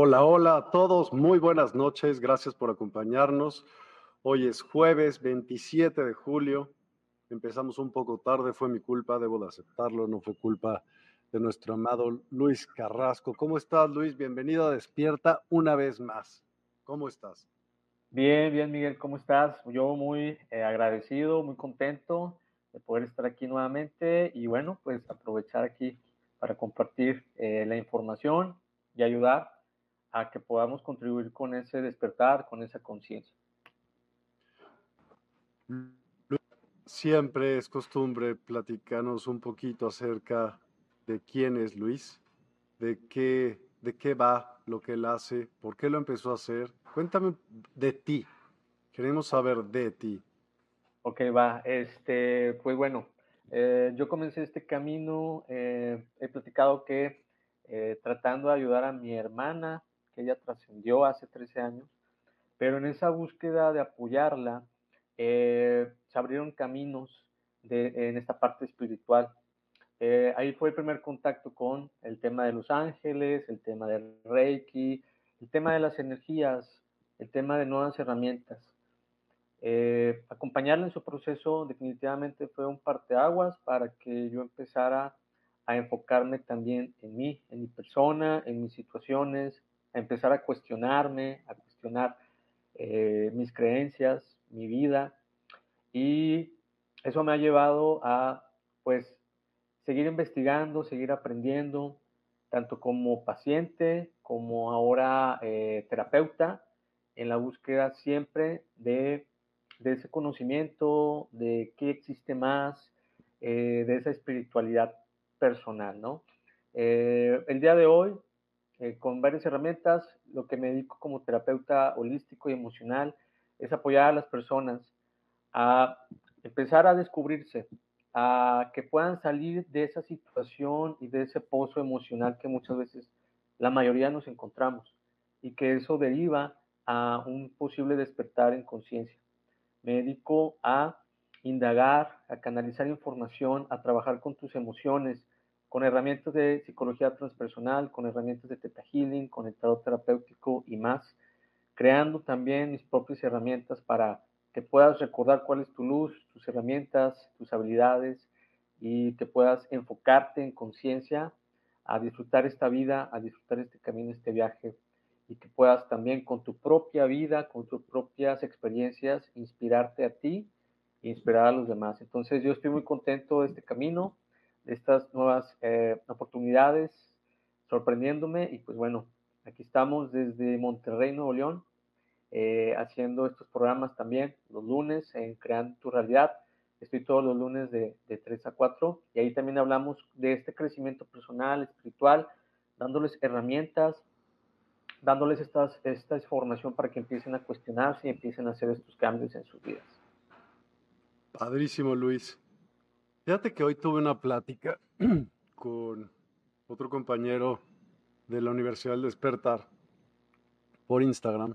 Hola, hola a todos, muy buenas noches, gracias por acompañarnos. Hoy es jueves 27 de julio, empezamos un poco tarde, fue mi culpa, debo de aceptarlo, no fue culpa de nuestro amado Luis Carrasco. ¿Cómo estás, Luis? Bienvenido a Despierta una vez más. ¿Cómo estás? Bien, bien, Miguel, ¿cómo estás? Yo muy eh, agradecido, muy contento de poder estar aquí nuevamente y bueno, pues aprovechar aquí para compartir eh, la información y ayudar a que podamos contribuir con ese despertar, con esa conciencia. Siempre es costumbre platicarnos un poquito acerca de quién es Luis, de qué, de qué va lo que él hace, por qué lo empezó a hacer. Cuéntame de ti. Queremos saber de ti. Ok, va. Este, pues bueno, eh, yo comencé este camino, eh, he platicado que eh, tratando de ayudar a mi hermana ella trascendió hace 13 años, pero en esa búsqueda de apoyarla, eh, se abrieron caminos en esta parte espiritual. Eh, ahí fue el primer contacto con el tema de los ángeles, el tema del Reiki, el tema de las energías, el tema de nuevas herramientas. Eh, acompañarla en su proceso definitivamente fue un parteaguas para que yo empezara a enfocarme también en mí, en mi persona, en mis situaciones, a empezar a cuestionarme, a cuestionar eh, mis creencias, mi vida. Y eso me ha llevado a, pues, seguir investigando, seguir aprendiendo, tanto como paciente como ahora eh, terapeuta, en la búsqueda siempre de, ese conocimiento, de qué existe más, eh, de esa espiritualidad personal, ¿no? el día de hoy eh, con varias herramientas. Lo que me dedico como terapeuta holístico y emocional es apoyar a las personas a empezar a descubrirse, a que puedan salir de esa situación y de ese pozo emocional que muchas veces la mayoría nos encontramos y que eso deriva a un posible despertar en conciencia. Me dedico a indagar, a canalizar información, a trabajar con tus emociones, con herramientas de psicología transpersonal, con herramientas de Theta Healing, con el tarot terapéutico y más, creando también mis propias herramientas para que puedas recordar cuál es tu luz, tus herramientas, tus habilidades y que puedas enfocarte en conciencia a disfrutar esta vida, a disfrutar este camino, este viaje y que puedas también con tu propia vida, con tus propias experiencias, inspirarte a ti e inspirar a los demás. Entonces yo estoy muy contento de este camino, estas nuevas eh, oportunidades, sorprendiéndome y pues bueno, aquí estamos desde Monterrey, Nuevo León, eh, haciendo estos programas también los lunes en Creando tu Realidad. Estoy todos los lunes de, de 3 a 4 y ahí también hablamos de este crecimiento personal, espiritual, dándoles herramientas, dándoles estas, esta información para que empiecen a cuestionarse y empiecen a hacer estos cambios en sus vidas. Padrísimo, Luis. Fíjate que hoy tuve una plática con otro compañero de la Universidad del Despertar por Instagram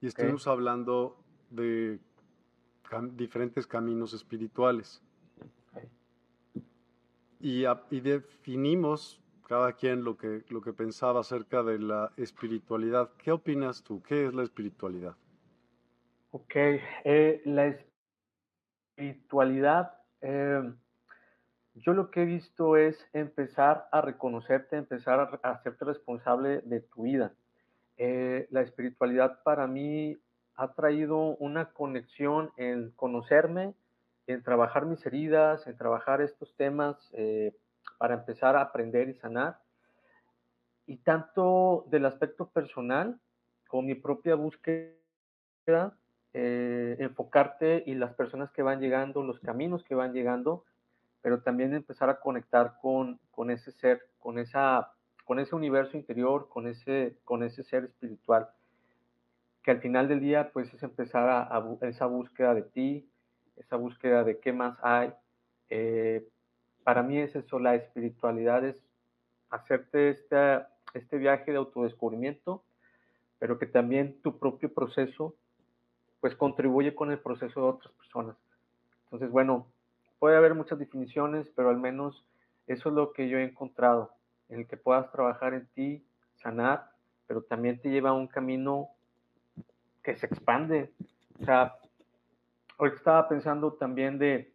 y estuvimos hablando de diferentes caminos espirituales. Y, y, definimos cada quien lo que, lo que pensaba acerca de la espiritualidad. ¿Qué opinas tú? ¿Qué es la espiritualidad? Ok, eh, la espiritualidad, eh, yo lo que he visto es empezar a reconocerte, empezar a, hacerte responsable de tu vida. Eh, la espiritualidad para mí ha traído una conexión en conocerme, en trabajar mis heridas, en trabajar estos temas eh, para empezar a aprender y sanar. Y tanto del aspecto personal como mi propia búsqueda, eh, enfocarte y las personas que van llegando, los caminos que van llegando, pero también empezar a conectar con, con ese ser, con esa con ese universo interior, con ese, con ese ser espiritual, que al final del día pues es empezar a, esa búsqueda de ti, esa búsqueda de qué más hay. Eh, para mí es eso, la espiritualidad es hacerte este, este viaje de autodescubrimiento, pero que también tu propio proceso pues contribuye con el proceso de otras personas. Entonces, bueno, puede haber muchas definiciones, pero al menos eso es lo que yo he encontrado en el que puedas trabajar en ti, sanar, pero también te lleva a un camino que se expande. O sea, ahorita estaba pensando también de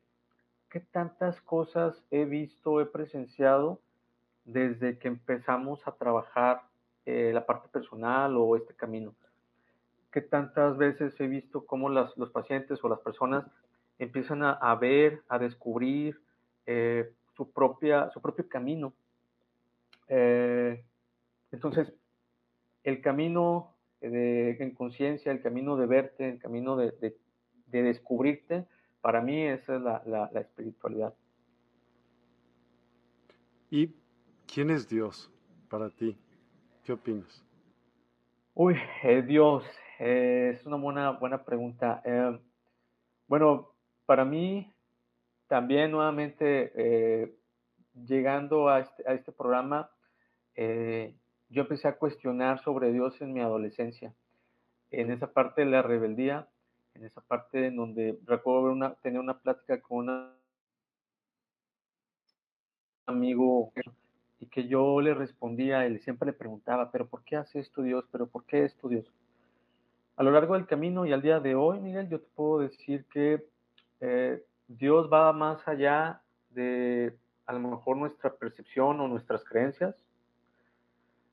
qué tantas cosas he visto, he presenciado desde que empezamos a trabajar eh, la parte personal o este camino. Qué tantas veces he visto cómo las, los pacientes o las personas empiezan a, a ver, a descubrir eh, su, propia, su propio camino eh, entonces, el camino de, en conciencia, el camino de verte, el camino de, de, descubrirte, para mí esa es la, la, espiritualidad. ¿Y quién es Dios para ti? ¿Qué opinas? Uy, eh, Dios, eh, es una buena, buena pregunta. bueno, para mí también nuevamente llegando a este, a este programa, eh, yo empecé a cuestionar sobre Dios en mi adolescencia, en esa parte de la rebeldía, en esa parte en donde recuerdo una, tener una plática con un amigo y que yo le respondía, él siempre le preguntaba, pero ¿por qué hace esto Dios? ¿Pero por qué esto Dios? A lo largo del camino y al día de hoy, Miguel, yo te puedo decir que eh, Dios va más allá de a lo mejor nuestra percepción o nuestras creencias.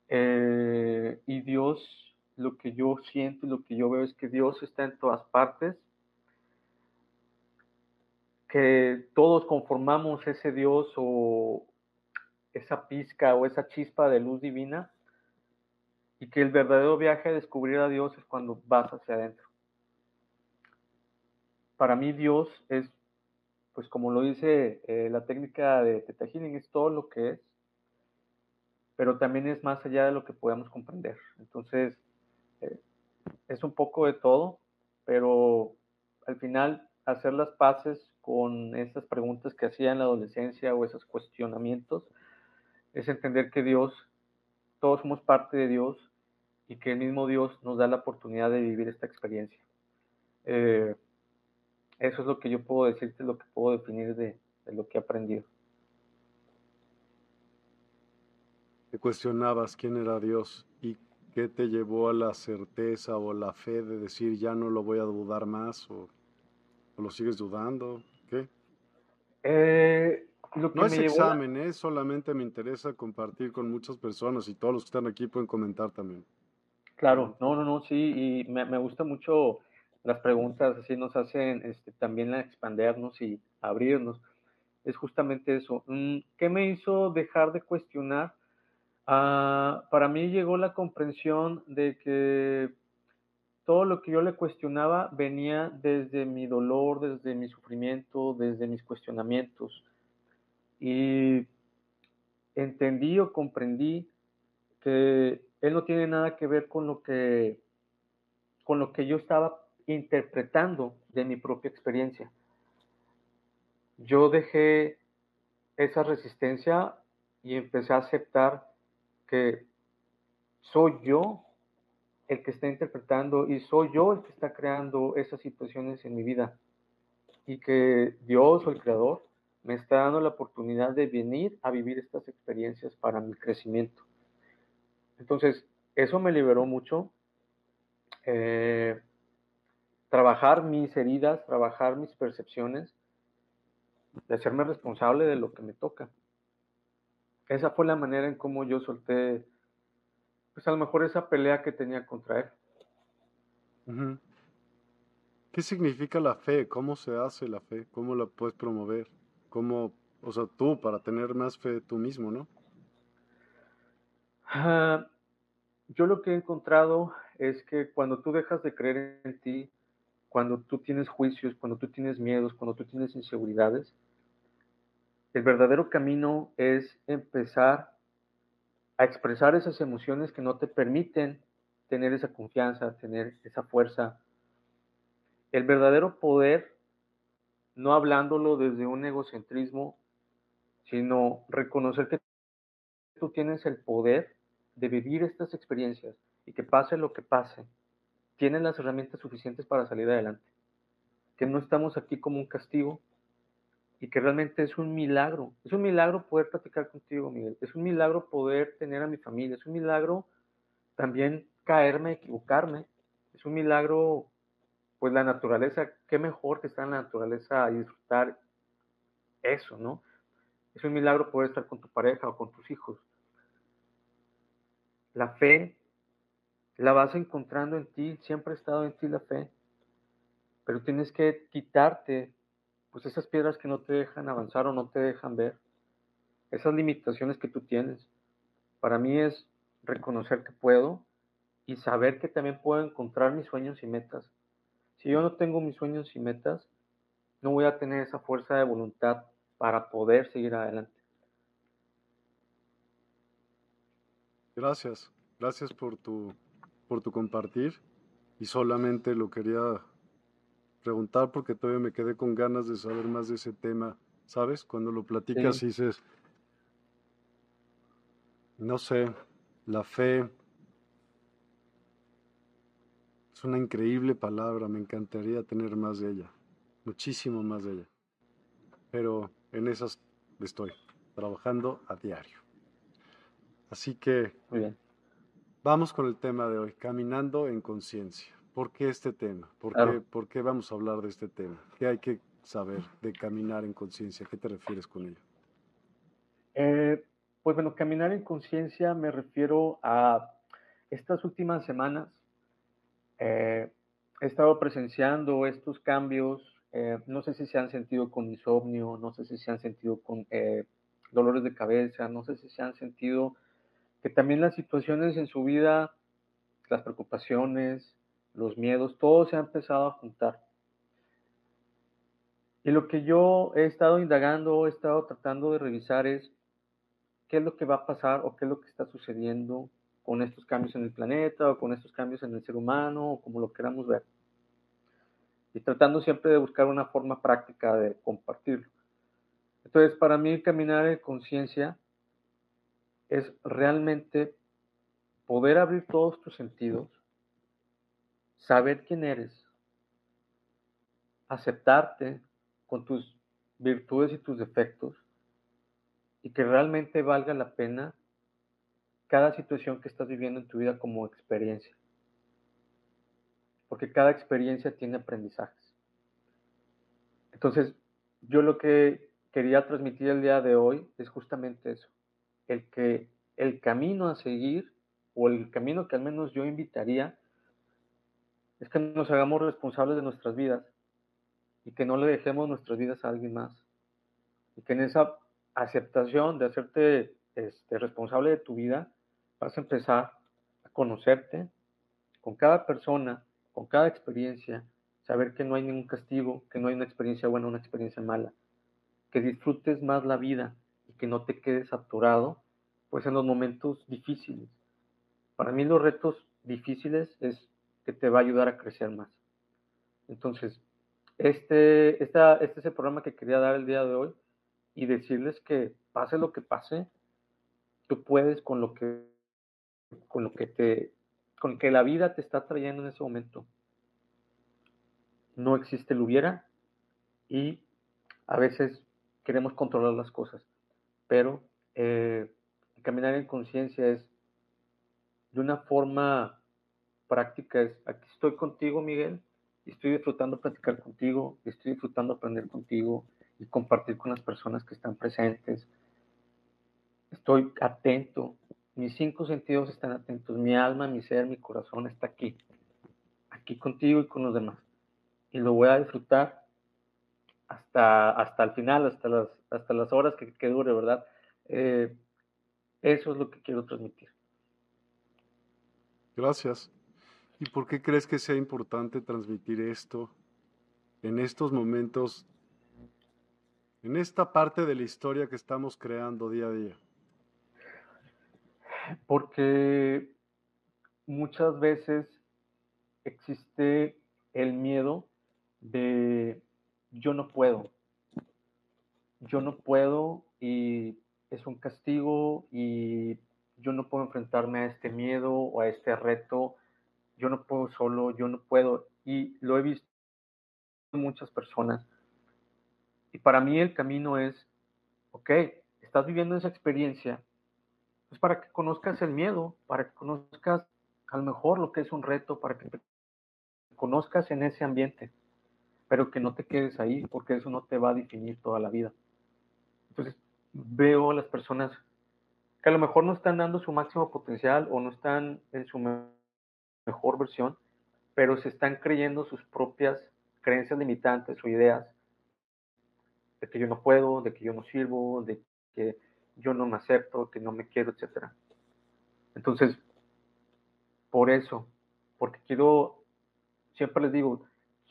Eh, y Dios, lo que yo siento y lo que yo veo es que Dios está en todas partes, que todos conformamos ese Dios o esa pizca o esa chispa de luz divina y que el verdadero viaje a descubrir a Dios es cuando vas hacia adentro. Para mí Dios es, pues como lo dice eh, la técnica de Teta Healing, es todo lo que es pero también es más allá de lo que podemos comprender. Entonces, eh, es un poco de todo, pero al final hacer las paces con esas preguntas que hacía en la adolescencia o esos cuestionamientos, es entender que Dios, todos somos parte de Dios y que el mismo Dios nos da la oportunidad de vivir esta experiencia. Eh, eso es lo que yo puedo decirte, lo que puedo definir de lo que he aprendido. te cuestionabas quién era Dios y qué te llevó a la certeza o la fe de decir ya no lo voy a dudar más o, lo sigues dudando? ¿Qué? Eh, no es examen, ¿eh? solamente me interesa compartir con muchas personas y todos los que están aquí pueden comentar también. Claro, no, no, no, sí, y me, me gusta mucho las preguntas, así nos hacen este, también expandernos y abrirnos. Es justamente eso. Mm, ¿Qué me hizo dejar de cuestionar? Ah, para mí llegó la comprensión de que todo lo que yo le cuestionaba venía desde mi dolor, desde mi sufrimiento, desde mis cuestionamientos. Y entendí o comprendí que él no tiene nada que ver con lo que con lo que yo estaba interpretando de mi propia experiencia. Yo dejé esa resistencia y empecé a aceptar que soy yo el que está interpretando y soy yo el que está creando esas situaciones en mi vida. Y que Dios o el Creador me está dando la oportunidad de venir a vivir estas experiencias para mi crecimiento. Entonces, eso me liberó mucho. Eh, trabajar mis heridas, trabajar mis percepciones, de hacerme responsable de lo que me toca. Esa fue la manera en cómo yo solté pues a lo mejor esa pelea que tenía contra él. ¿Qué significa la fe? ¿Cómo se hace la fe? ¿Cómo la puedes promover? ¿Cómo, o sea, tú para tener más fe tú mismo, ¿no? Ah, yo lo que he encontrado es que cuando tú dejas de creer en ti, cuando tú tienes juicios, cuando tú tienes miedos, cuando tú tienes inseguridades, el verdadero camino es empezar a expresar esas emociones que no te permiten tener esa confianza, tener esa fuerza. El verdadero poder, no hablándolo desde un egocentrismo, sino reconocer que tú tienes el poder de vivir estas experiencias y que pase lo que pase, tienes las herramientas suficientes para salir adelante. Que no estamos aquí como un castigo, y que realmente es un milagro. Es un milagro poder platicar contigo, Miguel. Es un milagro poder tener a mi familia. Es un milagro también caerme, equivocarme. Es un milagro, pues la naturaleza, qué mejor que estar en la naturaleza y disfrutar eso, ¿no? Es un milagro poder estar con tu pareja o con tus hijos. La fe la vas encontrando en ti, siempre ha estado en ti la fe, pero tienes que quitarte pues esas piedras que no te dejan avanzar o no te dejan ver, esas limitaciones que tú tienes. Para mí es reconocer que puedo y saber que también puedo encontrar mis sueños y metas. Si yo no tengo mis sueños y metas, no voy a tener esa fuerza de voluntad para poder seguir adelante. Gracias, gracias por tu, por tu compartir y solamente lo quería preguntar porque todavía me quedé con ganas de saber más de ese tema, ¿sabes? Cuando lo platicas y dices, no sé, la fe es una increíble palabra, me encantaría tener más de ella, muchísimo más de ella. Pero en esas estoy, trabajando a diario. Así que vamos con el tema de hoy, caminando en conciencia. ¿Por qué este tema? ¿Por, qué, vamos a hablar de este tema? ¿Qué hay que saber de caminar en conciencia? ¿Qué te refieres con ello? Eh, pues bueno, caminar en conciencia me refiero a estas últimas semanas. Eh, he estado presenciando estos cambios. Eh, no sé si se han sentido con insomnio, no sé si se han sentido con dolores de cabeza, no sé si se han sentido que también las situaciones en su vida, las preocupaciones, los miedos, todo se ha empezado a juntar. Y lo que yo he estado indagando, he estado tratando de revisar es qué es lo que va a pasar o qué es lo que está sucediendo con estos cambios en el planeta o con estos cambios en el ser humano o como lo queramos ver. Y tratando siempre de buscar una forma práctica de compartirlo. Entonces, para mí caminar en conciencia es realmente poder abrir todos tus sentidos saber quién eres, aceptarte con tus virtudes y tus defectos y que realmente valga la pena cada situación que estás viviendo en tu vida como experiencia. Porque cada experiencia tiene aprendizajes. Entonces, yo lo que quería transmitir el día de hoy es justamente eso, el que el camino a seguir o el camino que al menos yo invitaría, es que nos hagamos responsables de nuestras vidas y que no le dejemos nuestras vidas a alguien más. Y que en esa aceptación de hacerte este, responsable de tu vida, vas a empezar a conocerte con cada persona, con cada experiencia, saber que no hay ningún castigo, que no hay una experiencia buena, una experiencia mala, que disfrutes más la vida que no te quedes atorado, pues en los momentos difíciles. Para mí los retos difíciles es que te va a ayudar a crecer más. Entonces, este, esta, este es el programa que quería dar el día de hoy y decirles que pase lo que pase, tú puedes con lo que, con lo que te, con que la vida te está trayendo en ese momento. No existe el hubiera y a veces queremos controlar las cosas, pero eh, caminar en conciencia es de una forma práctica, es aquí estoy contigo, Miguel, y estoy disfrutando platicar contigo, y estoy disfrutando aprender contigo y compartir con las personas que están presentes. Estoy atento, mis cinco sentidos están atentos, mi alma, mi ser, mi corazón está aquí, aquí contigo y con los demás. Y lo voy a disfrutar hasta, hasta el final, hasta las, hasta las horas que, que dure, ¿verdad? Eh, eso es lo que quiero transmitir. Gracias. ¿Y por qué crees que sea importante transmitir esto en estos momentos, en esta parte de la historia que estamos creando día a día? Porque muchas veces existe el miedo de yo no puedo, yo no puedo y es un castigo y yo no puedo enfrentarme a este miedo o a este reto, yo no puedo solo, yo no puedo. Y lo he visto en muchas personas. Y para mí el camino es, ok, estás viviendo esa experiencia, pues para que conozcas el miedo, para que conozcas a lo mejor lo que es un reto, para que te conozcas en ese ambiente, pero que no te quedes ahí, porque eso no te va a definir toda la vida. Entonces, veo a las personas que a lo mejor no están dando su máximo potencial o no están en su mejor versión, pero se están creyendo sus propias creencias limitantes o ideas de que yo no puedo, de que yo no sirvo, de que yo no me acepto, que no me quiero, etc. Entonces, por eso, porque quiero, siempre les digo,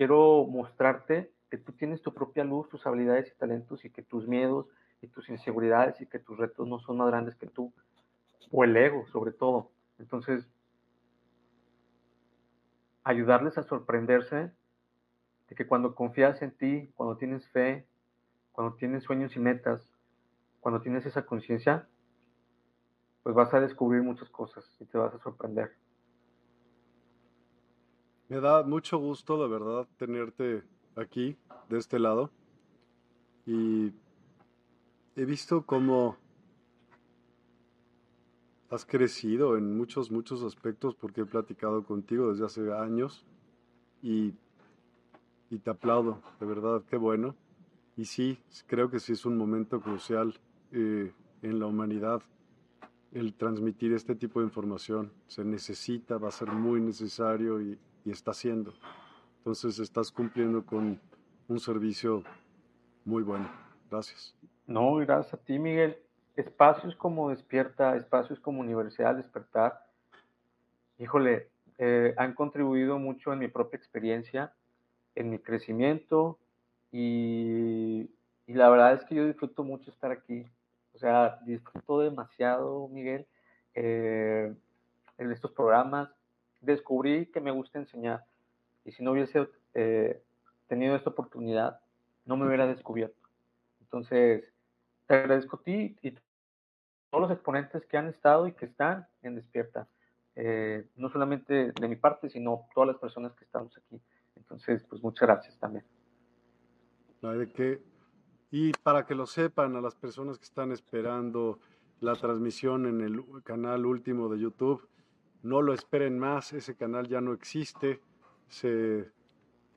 quiero mostrarte que tú tienes tu propia luz, tus habilidades y talentos y que tus miedos y tus inseguridades y que tus retos no son más grandes que tú, o el ego sobre todo. Entonces, ayudarles a sorprenderse de que cuando confías en ti, cuando tienes fe, cuando tienes sueños y metas, cuando tienes esa conciencia, pues vas a descubrir muchas cosas y te vas a sorprender. Me da mucho gusto, la verdad, tenerte aquí, de este lado. Y he visto cómo has crecido en muchos, muchos aspectos porque he platicado contigo desde hace años y, y te aplaudo, de verdad, qué bueno. Y sí, creo que sí es un momento crucial eh, en la humanidad el transmitir este tipo de información. Se necesita, va a ser muy necesario y, y está siendo. Entonces estás cumpliendo con un servicio muy bueno. Gracias. No, gracias a ti, Miguel. Espacios como Despierta, espacios como Universidad Despertar, híjole, eh, han contribuido mucho en mi propia experiencia, en mi crecimiento y, y, la verdad es que yo disfruto mucho estar aquí. O sea, disfruto demasiado, Miguel, eh, en estos programas. Descubrí que me gusta enseñar y si no hubiese eh, tenido esta oportunidad, no me hubiera descubierto. Entonces, te agradezco a ti y todos los exponentes que han estado y que están en Despierta. Eh, no solamente de mi parte, sino todas las personas que estamos aquí. Entonces, pues muchas gracias también. de Y para que lo sepan a las personas que están esperando la transmisión en el canal último de YouTube, no lo esperen más, ese canal ya no existe. Se,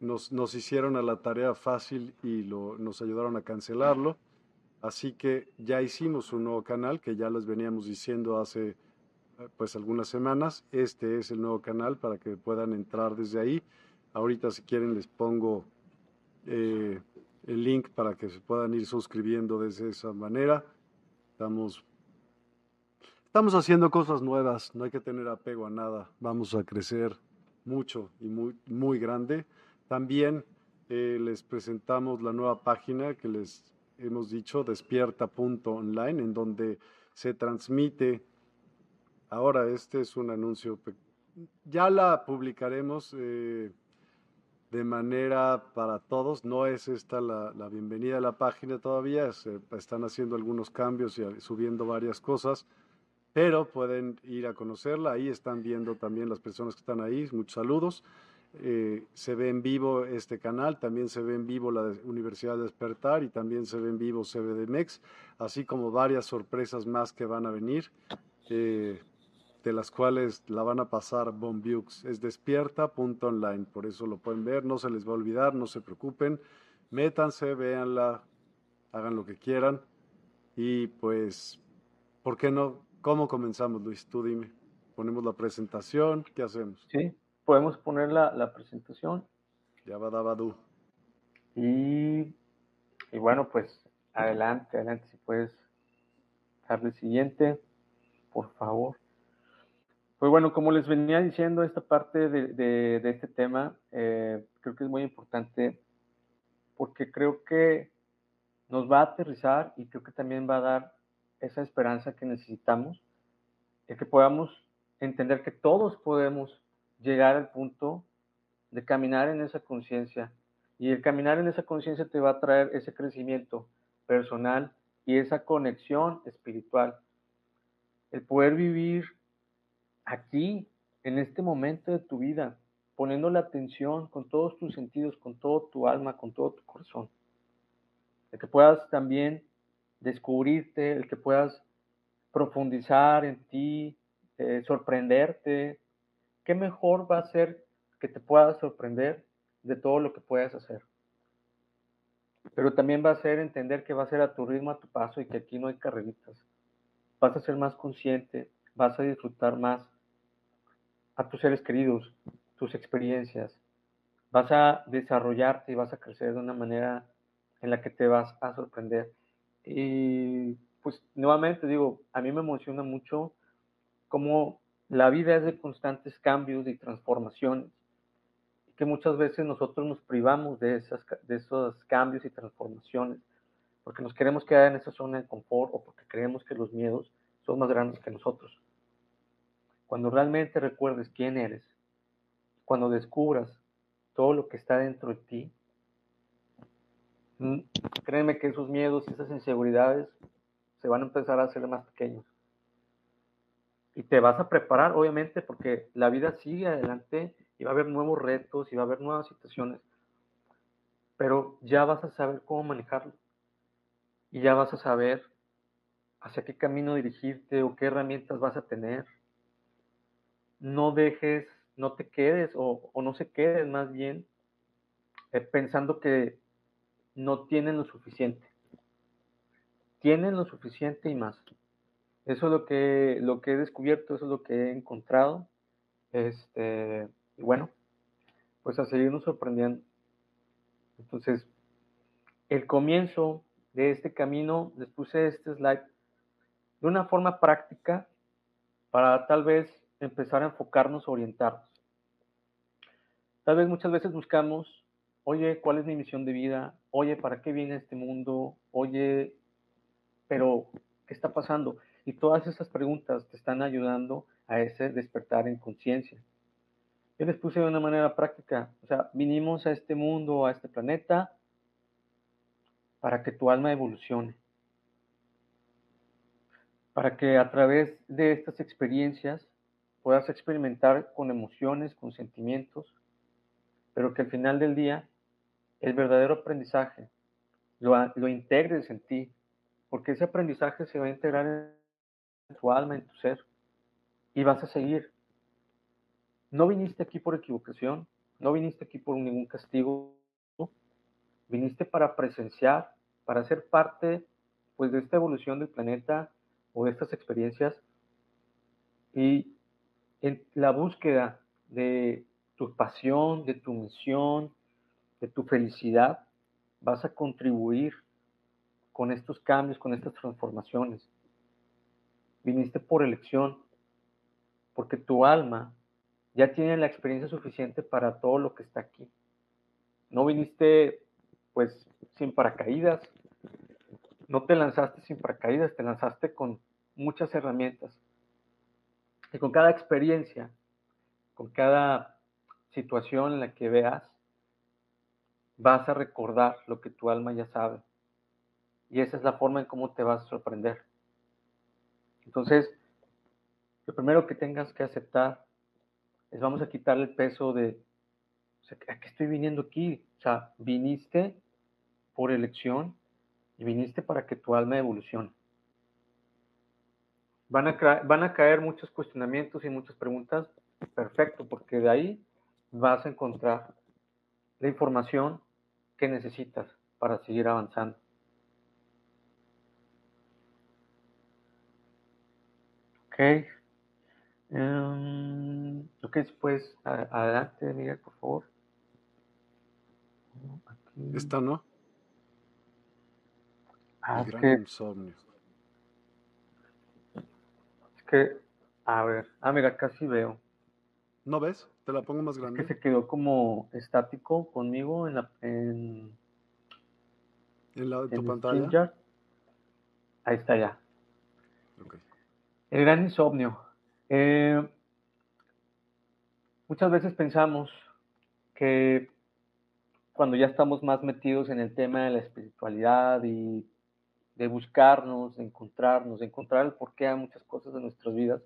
nos, hicieron a la tarea fácil y nos ayudaron a cancelarlo. Así que ya hicimos un nuevo canal que ya les veníamos diciendo hace pues algunas semanas. Este es el nuevo canal para que puedan entrar desde ahí. Ahorita si quieren les pongo eh, el link para que se puedan ir suscribiendo desde esa manera. Estamos, estamos haciendo cosas nuevas, no hay que tener apego a nada. Vamos a crecer mucho y muy, muy grande. También eh, les presentamos la nueva página que les hemos dicho, despierta.online, en donde se transmite. Ahora, este es un anuncio. Ya la publicaremos eh, de manera para todos. No es esta la, bienvenida a la página todavía. Están haciendo algunos cambios y subiendo varias cosas. Pero pueden ir a conocerla. Ahí están viendo también las personas que están ahí. Muchos saludos. Eh, se ve en vivo este canal, también se ve en vivo la Universidad de Despertar y también se ve en vivo CBDMEX, así como varias sorpresas más que van a venir, eh, de las cuales la van a pasar Bombiux. Es despierta.online, por eso lo pueden ver, no se les va a olvidar, no se preocupen, métanse, véanla, hagan lo que quieran y pues, ¿por qué no? ¿Cómo comenzamos, Luis? Tú dime. Ponemos la presentación, ¿qué hacemos? Sí, podemos poner la, la presentación. Ya va Dabadú. Y, y bueno, pues adelante, adelante, si puedes darle siguiente, por favor. Pues bueno, como les venía diciendo, esta parte de, de, este tema eh, creo que es muy importante porque creo que nos va a aterrizar y creo que también va a dar esa esperanza que necesitamos, de que podamos entender que todos podemos llegar al punto de caminar en esa conciencia. Y el caminar en esa conciencia te va a traer ese crecimiento personal y esa conexión espiritual. El poder vivir aquí, en este momento de tu vida, poniendo la atención con todos tus sentidos, con todo tu alma, con todo tu corazón. El que puedas también descubrirte, el que puedas profundizar en ti, eh, sorprenderte, ¿qué mejor va a ser que te puedas sorprender de todo lo que puedes hacer? Pero también va a ser entender que va a ser a tu ritmo, a tu paso y que aquí no hay carreritas. Vas a ser más consciente, vas a disfrutar más a tus seres queridos, tus experiencias. Vas a desarrollarte y vas a crecer de una manera en la que te vas a sorprender. Y pues nuevamente digo, a mí me emociona mucho cómo la vida es de constantes cambios y transformaciones, y que muchas veces nosotros nos privamos de, esas, de esos cambios y transformaciones, porque nos queremos quedar en esa zona de confort o porque creemos que los miedos son más grandes que nosotros. Cuando realmente recuerdes quién eres, cuando descubras todo lo que está dentro de ti, créeme que esos miedos y esas inseguridades se van a empezar a hacer más pequeños y te vas a preparar, obviamente, porque la vida sigue adelante y va a haber nuevos retos y va a haber nuevas situaciones, pero ya vas a saber cómo manejarlo y ya vas a saber hacia qué camino dirigirte o qué herramientas vas a tener. No dejes, no te quedes o, no se quedes más bien eh, pensando que no tienen lo suficiente. Tienen lo suficiente y más. Eso es lo que, lo que he descubierto, eso es lo que he encontrado. Este, y bueno, pues a seguirnos sorprendiendo. Entonces, el comienzo de este camino, les puse este slide de una forma práctica para tal vez empezar a enfocarnos, orientarnos. Tal vez muchas veces buscamos, oye, ¿cuál es mi misión de vida? Oye, ¿para qué viene este mundo? Oye, pero, ¿qué está pasando? Y todas esas preguntas te están ayudando a ese despertar en conciencia. Yo les puse de una manera práctica, o sea, vinimos a este mundo, a este planeta, para que tu alma evolucione, para que a través de estas experiencias puedas experimentar con emociones, con sentimientos, pero que al final del día el verdadero aprendizaje lo, lo integres en ti, porque ese aprendizaje se va a integrar en tu alma, en tu ser, y vas a seguir. No viniste aquí por equivocación, no viniste aquí por ningún castigo, viniste para presenciar, para ser parte pues, de esta evolución del planeta o de estas experiencias Y en la búsqueda de tu pasión, de tu misión, de tu felicidad, vas a contribuir con estos cambios, con estas transformaciones. Viniste por elección, porque tu alma ya tiene la experiencia suficiente para todo lo que está aquí. No viniste pues sin paracaídas, no te lanzaste sin paracaídas, te lanzaste con muchas herramientas. Y con cada experiencia, con cada situación en la que veas, vas a recordar lo que tu alma ya sabe. Y esa es la forma en cómo te vas a sorprender. Entonces, lo primero que tengas que aceptar es vamos a quitarle el peso de, o ¿a qué estoy viniendo aquí? O sea, viniste por elección y viniste para que tu alma evolucione. Van a, van a caer muchos cuestionamientos y muchas preguntas, perfecto, porque de ahí vas a encontrar la información que necesitas para seguir avanzando. Ok. Um, ok, después, adelante, Miguel, por favor. Esta no. Ah, es que, insomnio. Es que, a ver, ah, mira, casi veo. ¿No ves? Te la pongo más grande. que se quedó como estático conmigo en la en, ¿En la de tu pantalla. Ahí está ya. El gran insomnio. Eh, muchas veces pensamos que cuando ya estamos más metidos en el tema de la espiritualidad y de buscarnos, de encontrarnos, de encontrar el porqué a muchas cosas de nuestras vidas,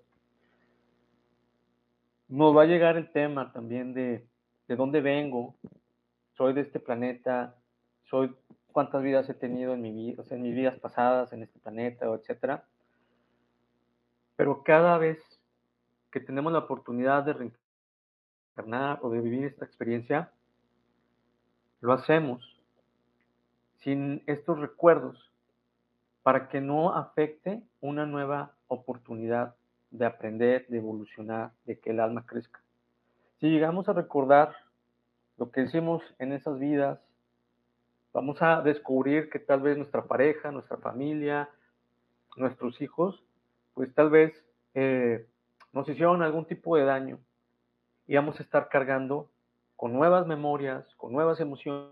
nos va a llegar el tema también de, de dónde vengo, soy de este planeta, soy cuántas vidas he tenido en mi vida, o sea, en mis vidas pasadas en este planeta, etcétera. Pero cada vez que tenemos la oportunidad de reencarnar o de vivir esta experiencia, lo hacemos sin estos recuerdos para que no afecte una nueva oportunidad de aprender, de evolucionar, de que el alma crezca. Si llegamos a recordar lo que hicimos en esas vidas, vamos a descubrir que tal vez nuestra pareja, nuestra familia, nuestros hijos, pues tal vez eh, nos hicieron algún tipo de daño y vamos a estar cargando con nuevas memorias, con nuevas emociones,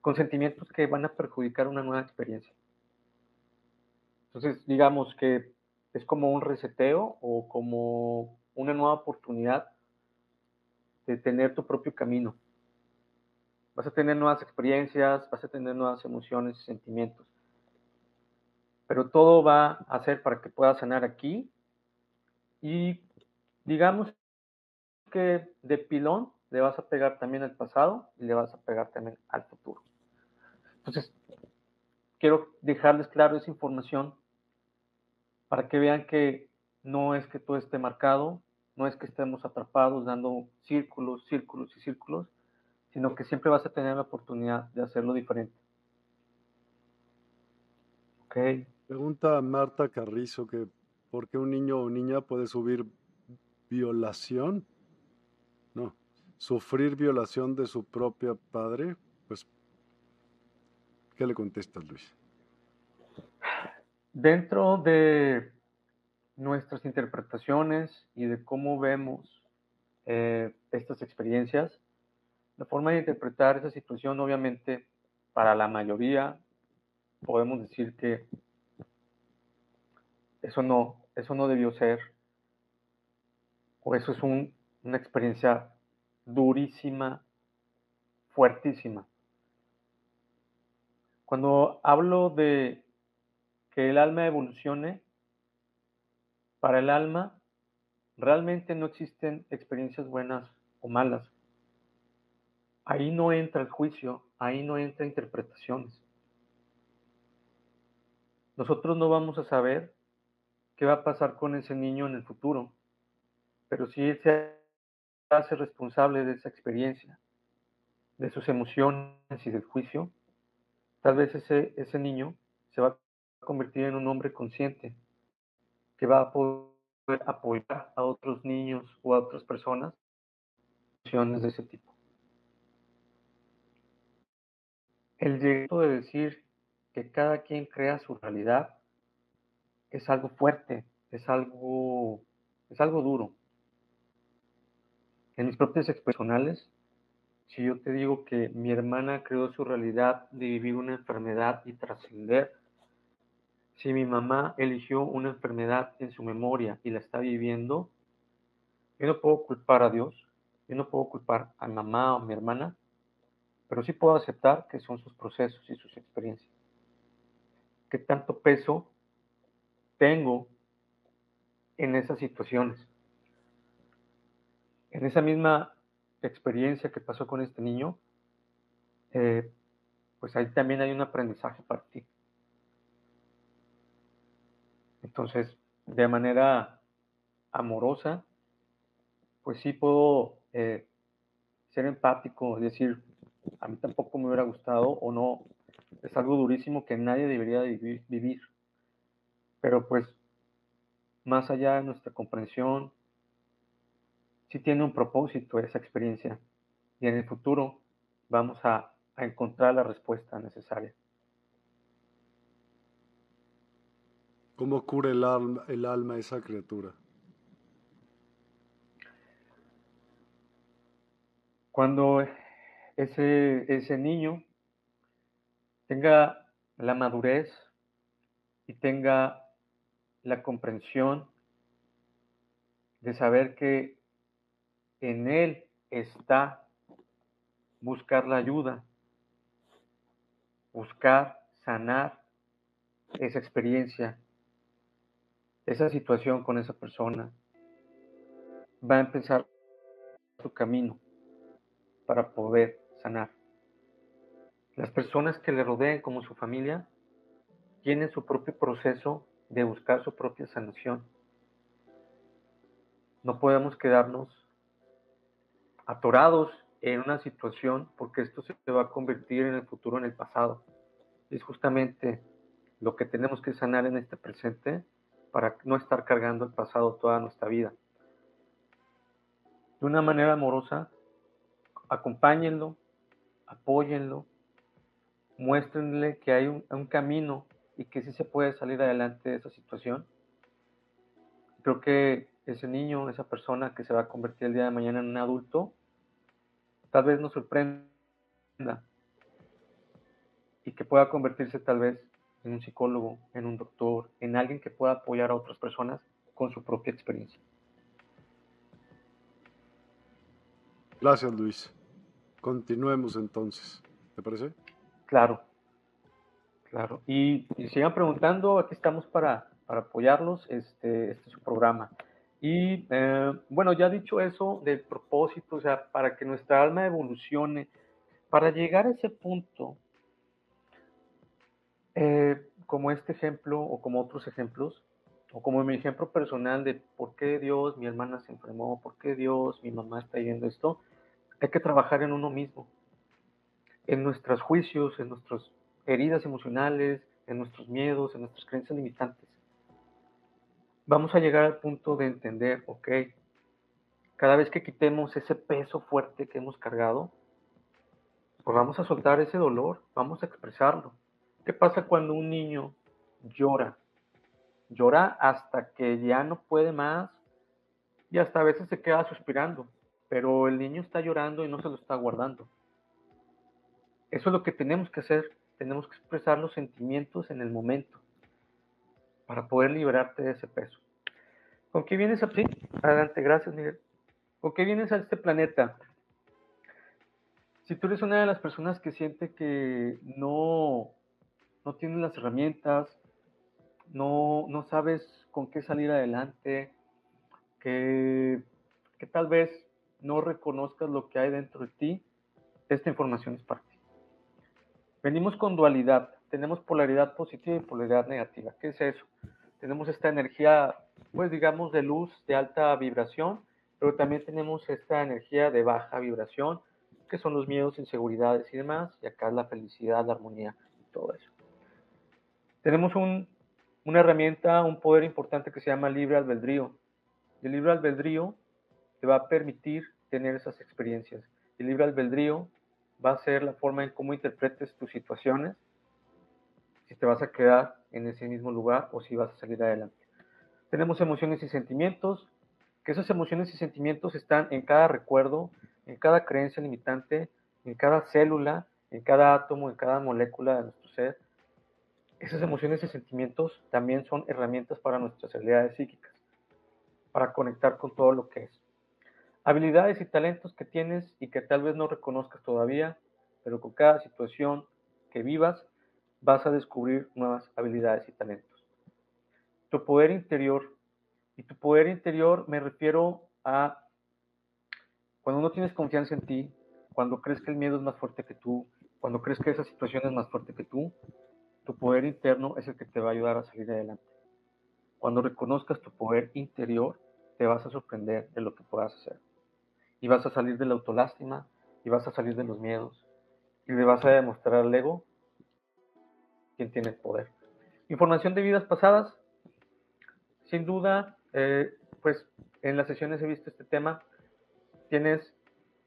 con sentimientos que van a perjudicar una nueva experiencia. Entonces, digamos que es como un reseteo o como una nueva oportunidad de tener tu propio camino. Vas a tener nuevas experiencias, vas a tener nuevas emociones y sentimientos. Pero todo va a ser para que puedas sanar aquí y digamos que de pilón le vas a pegar también al pasado y le vas a pegar también al futuro. Entonces, quiero dejarles claro esa información para que vean que no es que todo esté marcado, no es que estemos atrapados dando círculos, círculos y círculos, sino que siempre vas a tener la oportunidad de hacerlo diferente. Ok. Pregunta Marta Carrizo que ¿por qué un niño o niña puede subir violación? No, sufrir violación de su propia padre, pues, ¿qué le contestas, Luis? Dentro de nuestras interpretaciones y de cómo vemos eh, estas experiencias, la forma de interpretar esa situación, obviamente, para la mayoría, podemos decir que eso no, eso no debió ser, o eso es una experiencia durísima, fuertísima. Cuando hablo de que el alma evolucione, para el alma realmente no existen experiencias buenas o malas. Ahí no entra el juicio, ahí no entra interpretaciones. Nosotros no vamos a saber qué va a pasar con ese niño en el futuro, pero si él se hace responsable de esa experiencia, de sus emociones y del juicio, tal vez ese, ese niño se va a convertir en un hombre consciente, que va a poder apoyar a otros niños o a otras personas de ese tipo. El derecho de decir que cada quien crea su realidad es algo fuerte, es algo, es algo duro. En mis propias expresionales, si yo te digo que mi hermana creó su realidad de vivir una enfermedad y trascender, si mi mamá eligió una enfermedad en su memoria y la está viviendo, yo no puedo culpar a Dios, yo no puedo culpar a mamá o a mi hermana, pero sí puedo aceptar que son sus procesos y sus experiencias. ¿Qué tanto peso tengo en esas situaciones? En esa misma experiencia que pasó con este niño, eh, pues ahí también hay un aprendizaje para ti. Entonces, de manera amorosa, pues sí puedo eh, ser empático, es decir, a mí tampoco me hubiera gustado o no, es algo durísimo que nadie debería vivir. Pero pues, más allá de nuestra comprensión, sí tiene un propósito esa experiencia y en el futuro vamos a, a encontrar la respuesta necesaria. ¿Cómo cura el alma, el alma esa criatura? Cuando ese, ese niño tenga la madurez y tenga la comprensión de saber que en él está buscar la ayuda, buscar sanar esa experiencia esa situación con esa persona, va a empezar su camino para poder sanar. Las personas que le rodeen como su familia tienen su propio proceso de buscar su propia sanación. No podemos quedarnos atorados en una situación porque esto se va a convertir en el futuro en el pasado. Es justamente lo que tenemos que sanar en este presente para no estar cargando el pasado toda nuestra vida. De una manera amorosa, acompáñenlo, apóyenlo, muéstrenle que hay un, camino y que sí se puede salir adelante de esa situación. Creo que ese niño, esa persona que se va a convertir el día de mañana en un adulto, tal vez nos sorprenda y que pueda convertirse tal vez en un psicólogo, en un doctor, en alguien que pueda apoyar a otras personas con su propia experiencia. Gracias, Luis. Continuemos entonces. ¿Te parece? Claro, claro. Y, sigan preguntando, aquí estamos para, para apoyarlos. Este, este es su programa. Y eh, bueno, ya dicho eso del propósito, o sea, para que nuestra alma evolucione, para llegar a ese punto eh, como este ejemplo o como otros ejemplos, o como mi ejemplo personal de por qué Dios, mi hermana se enfermó, por qué Dios, mi mamá está yendo esto, hay que trabajar en uno mismo, en nuestros juicios, en nuestras heridas emocionales, en nuestros miedos, en nuestras creencias limitantes. Vamos a llegar al punto de entender, ok, cada vez que quitemos ese peso fuerte que hemos cargado, pues vamos a soltar ese dolor, vamos a expresarlo ¿Qué pasa cuando un niño llora? Llora hasta que ya no puede más y hasta a veces se queda suspirando, pero el niño está llorando y no se lo está guardando. Eso es lo que tenemos que hacer, tenemos que expresar los sentimientos en el momento para poder liberarte de ese peso. ¿Con qué vienes a... Sí, adelante, gracias Miguel. ¿Con qué vienes a este planeta? Si tú eres una de las personas que siente que no no tienes las herramientas, no, no sabes con qué salir adelante, que, que tal vez no reconozcas lo que hay dentro de ti, esta información es para ti. Venimos con dualidad, tenemos polaridad positiva y polaridad negativa. ¿Qué es eso? Tenemos esta energía, pues digamos, de luz de alta vibración, pero también tenemos esta energía de baja vibración, que son los miedos, inseguridades y demás, y acá es la felicidad, la armonía y todo eso. Tenemos una herramienta, un poder importante que se llama libre albedrío. el libre albedrío te va a permitir tener esas experiencias. El libre albedrío va a ser la forma en cómo interpretes tus situaciones, si te vas a quedar en ese mismo lugar o si vas a salir adelante. Tenemos emociones y sentimientos, que esas emociones y sentimientos están en cada recuerdo, en cada creencia limitante, en cada célula, en cada átomo, en cada molécula de nuestro ser. Esas emociones y sentimientos también son herramientas para nuestras habilidades psíquicas, para conectar con todo lo que es. Habilidades y talentos que tienes y que tal vez no reconozcas todavía, pero con cada situación que vivas vas a descubrir nuevas habilidades y talentos. Tu poder interior, y tu poder interior me refiero a cuando no tienes confianza en ti, cuando crees que el miedo es más fuerte que tú, cuando crees que esa situación es más fuerte que tú, tu poder interno es el que te va a ayudar a salir adelante. Cuando reconozcas tu poder interior, te vas a sorprender de lo que puedas hacer. Y vas a salir de la autolástima, y vas a salir de los miedos, y le vas a demostrar al ego quién tiene el poder. Información de vidas pasadas. Sin duda, eh, pues en las sesiones he visto este tema. Tienes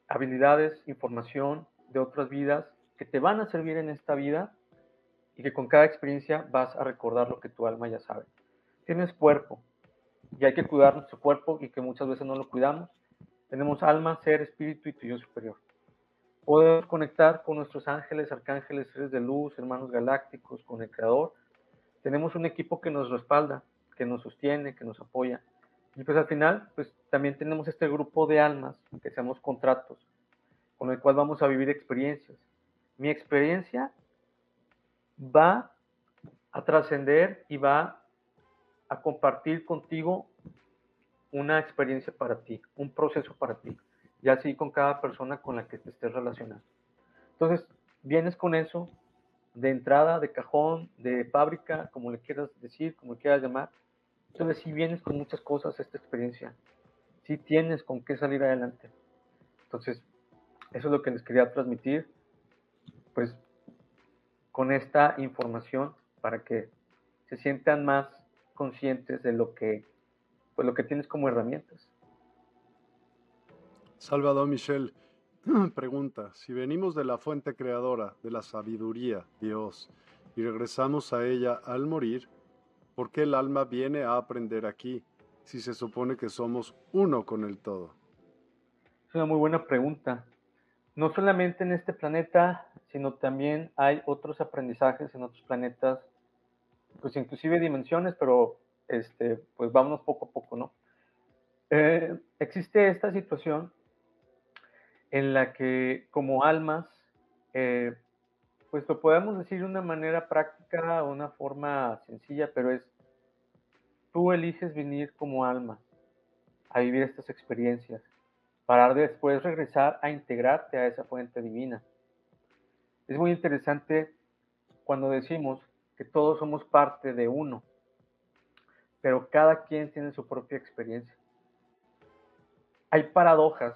habilidades, información de otras vidas que te van a servir en esta vida y que con cada experiencia vas a recordar lo que tu alma ya sabe. Tienes cuerpo y hay que cuidar nuestro cuerpo y que muchas veces no lo cuidamos. Tenemos alma, ser, espíritu y tu yo superior. Podemos conectar con nuestros ángeles, arcángeles, seres de luz, hermanos galácticos, con el Creador. Tenemos un equipo que nos respalda, que nos sostiene, que nos apoya. Y pues al final, pues también tenemos este grupo de almas, que seamos contratos, con el cual vamos a vivir experiencias. Mi experiencia va a trascender y va a compartir contigo una experiencia para ti, un proceso para ti y así con cada persona con la que te estés relacionando. Entonces, vienes con eso de entrada, de cajón, de fábrica, como le quieras decir, como le quieras llamar. Entonces, si vienes con muchas cosas esta experiencia, si tienes con qué salir adelante. Entonces, eso es lo que les quería transmitir, pues, con esta información para que se sientan más conscientes de lo que, pues, lo que tienes como herramientas. Salvador Michel pregunta, si venimos de la fuente creadora, de la sabiduría, Dios, y regresamos a ella al morir, ¿por qué el alma viene a aprender aquí si se supone que somos uno con el todo? Es una muy buena pregunta. No solamente en este planeta, sino también hay otros aprendizajes en otros planetas, pues inclusive dimensiones, pero este, pues vámonos poco a poco, ¿no? Eh, existe esta situación en la que como almas, eh, pues lo podemos decir de una manera práctica una forma sencilla, pero es, tú eliges venir como alma a vivir estas experiencias, para después regresar a integrarte a esa fuente divina. Es muy interesante cuando decimos que todos somos parte de uno, pero cada quien tiene su propia experiencia. Hay paradojas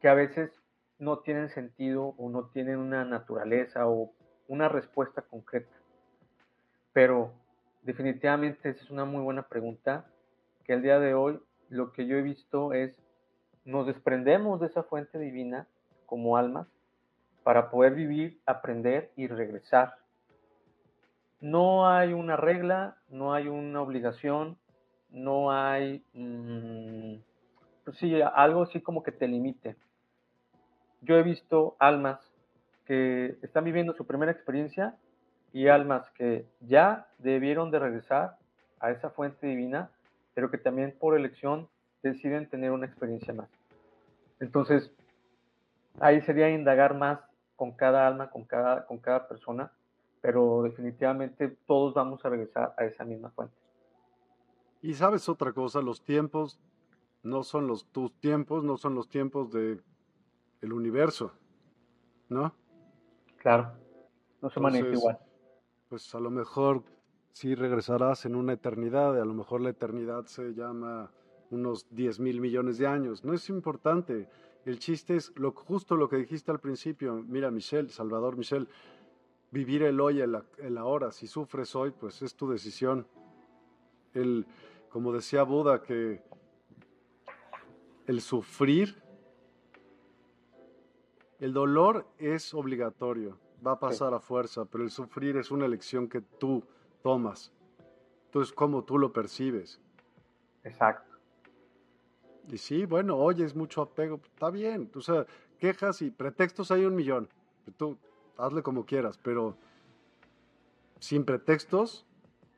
que a veces no tienen sentido o no tienen una naturaleza o una respuesta concreta. Pero definitivamente esa es una muy buena pregunta, que el día de hoy lo que yo he visto es, nos desprendemos de esa fuente divina como almas para poder vivir, aprender y regresar. No hay una regla, no hay una obligación, no hay, mm, pues sí, algo así como que te limite yo he visto almas que están viviendo su primera experiencia y almas que ya debieron de regresar a esa fuente divina, pero que también por elección deciden tener una experiencia más. Entonces, ahí sería indagar más con cada alma, con cada, con cada persona, pero definitivamente todos vamos a regresar a esa misma fuente. Y sabes otra cosa, los tiempos no son los tus tiempos, no son los tiempos de el universo, ¿no? Claro, no se maneja igual. Pues a lo mejor sí regresarás en una eternidad, a lo mejor la eternidad se llama unos 10 mil millones de años, no es importante. El chiste es lo, justo lo que dijiste al principio. Mira, Michelle, Salvador Michel, vivir el hoy, el, el ahora. Si sufres hoy, pues es tu decisión. El, como decía Buda, que el sufrir, el dolor es obligatorio, va a pasar a fuerza, pero el sufrir es una elección que tú tomas. Entonces, cómo tú lo percibes. Exacto. Y sí, bueno, oyes mucho apego, está bien. O sea, quejas y pretextos hay un millón. Tú hazle como quieras, pero sin pretextos,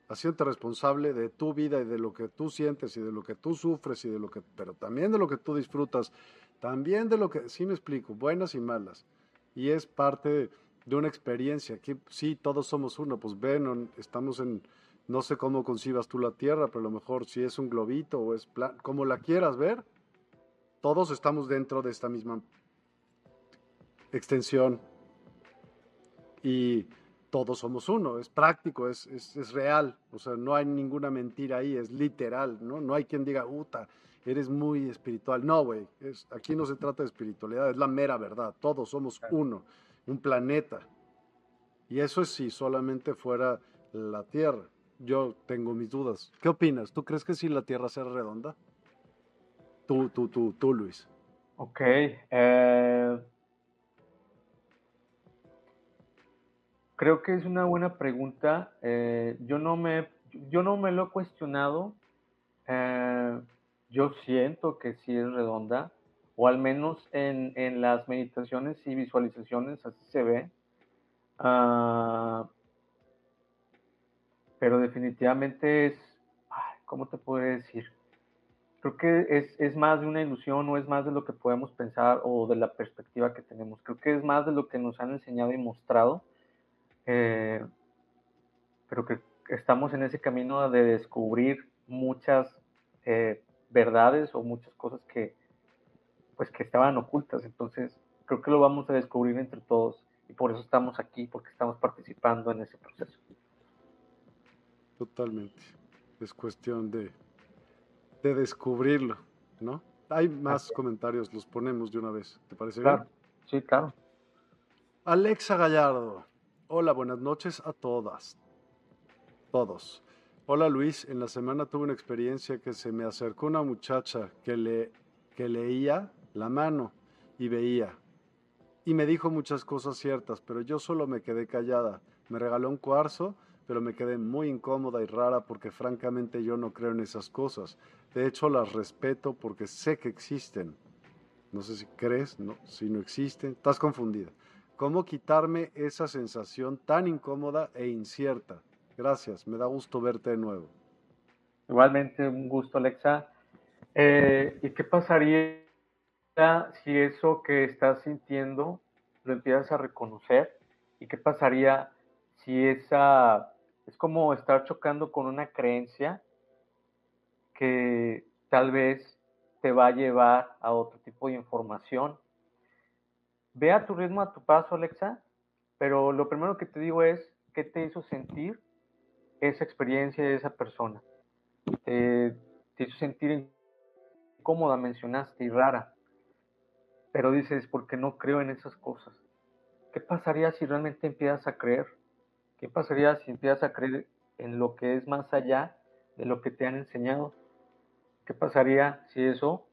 haciéndote responsable de tu vida y de lo que tú sientes y de lo que tú sufres y de lo que, pero también de lo que tú disfrutas, también de lo que, sí me explico, buenas y malas. Y es parte de una experiencia. Aquí sí, todos somos uno, pues ven, estamos en, no sé cómo concibas tú la Tierra, pero a lo mejor si es un globito o es plan, como la quieras ver, todos estamos dentro de esta misma extensión. Y todos somos uno, es práctico, es, es, real, o sea, no hay ninguna mentira ahí, es literal, ¿no? No hay quien diga, uta, eres muy espiritual. No, güey, aquí no se trata de espiritualidad, es la mera verdad, todos somos uno, un planeta. Y eso es si solamente fuera la Tierra. Yo tengo mis dudas. ¿Qué opinas? ¿Tú crees que si la Tierra sea redonda? Tú, tú, tú, tú, Luis. Ok. Eh Creo que es una buena pregunta. Eh, yo, no me, yo no me lo he cuestionado. Eh, yo siento que sí es redonda, o al menos en, en las meditaciones y visualizaciones así se ve. Ah, pero definitivamente es, ¿cómo te puedo decir? Creo que es, es, más de una ilusión o es más de lo que podemos pensar o de la perspectiva que tenemos. Creo que es más de lo que nos han enseñado y mostrado eh, pero que estamos en ese camino de descubrir muchas eh, verdades o muchas cosas que pues que estaban ocultas. Entonces, creo que lo vamos a descubrir entre todos y por eso estamos aquí, porque estamos participando en ese proceso. Totalmente. Es cuestión de, de descubrirlo, ¿no? Hay más comentarios, los ponemos de una vez. ¿Te parece bien? Sí, claro. Alexa Gallardo. Hola, buenas noches a todas. Todos. Hola Luis, en la semana tuve una experiencia que se me acercó una muchacha que, le, que leía la mano y veía. Y me dijo muchas cosas ciertas, pero yo solo me quedé callada. Me regaló un cuarzo, pero me quedé muy incómoda y rara porque francamente yo no creo en esas cosas. De hecho, las respeto porque sé que existen. No sé si crees, no, si no existen, estás confundida. ¿Cómo quitarme esa sensación tan incómoda e incierta? Gracias, me da gusto verte de nuevo. Igualmente, un gusto, Alexa. Eh, ¿Y qué pasaría si eso que estás sintiendo lo empiezas a reconocer? ¿Y qué pasaría si esa es como estar chocando con una creencia que tal vez te va a llevar a otro tipo de información Ve a tu ritmo, a tu paso, Alexa, pero lo primero que te digo es, ¿qué te hizo sentir esa experiencia de esa persona? te hizo sentir incómoda, mencionaste, y rara, pero dices, porque no creo en esas cosas. ¿Qué pasaría si realmente empiezas a creer? ¿Qué pasaría si empiezas a creer en lo que es más allá de lo que te han enseñado? ¿Qué pasaría si eso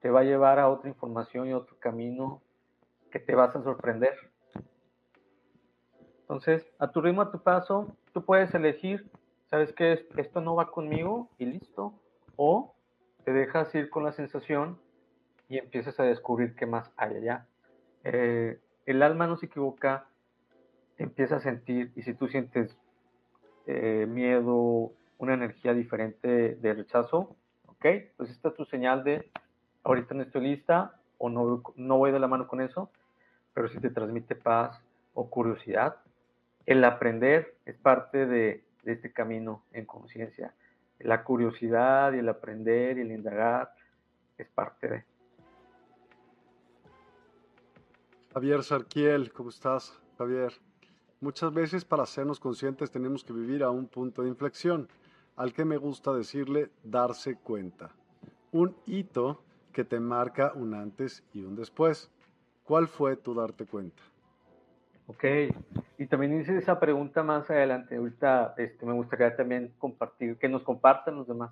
te va a llevar a otra información y otro camino que te vas a sorprender. Entonces, a tu ritmo, a tu paso, tú puedes elegir, ¿sabes qué? Esto no va conmigo y listo. O te dejas ir con la sensación y empiezas a descubrir qué más hay allá. Eh, el alma no se equivoca, empieza a sentir, y si tú sientes eh, miedo, una energía diferente de rechazo, ¿ok? Pues esta es tu señal de, ahorita no estoy lista, o no, no voy de la mano con eso, pero si te transmite paz o curiosidad, el aprender es parte de, de este camino en conciencia. La curiosidad y el aprender y el indagar es parte de. Javier Sarquiel, ¿cómo estás, Javier? Muchas veces para hacernos conscientes tenemos que vivir a un punto de inflexión, al que me gusta decirle darse cuenta. Un hito que te marca un antes y un después. ¿Cuál fue tu darte cuenta? Ok, y también hice esa pregunta más adelante. Ahorita este, me gustaría también compartir, que nos compartan los demás.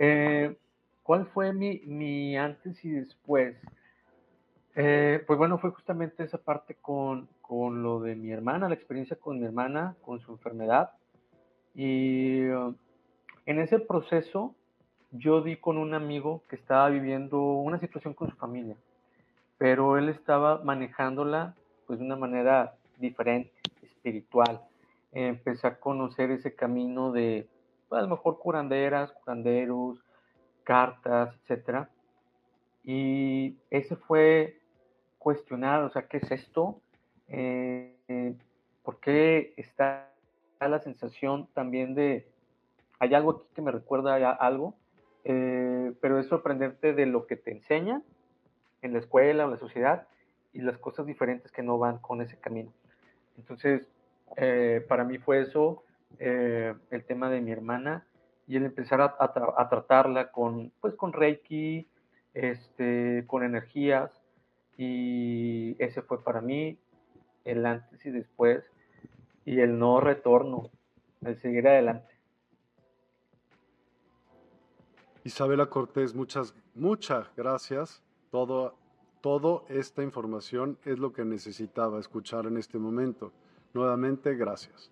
Eh, ¿cuál fue mi, mi antes y después? Eh, pues bueno, fue justamente esa parte con, con, lo de mi hermana, la experiencia con mi hermana, con su enfermedad. Y uh, en ese proceso yo di con un amigo que estaba viviendo una situación con su familia, pero él estaba manejándola pues de una manera diferente, espiritual. empecé a conocer ese camino de, pues, a lo mejor curanderas, curanderos, cartas, etcétera. Y ese fue cuestionar, o sea, ¿qué es esto? Eh, eh, ¿Por qué está la sensación también de, hay algo aquí que me recuerda a algo? Eh, pero es sorprenderte de lo que te enseña en la escuela o la sociedad y las cosas diferentes que no van con ese camino. Entonces, eh, para mí fue eso, el tema de mi hermana y el empezar a, tratarla con, pues, con Reiki, este, con energías y ese fue para mí el antes y después y el no retorno, el seguir adelante. Isabela Cortés, muchas, muchas gracias. Todo, toda esta información es lo que necesitaba escuchar en este momento. Nuevamente, gracias.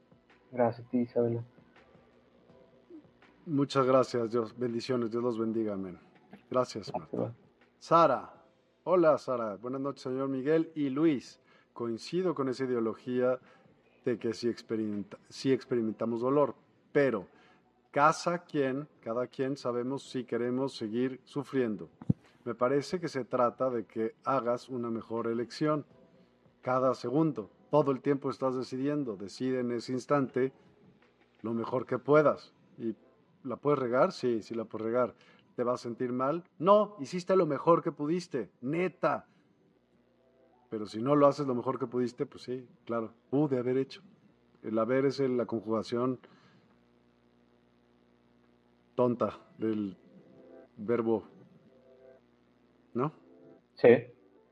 Gracias a ti, Isabela. Muchas gracias, Dios. Bendiciones, Dios los bendiga, amén. Gracias, Sara. Hola, Sara. Buenas noches, señor Miguel y Luis. Coincido con esa ideología de que sí experimentamos dolor, pero cada quien, cada quien sabemos si queremos seguir sufriendo. Me parece que se trata de que hagas una mejor elección cada segundo. Todo el tiempo estás decidiendo. Decide en ese instante lo mejor que puedas. ¿Y la puedes regar? Sí, sí la puedes regar. ¿Te vas a sentir mal? No, hiciste lo mejor que pudiste. Neta. Pero si no lo haces lo mejor que pudiste, pues sí, claro, pude haber hecho. El haber es la conjugación tonta del verbo, ¿no? Sí.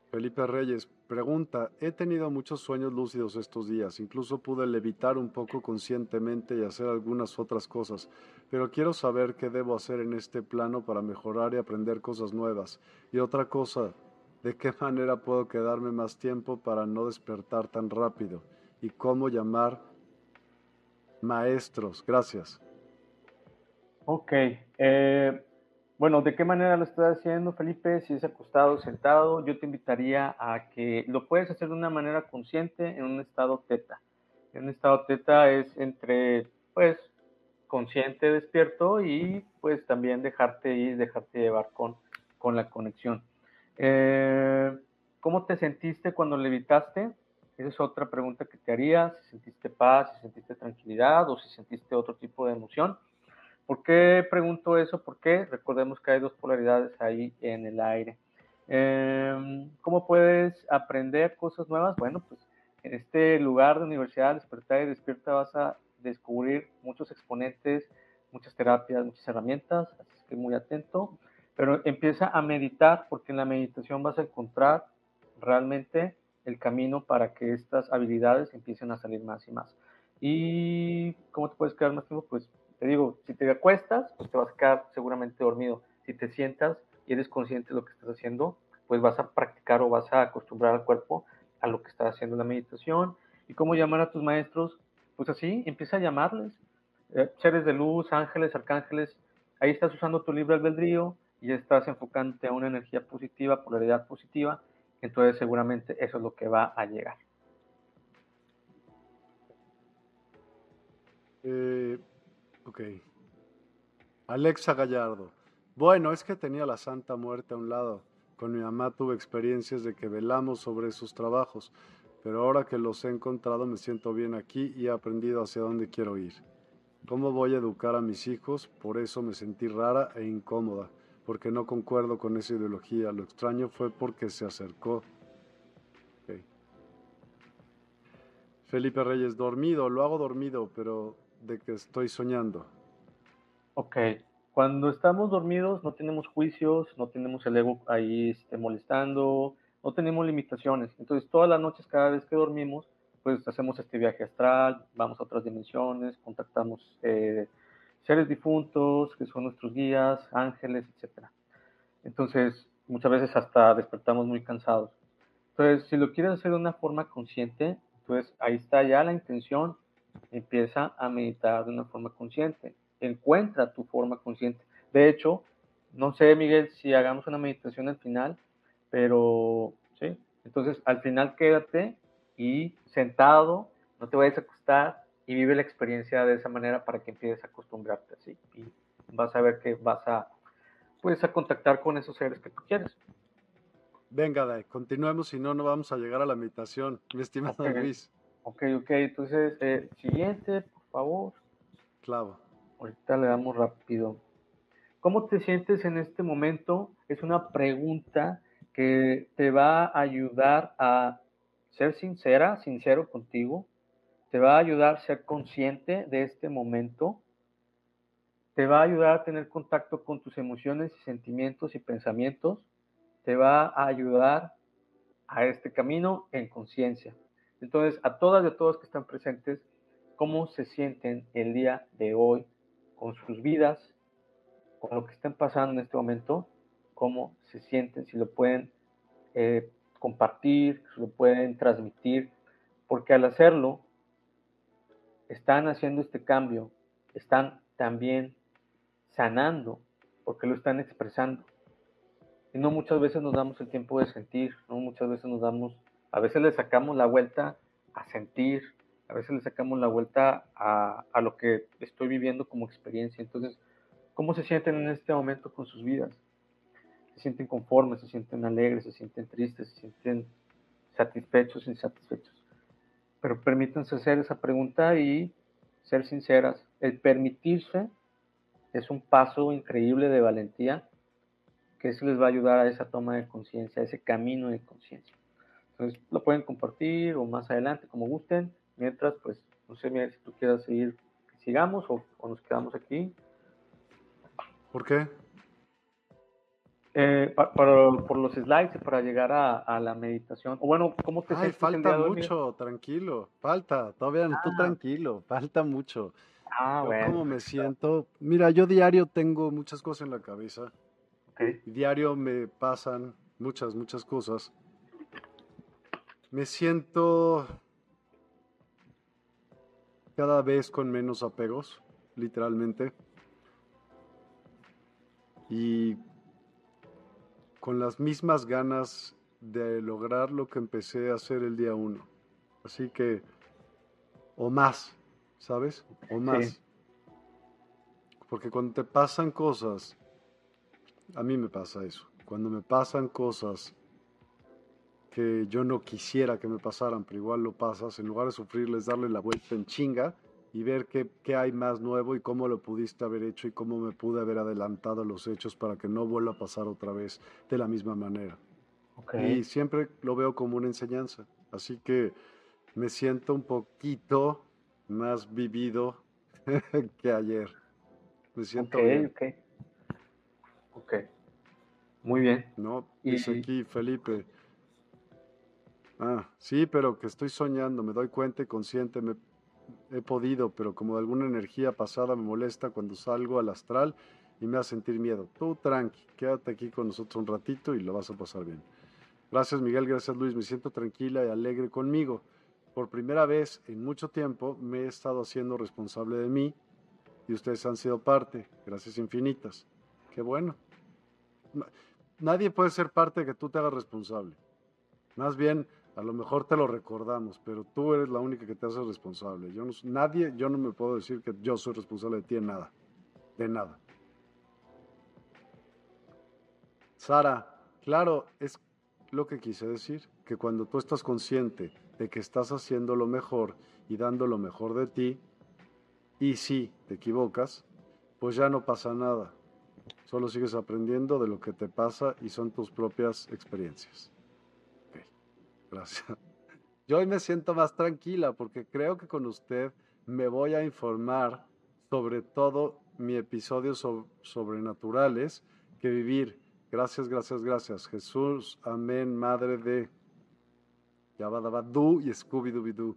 Felipe Reyes pregunta, he tenido muchos sueños lúcidos estos días, incluso pude levitar un poco conscientemente y hacer algunas otras cosas, pero quiero saber qué debo hacer en este plano para mejorar y aprender cosas nuevas. Y otra cosa, ¿de qué manera puedo quedarme más tiempo para no despertar tan rápido? ¿Y cómo llamar maestros? Gracias. Ok. Eh, bueno, ¿de qué manera lo estás haciendo, Felipe? Si es acostado, sentado, yo te invitaría a que lo puedes hacer de una manera consciente en un estado teta. En un estado teta es entre, pues, consciente, despierto y pues también dejarte ir, dejarte llevar con, con la conexión. Eh, ¿Cómo te sentiste cuando levitaste? Esa es otra pregunta que te haría, si sentiste paz, si sentiste tranquilidad o si sentiste otro tipo de emoción. ¿Por qué pregunto eso? Porque recordemos que hay dos polaridades ahí en el aire. Em, ¿Cómo puedes aprender cosas nuevas? Bueno, pues en este lugar de Universidad Despertar y Despierta vas a descubrir muchos exponentes, muchas terapias, muchas herramientas, así que muy atento. Pero empieza a meditar porque en la meditación vas a encontrar realmente el camino para que estas habilidades empiecen a salir más y más. ¿Y cómo te puedes quedar más tiempo? Pues te digo, si te acuestas, pues te vas a quedar seguramente dormido. Si te sientas y eres consciente de lo que estás haciendo, pues vas a practicar o vas a acostumbrar al cuerpo a lo que está haciendo la meditación. ¿Y cómo llamar a tus maestros? Pues así, empieza a llamarles. Eh, seres de luz, ángeles, arcángeles, ahí estás usando tu libre albedrío y estás enfocándote a una energía positiva, polaridad positiva, entonces seguramente eso es lo que va a llegar. Eh, Ok. Alexa Gallardo. Bueno, es que tenía la Santa Muerte a un lado. Con mi mamá tuve experiencias de que velamos sobre sus trabajos, pero ahora que los he encontrado me siento bien aquí y he aprendido hacia dónde quiero ir. ¿Cómo voy a educar a mis hijos? Por eso me sentí rara e incómoda, porque no concuerdo con esa ideología. Lo extraño fue porque se acercó. Felipe Reyes, dormido, lo hago dormido, pero de que estoy soñando. Ok, cuando estamos dormidos no tenemos juicios, no tenemos el ego ahí este, molestando, no tenemos limitaciones. Entonces todas las noches, cada vez que dormimos, pues hacemos este viaje astral, vamos a otras dimensiones, contactamos eh, seres difuntos, que son nuestros guías, ángeles, etc. Entonces, muchas veces hasta despertamos muy cansados. Entonces, si lo quieres hacer de una forma consciente, pues ahí está ya la intención. Empieza a meditar de una forma consciente. Encuentra tu forma consciente. De hecho, no sé, Miguel, si hagamos una meditación al final, pero sí. Entonces, al final quédate y sentado, no te vayas a acostar y vive la experiencia de esa manera para que empieces a acostumbrarte así. Y vas a ver que vas a, pues, a contactar con esos seres que tú quieres. Venga, Dai, continuemos, si no, no vamos a llegar a la meditación, mi estimado Luis. Ok, ok, entonces, eh, siguiente, por favor. Clavo. Ahorita le damos rápido. ¿Cómo te sientes en este momento? Es una pregunta que te va a ayudar a ser sincera, sincero contigo. Te va a ayudar a ser consciente de este momento. Te va a ayudar a tener contacto con tus emociones y sentimientos y pensamientos. Te va a ayudar a este camino en conciencia. Entonces, a todas y a todos que están presentes, ¿cómo se sienten el día de hoy con sus vidas, con lo que están pasando en este momento? ¿Cómo se sienten? Si lo pueden eh, compartir, si lo pueden transmitir, porque al hacerlo, están haciendo este cambio, están también sanando, porque lo están expresando. Y no muchas veces nos damos el tiempo de sentir, no muchas veces nos damos a veces le sacamos la vuelta a sentir, a veces le sacamos la vuelta a, lo que estoy viviendo como experiencia. Entonces, ¿cómo se sienten en este momento con sus vidas? ¿Se sienten conformes, se sienten alegres, se sienten tristes, se sienten satisfechos, insatisfechos? Pero permítanse hacer esa pregunta y ser sinceras. El permitirse es un paso increíble de valentía que eso les va a ayudar a esa toma de conciencia, a ese camino de conciencia. Entonces lo pueden compartir o más adelante, como gusten. Mientras, pues, no sé, si tú quieras seguir, sigamos o, nos quedamos aquí. ¿Por qué? Eh, por los slides y para llegar a, la meditación. O bueno, ¿cómo te Ay, falta mucho, tranquilo. Falta, todavía no, tú ah. tranquilo, falta mucho. Ah, bueno. ¿Cómo me siento? Mira, yo diario tengo muchas cosas en la cabeza. Diario me pasan muchas, muchas cosas. Me siento cada vez con menos apegos, literalmente. Y con las mismas ganas de lograr lo que empecé a hacer el día uno. Así que, o más, ¿sabes? O más. Porque cuando te pasan cosas, a mí me pasa eso. Cuando me pasan cosas que yo no quisiera que me pasaran, pero igual lo pasas, en lugar de sufrirles, darle la vuelta en chinga y ver qué, qué, hay más nuevo y cómo lo pudiste haber hecho y cómo me pude haber adelantado los hechos para que no vuelva a pasar otra vez de la misma manera. Y siempre lo veo como una enseñanza. Así que me siento un poquito más vivido que ayer. Me siento bien. Ok, ok. Muy bien. No, dice aquí Felipe, Ah, sí, pero que estoy soñando, me doy cuenta y consciente, me he podido, pero como de alguna energía pasada me molesta cuando salgo al astral y me hace sentir miedo. Tú tranqui, quédate aquí con nosotros un ratito y lo vas a pasar bien. Gracias Miguel, gracias Luis, me siento tranquila y alegre conmigo. Por primera vez en mucho tiempo me he estado haciendo responsable de mí y ustedes han sido parte. Gracias infinitas. Qué bueno. Nadie puede ser parte de que tú te hagas responsable. Más bien, a lo mejor te lo recordamos, pero tú eres la única que te hace responsable. Yo no, nadie, yo no me puedo decir que yo soy responsable de ti en nada, de nada. Sara, claro, es lo que quise decir, que cuando tú estás consciente de que estás haciendo lo mejor y dando lo mejor de ti, y si te equivocas, pues ya no pasa nada. Solo sigues aprendiendo de lo que te pasa y son tus propias experiencias. Gracias. Yo hoy me siento más tranquila porque creo que con usted me voy a informar sobre todo mi episodio sobrenaturales que vivir. Gracias, gracias, gracias. Jesús, amén, madre de Yabadabadú y Scooby Doo.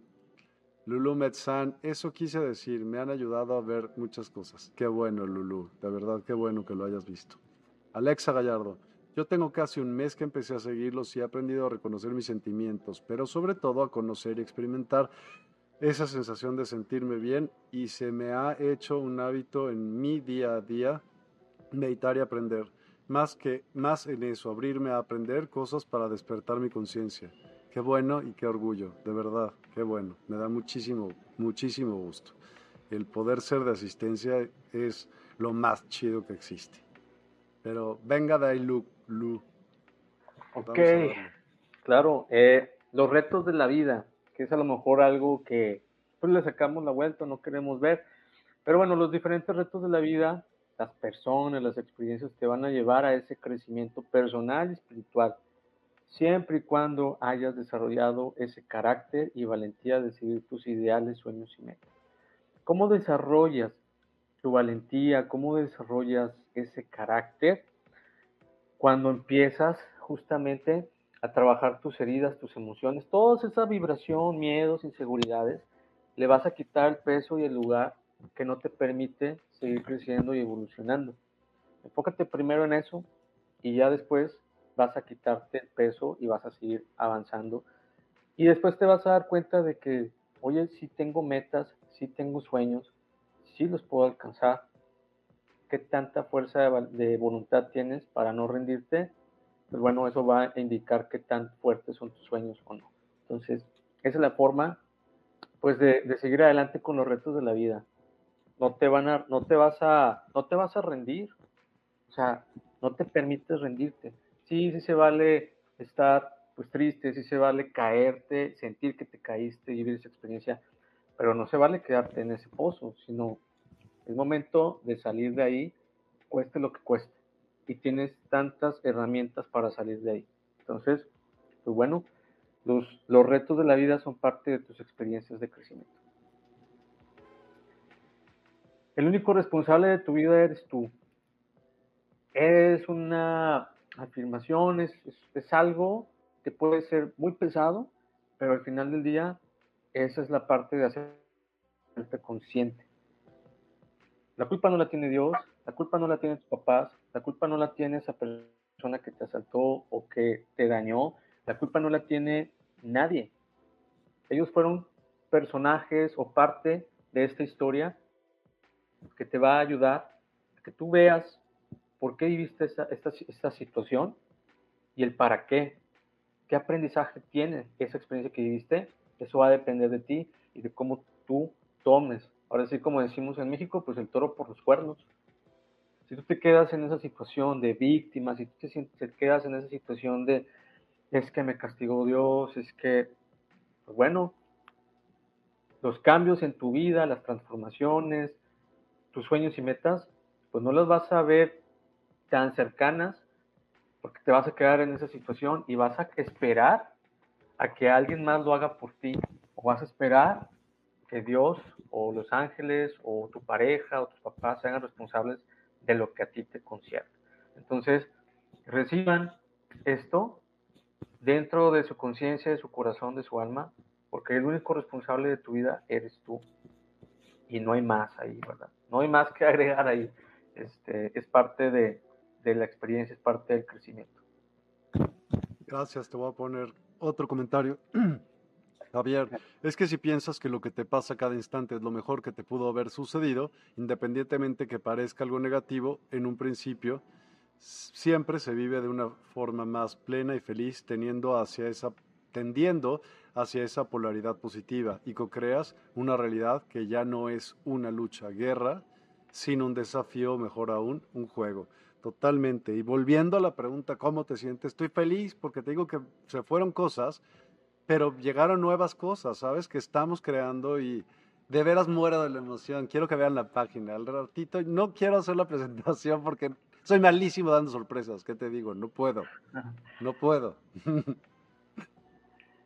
Lulu Metzan, eso quise decir, me han ayudado a ver muchas cosas. Qué bueno, Lulu, de verdad, qué bueno que lo hayas visto. Alexa Gallardo, Yo tengo casi un mes que empecé a seguirlos y he aprendido a reconocer mis sentimientos, pero sobre todo a conocer y experimentar esa sensación de sentirme bien y se me ha hecho un hábito en mi día a día meditar y aprender. Más que más en eso, abrirme a aprender cosas para despertar mi conciencia. Qué bueno y qué orgullo, de verdad, qué bueno. Me da muchísimo, muchísimo gusto. El poder ser de asistencia es lo más chido que existe. Pero venga de ahí, Lu. Ok, claro. Eh, los retos de la vida que es a lo mejor algo que pues le sacamos la vuelta, no queremos ver. Pero bueno, los diferentes retos de la vida, las personas, las experiencias te van a llevar a ese crecimiento personal y espiritual, siempre y cuando hayas desarrollado ese carácter y valentía de seguir tus ideales, sueños y metas. ¿Cómo desarrollas tu valentía? ¿Cómo desarrollas ese carácter? Cuando empiezas justamente a trabajar tus heridas, tus emociones, toda esa vibración, miedos, inseguridades, le vas a quitar el peso y el lugar que no te permite seguir creciendo y evolucionando. Enfócate primero en eso y ya después vas a quitarte el peso y vas a seguir avanzando. Y después te vas a dar cuenta de que, oye, sí tengo metas, sí tengo sueños, sí los puedo alcanzar. ¿Qué tanta fuerza de voluntad tienes para no rendirte pues bueno, eso va a indicar qué tan fuertes son tus sueños o no. Entonces, esa es la forma, pues, de, seguir adelante con los retos de la vida. No te van a, no te vas a, no te vas a rendir. O sea, no te permites rendirte. Sí, sí se vale estar, pues, triste, sí se vale caerte, sentir que te caíste, vivir esa experiencia, pero no se vale quedarte en ese pozo, sino es momento de salir de ahí, cueste lo que cueste y tienes tantas herramientas para salir de ahí. Entonces, pues bueno, los, retos de la vida son parte de tus experiencias de crecimiento. El único responsable de tu vida eres tú. Es una afirmación, es, es, algo que puede ser muy pesado, pero al final del día, esa es la parte de hacerte consciente. La culpa no la tiene Dios, la culpa no la tienen tus papás, la culpa no la tiene esa persona que te asaltó o que te dañó, la culpa no la tiene nadie. Ellos fueron personajes o parte de esta historia que te va a ayudar a que tú veas por qué viviste esta, esta situación y el para qué. ¿Qué aprendizaje tiene esa experiencia que viviste? Eso va a depender de ti y de cómo tú tomes. Ahora sí, como decimos en México, pues el toro por los cuernos. Si tú te quedas en esa situación de víctima, si tú te, quedas en esa situación de es que me castigó Dios, es que, pues bueno, los cambios en tu vida, las transformaciones, tus sueños y metas, pues no las vas a ver tan cercanas porque te vas a quedar en esa situación y vas a esperar a que alguien más lo haga por ti o vas a esperar que Dios o los ángeles o tu pareja o tus papás sean responsables de lo que a ti te concierne. Entonces, reciban esto dentro de su conciencia, de su corazón, de su alma, porque el único responsable de tu vida eres tú. Y no hay más ahí, ¿verdad? No hay más que agregar ahí. Este, es parte de, de la experiencia, es parte del crecimiento. Gracias, te voy a poner otro comentario. Javier, es que si piensas que lo que te pasa cada instante es lo mejor que te pudo haber sucedido, independientemente que parezca algo negativo, en un principio siempre se vive de una forma más plena y feliz teniendo hacia esa, tendiendo hacia esa polaridad positiva y co-creas una realidad que ya no es una lucha, guerra, sino un desafío, mejor aún, un juego. Totalmente. Y volviendo a la pregunta, ¿cómo te sientes? Estoy feliz porque te digo que se fueron cosas pero llegaron nuevas cosas, ¿sabes? Que estamos creando y de veras muero de la emoción. Quiero que vean la página. Al ratito, no quiero hacer la presentación porque soy malísimo dando sorpresas. ¿Qué te digo? No puedo. No puedo.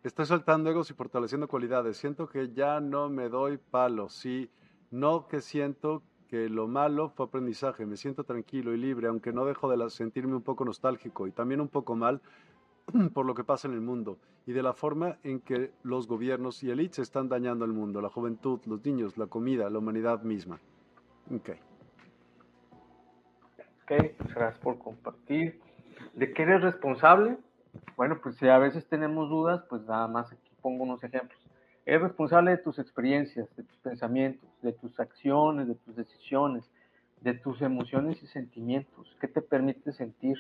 Estoy soltando egos y fortaleciendo cualidades. Siento que ya no me doy palo. Sí, no que siento que lo malo fue aprendizaje. Me siento tranquilo y libre, aunque no dejo de sentirme un poco nostálgico y también un poco mal por lo que pasa en el mundo y de la forma en que los gobiernos y élites están dañando al mundo, la juventud, los niños, la comida, la humanidad misma. Ok. Ok, pues gracias por compartir. ¿De qué eres responsable? Bueno, pues si a veces tenemos dudas, pues nada más aquí pongo unos ejemplos. Eres responsable de tus experiencias, de tus pensamientos, de tus acciones, de tus decisiones, de tus emociones y sentimientos. ¿Qué te permite sentir?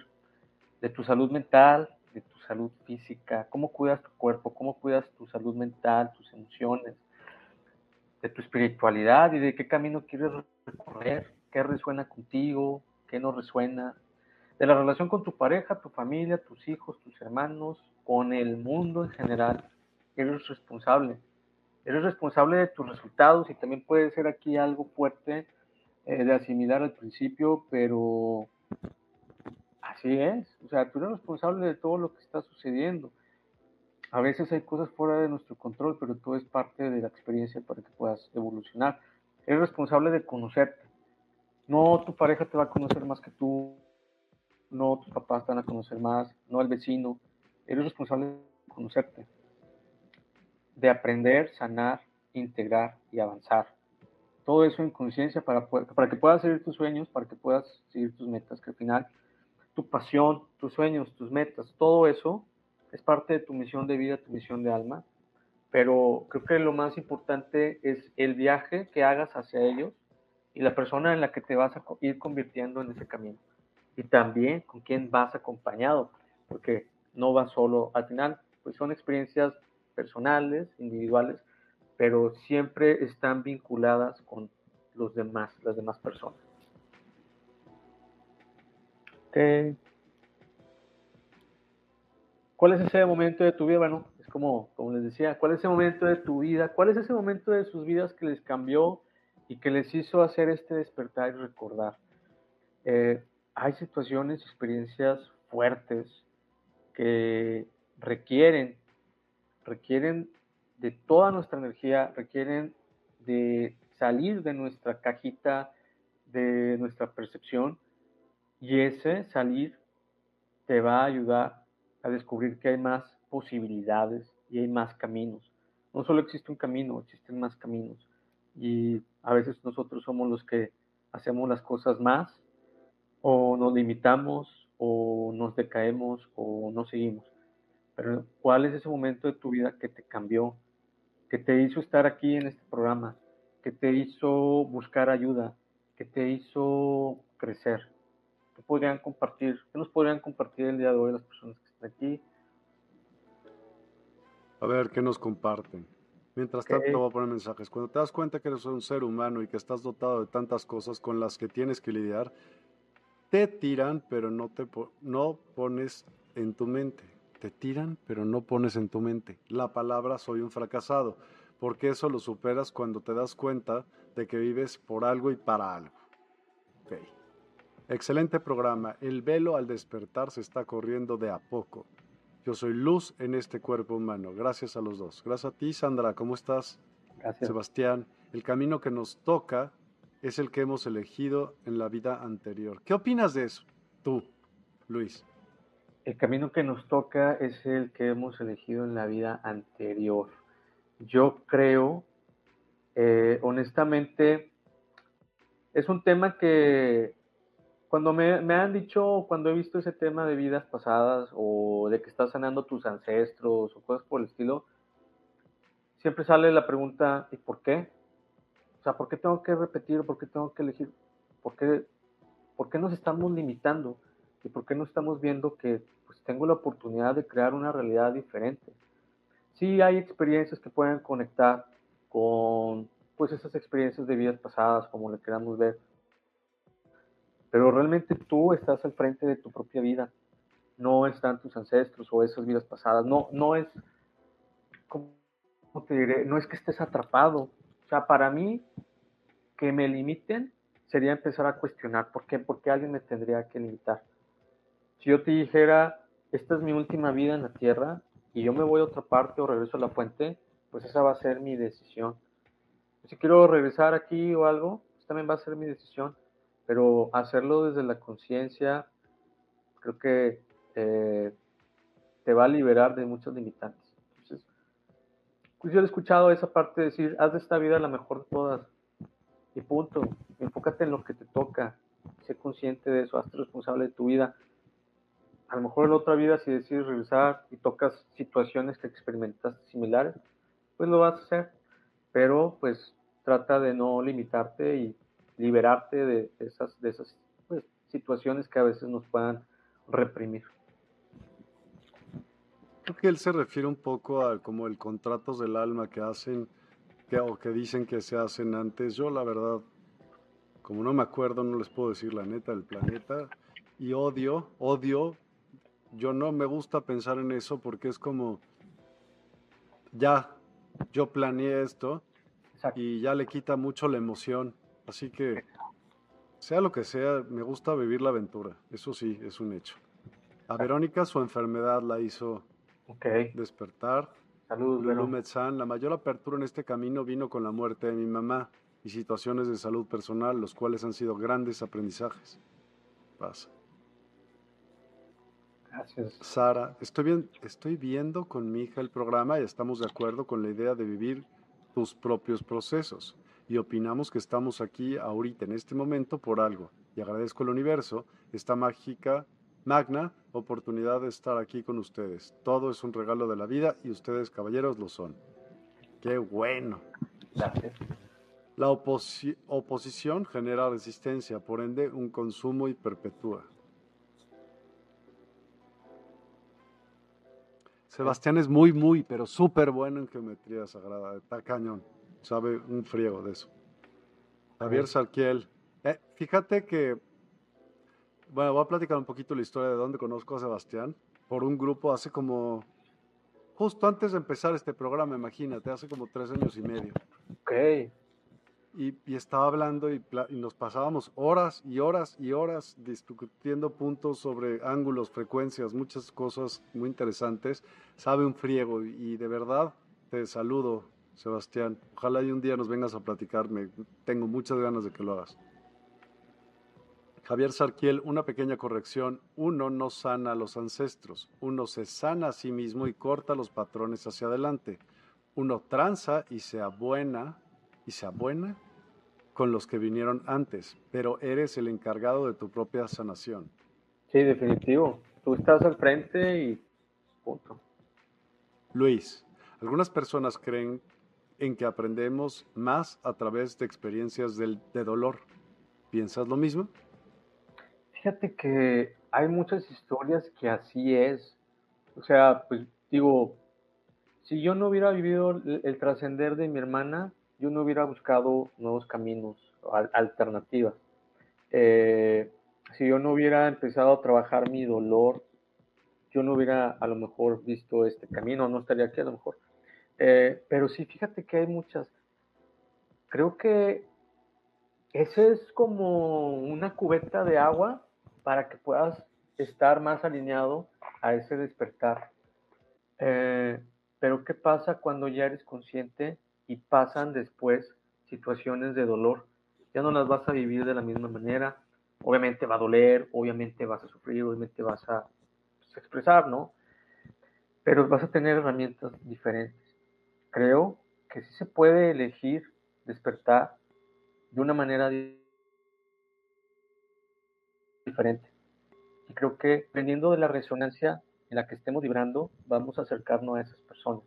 De tu salud mental, de tu salud física, cómo cuidas tu cuerpo, cómo cuidas tu salud mental, tus emociones, de tu espiritualidad y de qué camino quieres recorrer, qué resuena contigo, qué no resuena, de la relación con tu pareja, tu familia, tus hijos, tus hermanos, con el mundo en general. Eres responsable. Eres responsable de tus resultados y también puede ser aquí algo fuerte eh, de asimilar al principio, pero así es. O sea, tú eres responsable de todo lo que está sucediendo. A veces hay cosas fuera de nuestro control, pero todo es parte de la experiencia para que puedas evolucionar. Eres responsable de conocerte. No tu pareja te va a conocer más que tú, no tus papás te van a conocer más, no el vecino. Eres responsable de conocerte, de aprender, sanar, integrar y avanzar. Todo eso en conciencia para, para que puedas seguir tus sueños, para que puedas seguir tus metas, que al final tu pasión, tus sueños, tus metas, todo eso es parte de tu misión de vida, tu misión de alma. Pero creo que lo más importante es el viaje que hagas hacia ellos y la persona en la que te vas a ir convirtiendo en ese camino y también con quién vas acompañado, porque no vas solo. Al final, pues son experiencias personales, individuales, pero siempre están vinculadas con los demás, las demás personas. ¿Cuál es ese momento de tu vida? Bueno, es como, como les decía, ¿cuál es ese momento de tu vida? ¿Cuál es ese momento de sus vidas que les cambió y que les hizo hacer este despertar y recordar? Eh, hay situaciones, experiencias fuertes que requieren, requieren de toda nuestra energía, requieren de salir de nuestra cajita, de nuestra percepción, y ese salir te va a ayudar a descubrir que hay más posibilidades y hay más caminos. No solo existe un camino, existen más caminos. Y a veces nosotros somos los que hacemos las cosas más o nos limitamos o nos decaemos o no seguimos. Pero ¿cuál es ese momento de tu vida que te cambió, que te hizo estar aquí en este programa, que te hizo buscar ayuda, que te hizo crecer? ¿Qué podrían compartir? ¿Qué nos podrían compartir el día de hoy las personas que están aquí? A ver, ¿qué nos comparten? Mientras tanto, te voy a poner mensajes. Cuando te das cuenta que eres un ser humano y que estás dotado de tantas cosas con las que tienes que lidiar, te tiran, pero no, te no pones en tu mente. Te tiran, pero no pones en tu mente. La palabra soy un fracasado, porque eso lo superas cuando te das cuenta de que vives por algo y para algo. Excelente programa. El velo al despertar se está corriendo de a poco. Yo soy luz en este cuerpo humano. Gracias a los dos. Gracias a ti, Sandra. ¿Cómo estás? Gracias. Sebastián, el camino que nos toca es el que hemos elegido en la vida anterior. ¿Qué opinas de eso, tú, Luis? El camino que nos toca es el que hemos elegido en la vida anterior. Yo creo, eh, honestamente, es un tema que cuando me, han dicho, cuando he visto ese tema de vidas pasadas o de que estás sanando tus ancestros o cosas por el estilo, siempre sale la pregunta, ¿y por qué? O sea, ¿por qué tengo que repetir? ¿Por qué tengo que elegir? ¿Por qué, por qué nos estamos limitando? ¿Y por qué no estamos viendo que pues, tengo la oportunidad de crear una realidad diferente? Sí hay experiencias que pueden conectar con pues esas experiencias de vidas pasadas, como le queramos ver. Pero realmente tú estás al frente de tu propia vida. No están tus ancestros o esas vidas pasadas. No, no es, ¿cómo te diré? No es que estés atrapado sea, para mí, que me limiten sería empezar a cuestionar por qué, por qué alguien me tendría que limitar. Si yo te dijera, esta es mi última vida en la tierra y yo me voy a otra parte o regreso a la fuente, pues esa va a ser mi decisión. Si quiero regresar aquí o algo, pues también va a ser mi decisión, pero hacerlo desde la conciencia, creo que eh, te va a liberar de muchos limitantes pues yo he escuchado esa parte de decir, haz de esta vida la mejor de todas. Y punto. Enfócate en lo que te toca. Sé consciente de eso, hazte responsable de tu vida. a lo mejor en otra vida, si decides regresar y tocas situaciones que experimentaste similares, pues lo vas a hacer. Pero pues trata de no limitarte y liberarte de esas, de esas pues, situaciones que a veces nos puedan reprimir. Creo que él se refiere un poco a como el contratos del alma que hacen que, o que dicen que se hacen antes. Yo la verdad, como no me acuerdo, no les puedo decir la neta del planeta. Y odio, odio. Yo no me gusta pensar en eso porque es como, ya, yo planeé esto y ya le quita mucho la emoción. Así que, sea lo que sea, me gusta vivir la aventura. Eso sí, es un hecho. A Verónica su enfermedad la hizo despertar. Salud, la mayor apertura en este camino vino con la muerte de mi mamá y situaciones de salud personal, los cuales han sido grandes aprendizajes. Pasa. Gracias. Sara, estoy, bien, estoy viendo con mi hija el programa y estamos de acuerdo con la idea de vivir tus propios procesos y opinamos que estamos aquí ahorita, en este momento, por algo. Y agradezco al universo esta mágica, magna oportunidad de estar aquí con ustedes. Todo es un regalo de la vida y ustedes, caballeros, lo son. ¡Qué bueno! Gracias. La oposición genera resistencia, por ende, un consumo y perpetúa. Sebastián es muy, muy, pero súper bueno en geometría sagrada. Está cañón. Sabe un friego de eso. Javier Sarquiel. Eh, fíjate que, bueno, voy a platicar un poquito la historia de dónde conozco a Sebastián. Por un grupo hace como, justo antes de empezar este programa, imagínate, hace como tres años y medio. Ok y, estaba hablando y, nos pasábamos horas y horas y horas discutiendo puntos sobre ángulos, frecuencias, muchas cosas muy interesantes. Sabe un friego y, de verdad te saludo, Sebastián. Ojalá y un día nos vengas a platicarme. Tengo muchas ganas de que lo hagas. Javier Sarquiel, una pequeña corrección. Uno no sana a los ancestros. Uno se sana a sí mismo y corta los patrones hacia adelante. Uno tranza y se abuena y sea buena con los que vinieron antes, pero eres el encargado de tu propia sanación. Sí, definitivo. Tú estás al frente y punto. Luis, algunas personas creen en que aprendemos más a través de experiencias de dolor. ¿Piensas lo mismo? Fíjate que hay muchas historias que así es. O sea, pues digo, si yo no hubiera vivido el trascender de mi hermana, yo no hubiera buscado nuevos caminos, alternativas. Eh, si yo no hubiera empezado a trabajar mi dolor, yo no hubiera a lo mejor visto este camino, no estaría aquí a lo mejor. Eh, pero sí, fíjate que hay muchas. Creo que ese es como una cubeta de agua para que puedas estar más alineado a ese despertar. Eh, pero ¿qué pasa cuando ya eres consciente y pasan después situaciones de dolor. Ya no las vas a vivir de la misma manera. Obviamente va a doler, obviamente vas a sufrir, obviamente vas a pues, expresar, ¿no? Pero vas a tener herramientas diferentes. Creo que sí se puede elegir despertar de una manera diferente. Y creo que dependiendo de la resonancia en la que estemos vibrando, vamos a acercarnos a esas personas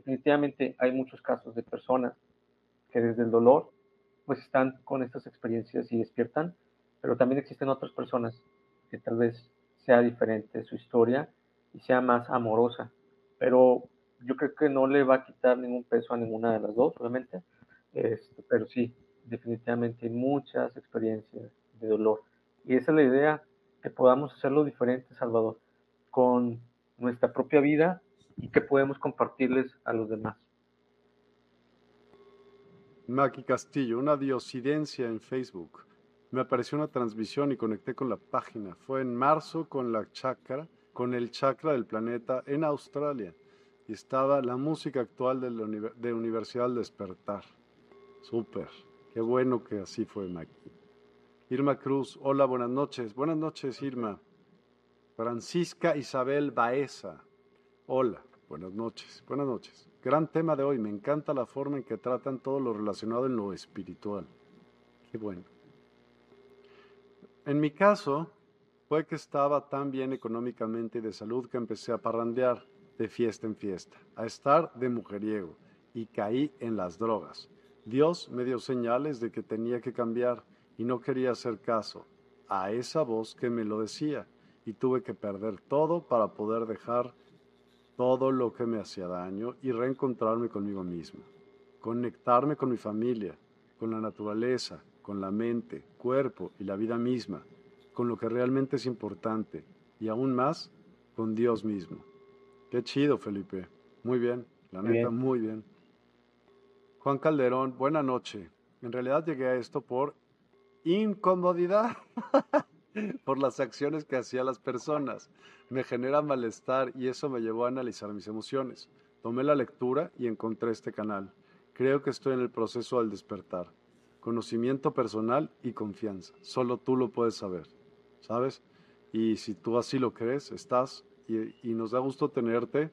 definitivamente hay muchos casos de personas que desde el dolor pues están con estas experiencias y despiertan, pero también existen otras personas que tal vez sea diferente su historia y sea más amorosa, pero yo creo que no le va a quitar ningún peso a ninguna de las dos, obviamente, este, pero sí, definitivamente hay muchas experiencias de dolor. Y esa es la idea, que podamos hacerlo diferente, Salvador, con nuestra propia vida y qué podemos compartirles a los demás. Maki Castillo, una diosidencia en Facebook. Me apareció una transmisión y conecté con la página. Fue en marzo con la chakra, con el chakra del planeta en Australia. Y estaba la música actual de, Universidad Despertar. Súper. Qué bueno que así fue, Maki. Irma Cruz, hola, buenas noches. Buenas noches, Irma. Francisca Isabel Baeza, hola. Buenas noches, buenas noches. Gran tema de hoy, me encanta la forma en que tratan todo lo relacionado en lo espiritual. Qué bueno. En mi caso, Fue que estaba tan bien económicamente y de salud que empecé a parrandear de fiesta en fiesta, a estar de mujeriego y caí en las drogas. Dios me dio señales de que tenía que cambiar y no quería hacer caso a esa voz que me lo decía y tuve que perder todo para poder dejar todo lo que me hacía daño y reencontrarme conmigo mismo, conectarme con mi familia, con la naturaleza, con la mente, cuerpo y la vida misma con lo que realmente es importante y aún más con Dios mismo. Qué chido, Felipe. Muy bien, la neta, muy bien. Juan Calderón, buena noche. En realidad llegué a esto por incomodidad, por las acciones que hacía las personas. Me genera malestar y eso me llevó a analizar mis emociones. Tomé la lectura y encontré este canal. Creo que estoy en el proceso al despertar. Conocimiento personal y confianza. Solo tú lo puedes saber. ¿sabes? Y si tú así lo crees, estás y, nos da gusto tenerte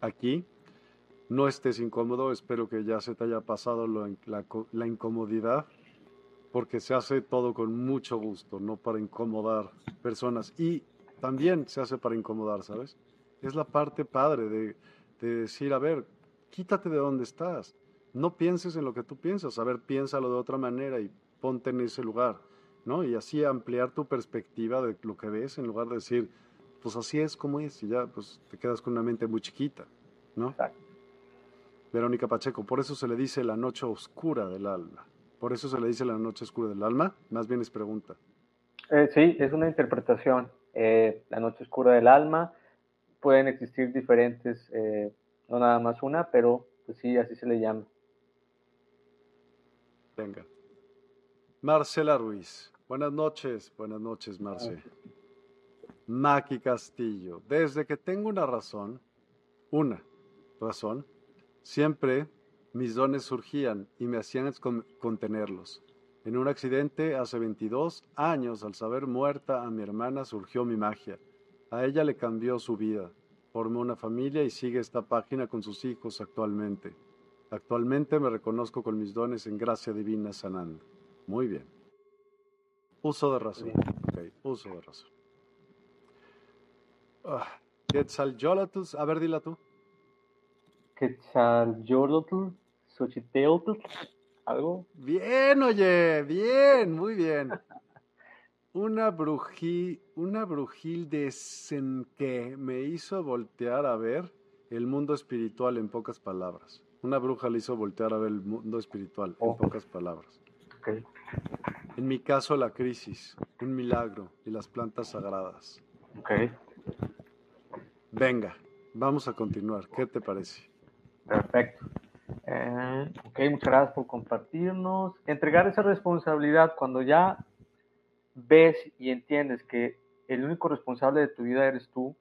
aquí. No estés incómodo, espero que ya se te haya pasado la, incomodidad, porque se hace todo con mucho gusto, no para incomodar personas. Y también se hace para incomodar, ¿sabes? Es la parte padre de, de decir, a ver, quítate de donde estás. No pienses en lo que tú piensas, a ver, piénsalo de otra manera y ponte en ese lugar. ¿no? Y así ampliar tu perspectiva de lo que ves en lugar de decir, pues así es como es y ya pues te quedas con una mente muy chiquita, ¿no? Verónica Pacheco, por eso se le dice la noche oscura del alma. Por eso se le dice la noche oscura del alma, más bien es pregunta. Eh, sí, es una interpretación. Eh, la noche oscura del alma, pueden existir diferentes, eh, no nada más una, pero pues sí, así se le llama. Venga. Marcela Ruiz. Buenas noches, buenas noches, Marce. Maki Castillo. Desde que tengo una razón, una razón, siempre mis dones surgían y me hacían contenerlos. En un accidente hace 22 años, al saber muerta a mi hermana, surgió mi magia. A ella le cambió su vida. Formó una familia y sigue esta página con sus hijos actualmente. Actualmente me reconozco con mis dones en gracia divina sanando. Muy bien. Uso de razón. Uso de razón. Quetzalcoatl, a ver, dila tú. Quetzalcoatl, Xochiteotl, algo. Bien, oye, bien, muy bien. Una brují, una brujil de que me hizo voltear a ver el mundo espiritual en pocas palabras. Una bruja le hizo voltear a ver el mundo espiritual en oh. pocas palabras. En mi caso, la crisis, un milagro y las plantas sagradas. Venga, vamos a continuar. ¿Qué te parece? Perfecto. Eh, ok, muchas gracias por compartirnos. Entregar esa responsabilidad cuando ya ves y entiendes que el único responsable de tu vida eres tú,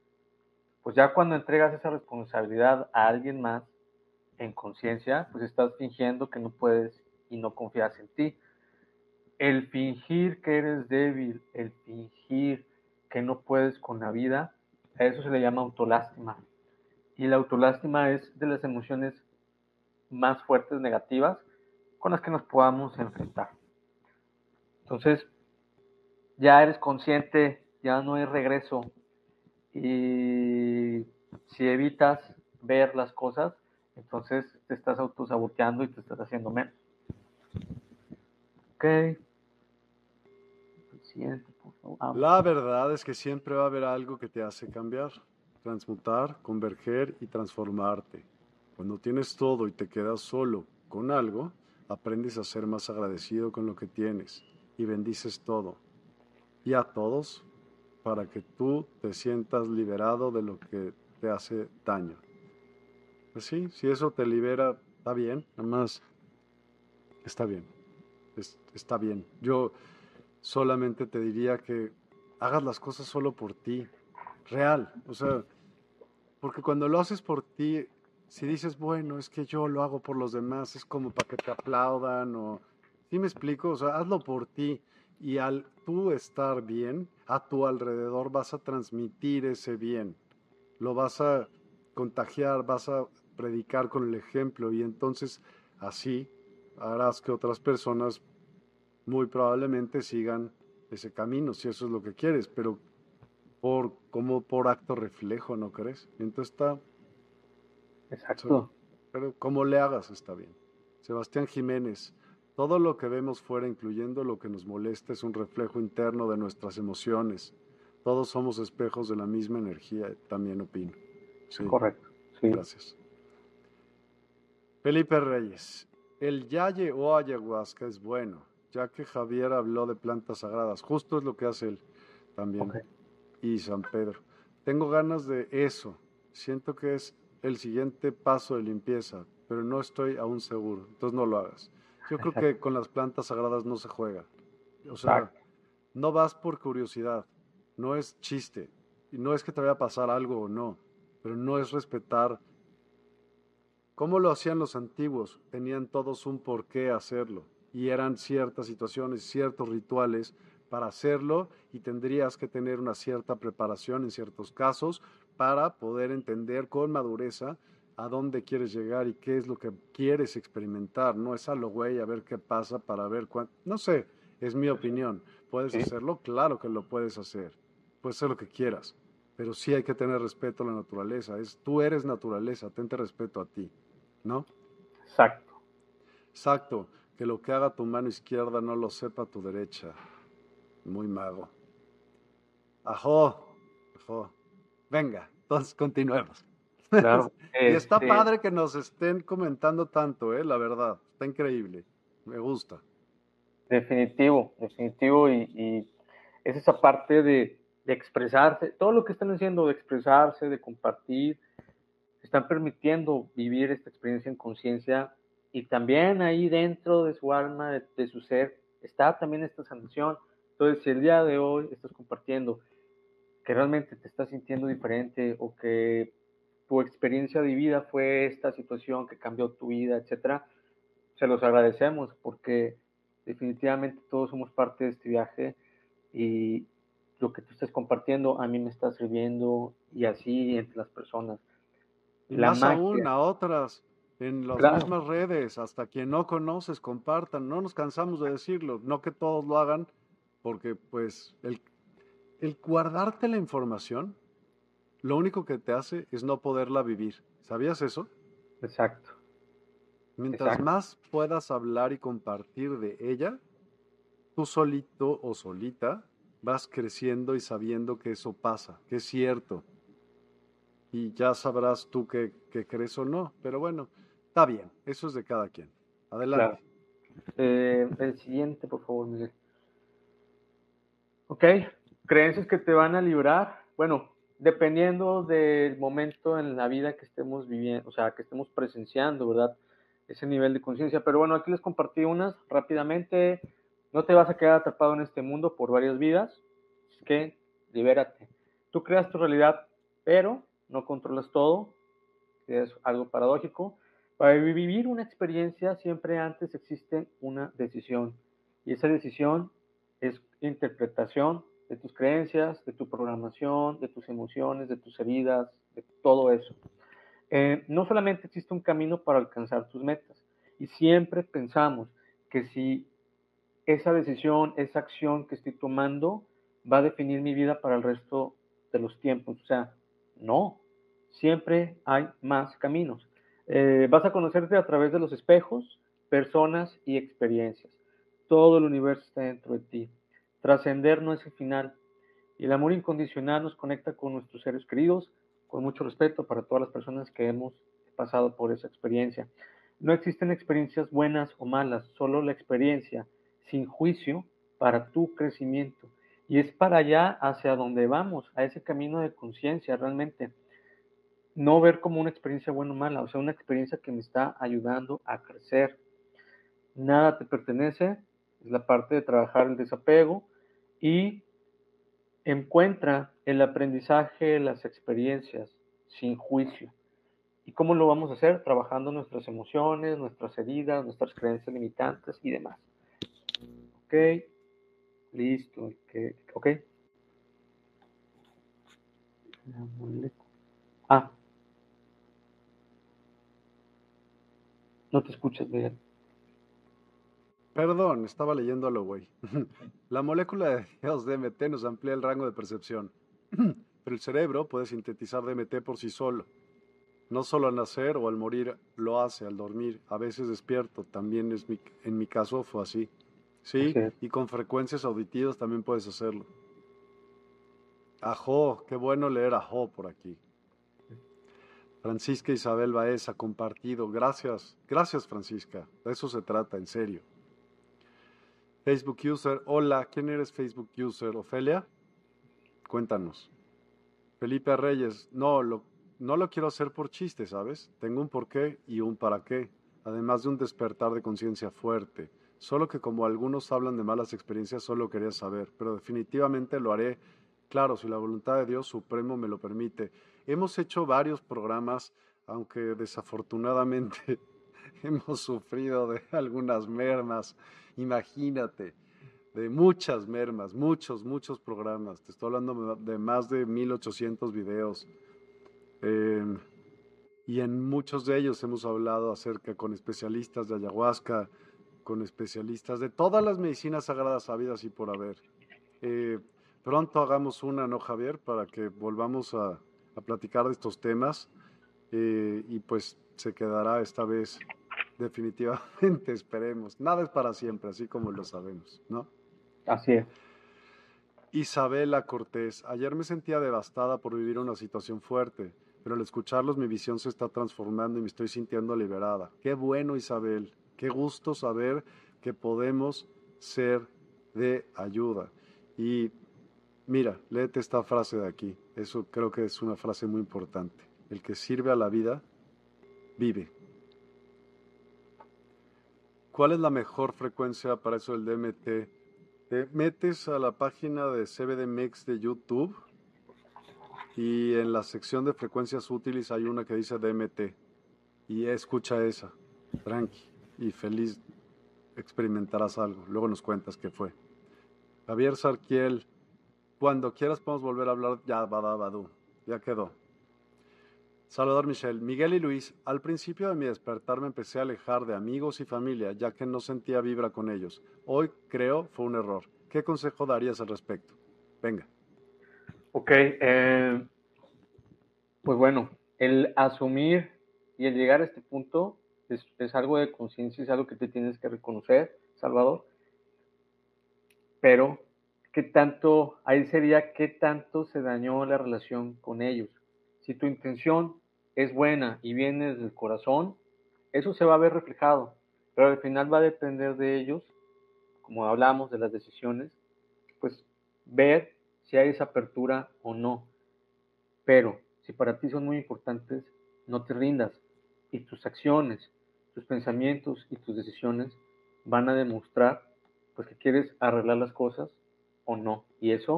pues ya cuando entregas esa responsabilidad a alguien más en conciencia, pues estás fingiendo que no puedes y no confías en ti el fingir que eres débil, el fingir que no puedes con la vida, a eso se le llama autolástima. Y la autolástima es de las emociones más fuertes negativas con las que nos podamos enfrentar. Entonces, ya eres consciente, ya no hay regreso. Y si evitas ver las cosas, entonces te estás autosaboteando y te estás haciendo menos. Ok. La verdad es que siempre va a haber algo que te hace cambiar, transmutar, converger y transformarte. Cuando tienes todo y te quedas solo con algo, aprendes a ser más agradecido con lo que tienes y bendices todo y a todos para que tú te sientas liberado de lo que te hace daño. Pues sí, si eso te libera, está bien, nada más está bien, está bien. Yo solamente te diría que hagas las cosas solo por ti, real, o sea, porque cuando lo haces por ti, si dices, bueno, es que yo lo hago por los demás, es como para que te aplaudan o... ¿Sí me explico? O sea, hazlo por ti y al tú estar bien, a tu alrededor vas a transmitir ese bien, lo vas a contagiar, vas a predicar con el ejemplo y entonces así harás que otras personas muy probablemente sigan ese camino, si eso es lo que quieres, pero por, como por acto reflejo, ¿no crees? Entonces está... Exacto. Pero como le hagas está bien. Sebastián Jiménez, todo lo que vemos fuera, incluyendo lo que nos molesta, es un reflejo interno de nuestras emociones. Todos somos espejos de la misma energía, también opino. Sí. Correcto. Sí. Gracias. Felipe Reyes, el yaye o ayahuasca es bueno, ya que Javier habló de plantas sagradas. Justo es lo que hace él también. Y San Pedro. Tengo ganas de eso. Siento que es el siguiente paso de limpieza, pero no estoy aún seguro. Entonces no lo hagas. Yo creo que con las plantas sagradas no se juega. O sea, no vas por curiosidad. No es chiste. Y no es que te vaya a pasar algo o no. Pero no es respetar ¿Cómo lo hacían los antiguos? Tenían todos un porqué hacerlo y eran ciertas situaciones, ciertos rituales para hacerlo y tendrías que tener una cierta preparación en ciertos casos para poder entender con madureza a dónde quieres llegar y qué es lo que quieres experimentar. No es a lo güey a ver qué pasa para ver cuánto. No sé, es mi opinión. ¿Puedes hacerlo? Claro que lo puedes hacer. Puedes hacer lo que quieras. Pero sí hay que tener respeto a la naturaleza. Es, tú eres naturaleza, tente respeto a ti. ¿no? Exacto. Exacto, que lo que haga tu mano izquierda no lo sepa tu derecha. Muy mago. Ajo, ajo. Venga, entonces continuemos. Claro. y está este padre que nos estén comentando tanto, ¿eh? La verdad, está increíble. Me gusta. Definitivo, definitivo. Y, y es esa parte de, de expresarse, todo lo que están haciendo, de expresarse, de compartir, están permitiendo vivir esta experiencia en conciencia y también ahí dentro de su alma, de, su ser, está también esta sanación. Entonces, si el día de hoy estás compartiendo que realmente te estás sintiendo diferente o que tu experiencia de vida fue esta situación que cambió tu vida, etcétera, se los agradecemos porque definitivamente todos somos parte de este viaje y lo que tú estás compartiendo a mí me está sirviendo y así entre las personas. Y más aún a otras en las mismas redes, hasta quien no conoces, compartan. No nos cansamos de decirlo, no que todos lo hagan, porque pues el, el guardarte la información, lo único que te hace es no poderla vivir. ¿Sabías eso? Exacto. Mientras más puedas hablar y compartir de ella, tú solito o solita vas creciendo y sabiendo que eso pasa, que es cierto y ya sabrás tú qué, crees o no. Pero bueno, está bien, eso es de cada quien. Adelante. Eh, el siguiente, por favor, Miguel. Ok, creencias que te van a librar. Bueno, dependiendo del momento en la vida que estemos viviendo, o sea, que estemos presenciando, ¿verdad? Ese nivel de conciencia. Pero bueno, aquí les compartí unas rápidamente. No te vas a quedar atrapado en este mundo por varias vidas. Es que libérate. Tú creas tu realidad, pero no controlas todo, es algo paradójico. Para vivir una experiencia siempre antes existe una decisión y esa decisión es interpretación de tus creencias, de tu programación, de tus emociones, de tus heridas, de todo eso. Eh, no solamente existe un camino para alcanzar tus metas y siempre pensamos que si esa decisión, esa acción que estoy tomando va a definir mi vida para el resto de los tiempos. O sea, no, siempre hay más caminos. Eh, vas a conocerte a través de los espejos, personas y experiencias. Todo el universo está dentro de ti. Trascender no es el final. Y el amor incondicional nos conecta con nuestros seres queridos, con mucho respeto para todas las personas que hemos pasado por esa experiencia. No existen experiencias buenas o malas, solo la experiencia sin juicio para tu crecimiento. Y es para allá hacia donde vamos, a ese camino de conciencia realmente. No ver como una experiencia buena o mala, o sea, una experiencia que me está ayudando a crecer. Nada te pertenece, es la parte de trabajar el desapego y encuentra el aprendizaje, las experiencias sin juicio. ¿Y cómo lo vamos a hacer? Trabajando nuestras emociones, nuestras heridas, nuestras creencias limitantes y demás. Ok, Listo, ok. Ah. No te escuchas, Miguel. Perdón, estaba leyéndolo, güey. La molécula de Dios DMT nos amplía el rango de percepción. pero el cerebro puede sintetizar DMT por sí solo. No solo al nacer o al morir lo hace, al dormir, a veces despierto, también es en mi caso fue así. Sí, y con frecuencias auditivas también puedes hacerlo. Ajo, qué bueno leer Ajo por aquí. Francisca Isabel Baez ha compartido. Gracias, gracias Francisca. De eso se trata, en serio. Facebook user, hola, ¿quién eres Facebook user? ¿Ofelia? Cuéntanos. Felipe Reyes, no, lo, no lo quiero hacer por chiste, ¿sabes? Tengo un porqué y un para qué, además de un despertar de conciencia fuerte. Solo que como algunos hablan de malas experiencias, solo quería saber, pero definitivamente lo haré, claro, si la voluntad de Dios Supremo me lo permite. Hemos hecho varios programas, aunque desafortunadamente hemos sufrido de algunas mermas, imagínate, de muchas mermas, muchos, muchos programas. Te estoy hablando de más de 1800 videos. Em, y en muchos de ellos hemos hablado acerca con especialistas de ayahuasca, con especialistas de todas las medicinas sagradas habidas y por haber. Eh, pronto hagamos una, ¿no, Javier? Para que volvamos a, platicar de estos temas eh, y pues se quedará esta vez definitivamente, esperemos. Nada es para siempre, así como lo sabemos, ¿no? Así es. Isabela Cortés, ayer me sentía devastada por vivir una situación fuerte, pero al escucharlos mi visión se está transformando y me estoy sintiendo liberada. Qué bueno, Isabel. Qué gusto saber que podemos ser de ayuda. Y mira, léete esta frase de aquí. Eso creo que es una frase muy importante. El que sirve a la vida, vive. ¿Cuál es la mejor frecuencia para eso del DMT? Te metes a la página de CBDMX de YouTube y en la sección de frecuencias útiles hay una que dice DMT y escucha esa, tranqui y feliz experimentarás algo. Luego nos cuentas qué fue. Javier Sarquiel, cuando quieras podemos volver a hablar. Ya, badabadú, ya quedó. Salvador Michel, Miguel y Luis, al principio de mi despertar me empecé a alejar de amigos y familia, ya que no sentía vibra con ellos. Hoy creo fue un error. ¿Qué consejo darías al respecto? Venga. Ok, eh, pues bueno, el asumir y el llegar a este punto es, algo de conciencia, es algo que te tienes que reconocer, Salvador. Pero, ¿qué tanto, ahí sería qué tanto se dañó la relación con ellos? Si tu intención es buena y viene del corazón, eso se va a ver reflejado, pero al final va a depender de ellos, como hablamos de las decisiones, pues ver si hay esa apertura o no. Pero si para ti son muy importantes, no te rindas y tus acciones, tus pensamientos y tus decisiones van a demostrar pues que quieres arreglar las cosas o no. Y eso,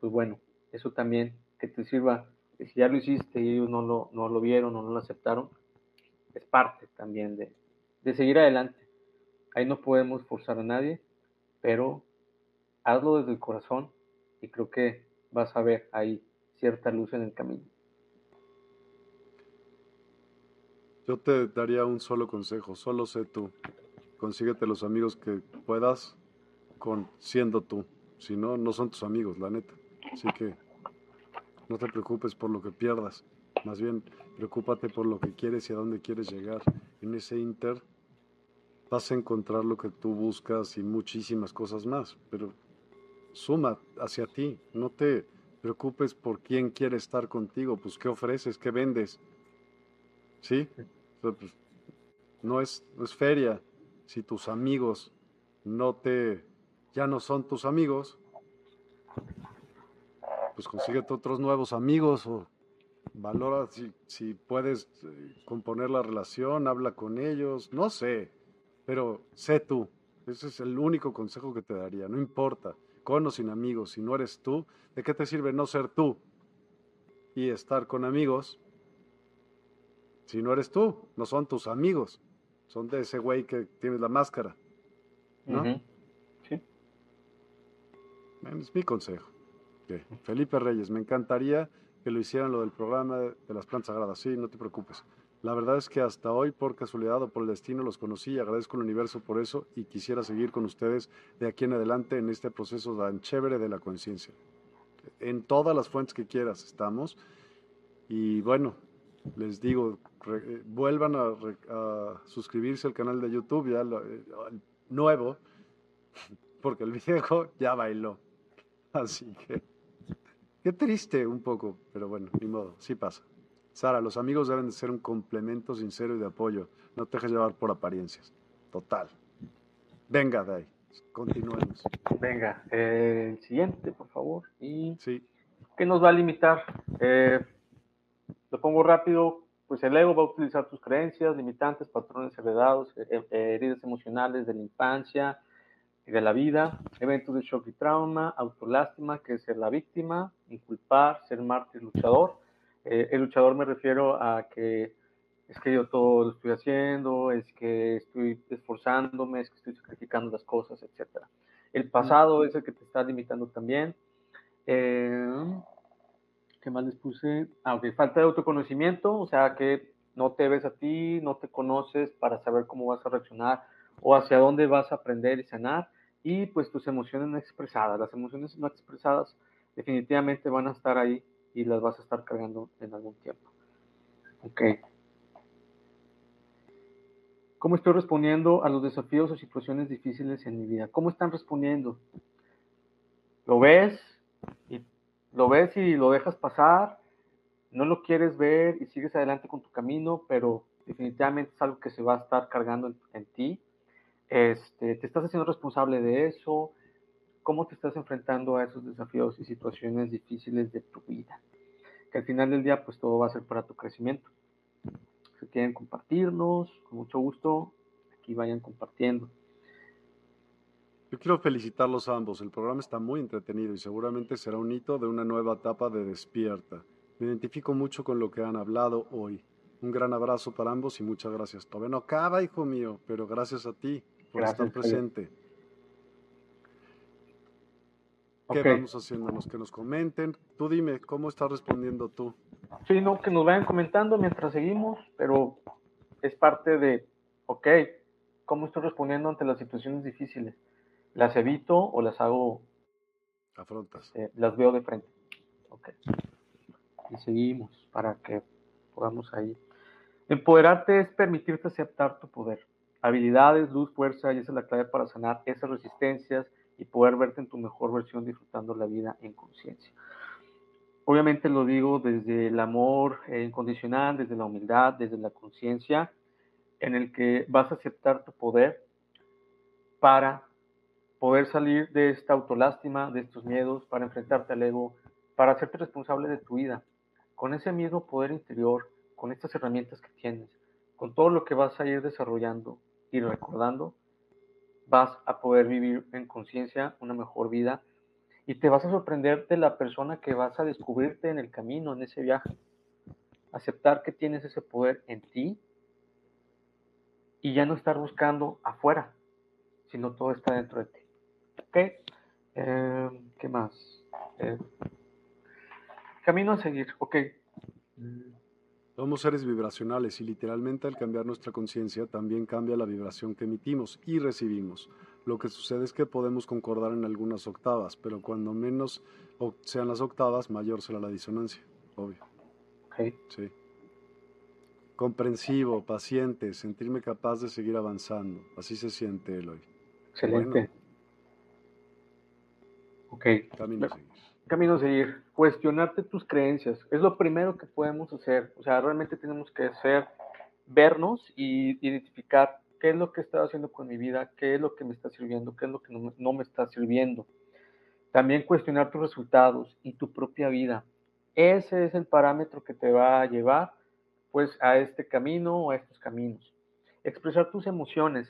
pues bueno, eso también que te sirva, que si ya lo hiciste y ellos no lo, no lo vieron o no lo aceptaron, es parte también de, de seguir adelante. Ahí no podemos forzar a nadie, pero hazlo desde el corazón y creo que vas a ver ahí cierta luz en el camino. Yo te daría un solo consejo, solo sé tú. Consíguete los amigos que puedas con siendo tú. Si no, no son tus amigos, la neta. Así que no te preocupes por lo que pierdas. Más bien, preocúpate por lo que quieres y a dónde quieres llegar. En ese inter vas a encontrar lo que tú buscas y muchísimas cosas más. Pero suma hacia ti. No te preocupes por quién quiere estar contigo. Pues qué ofreces, qué vendes. ¿Sí? Pues, no es, es feria si tus amigos no te, ya no son tus amigos, pues consíguete otros nuevos amigos o valora si, si puedes eh, componer la relación, habla con ellos, no sé, pero sé tú. Ese es el único consejo que te daría, no importa, con o sin amigos, si no eres tú, ¿de qué te sirve no ser tú y estar con amigos si no eres tú, no son tus amigos, son de ese güey que tienes la máscara. ¿No? Es mi consejo. Felipe Reyes, me encantaría que lo hicieran lo del programa de, las plantas sagradas. Sí, no te preocupes. La verdad es que hasta hoy, por casualidad o por el destino, los conocí y agradezco al universo por eso y quisiera seguir con ustedes de aquí en adelante en este proceso tan chévere de la conciencia. en todas las fuentes que quieras estamos. Y bueno, les digo, eh, vuelvan a, suscribirse al canal de YouTube, ya eh, nuevo, porque el viejo ya bailó. Así que, qué triste un poco, pero bueno, ni modo, sí pasa. Sara, los amigos deben de ser un complemento sincero y de apoyo. No te dejes llevar por apariencias. Total. Venga, Dai, continuemos. Venga, eh, el siguiente, por favor. Y sí. ¿Qué nos va a limitar? Eh, lo pongo rápido, pues el ego va a utilizar tus creencias, limitantes, patrones heredados, eh, heridas emocionales de la infancia y de la vida, eventos de shock y trauma, autolástima, que es ser la víctima, inculpar, ser mártir, luchador. el luchador me refiero a que es que yo todo lo estoy haciendo, es que estoy esforzándome, es que estoy sacrificando las cosas, etc. El pasado es el que te está limitando también. Eh, ¿Qué más les puse? Ah, falta de autoconocimiento, o sea que no te ves a ti, no te conoces para saber cómo vas a reaccionar o hacia dónde vas a aprender y sanar. Y pues tus emociones no expresadas, las emociones no expresadas definitivamente van a estar ahí y las vas a estar cargando en algún tiempo. Ok. ¿Cómo estoy respondiendo a los desafíos o situaciones difíciles en mi vida? ¿Cómo están respondiendo? ¿Lo ves? Y lo ves y lo dejas pasar, no lo quieres ver y sigues adelante con tu camino, pero definitivamente es algo que se va a estar cargando en, ti. Este, te estás haciendo responsable de eso, cómo te estás enfrentando a esos desafíos y situaciones difíciles de tu vida. Que al final del día, pues todo va a ser para tu crecimiento si quieren compartirnos, con mucho gusto, aquí vayan compartiendo. Yo quiero felicitarlos a ambos. El programa está muy entretenido y seguramente será un hito de una nueva etapa de despierta. Me identifico mucho con lo que han hablado hoy. Un gran abrazo para ambos y muchas gracias. Todavía no acaba, hijo mío, pero gracias a ti por estar presente. ¿Qué vamos haciéndonos? Que nos comenten. Tú dime, ¿cómo estás respondiendo tú? Sí, no, que nos vayan comentando mientras seguimos, pero es parte de, ok, ¿cómo estoy respondiendo ante las situaciones difíciles? ¿Las evito o las hago? Afrontas. Eh, las veo de frente. Ok. Y seguimos para que podamos ahí. Empoderarte es permitirte aceptar tu poder. Habilidades, luz, fuerza, y esa es la clave para sanar esas resistencias y poder verte en tu mejor versión disfrutando la vida en conciencia. Obviamente lo digo desde el amor incondicional, desde la humildad, desde la conciencia, en el que vas a aceptar tu poder para poder salir de esta autolástima, de estos miedos, para enfrentarte al ego, para hacerte responsable de tu vida, con ese mismo poder interior, con estas herramientas que tienes, con todo lo que vas a ir desarrollando y recordando, vas a poder vivir en conciencia una mejor vida y te vas a sorprender de la persona que vas a descubrirte en el camino, en ese viaje. Aceptar que tienes ese poder en ti y ya no estar buscando afuera, sino todo está dentro de ti. ¿Ok? Eh, ¿Qué más? Eh, camino a seguir. Ok. Somos seres vibracionales y literalmente al cambiar nuestra conciencia también cambia la vibración que emitimos y recibimos. Lo que sucede es que podemos concordar en algunas octavas, pero cuando menos sean las octavas, mayor será la disonancia, obvio. Ok. Sí. Comprensivo, paciente, sentirme capaz de seguir avanzando. Así se siente él hoy. Excelente. Ok. Camino a seguir camino seguir, cuestionarte tus creencias. Es lo primero que podemos hacer. O sea, realmente tenemos que hacer, vernos y identificar qué es lo que estoy haciendo con mi vida, qué es lo que me está sirviendo, qué es lo que no, me está sirviendo. También cuestionar tus resultados y tu propia vida. Ese es el parámetro que te va a llevar pues a este camino o a estos caminos. Expresar tus emociones.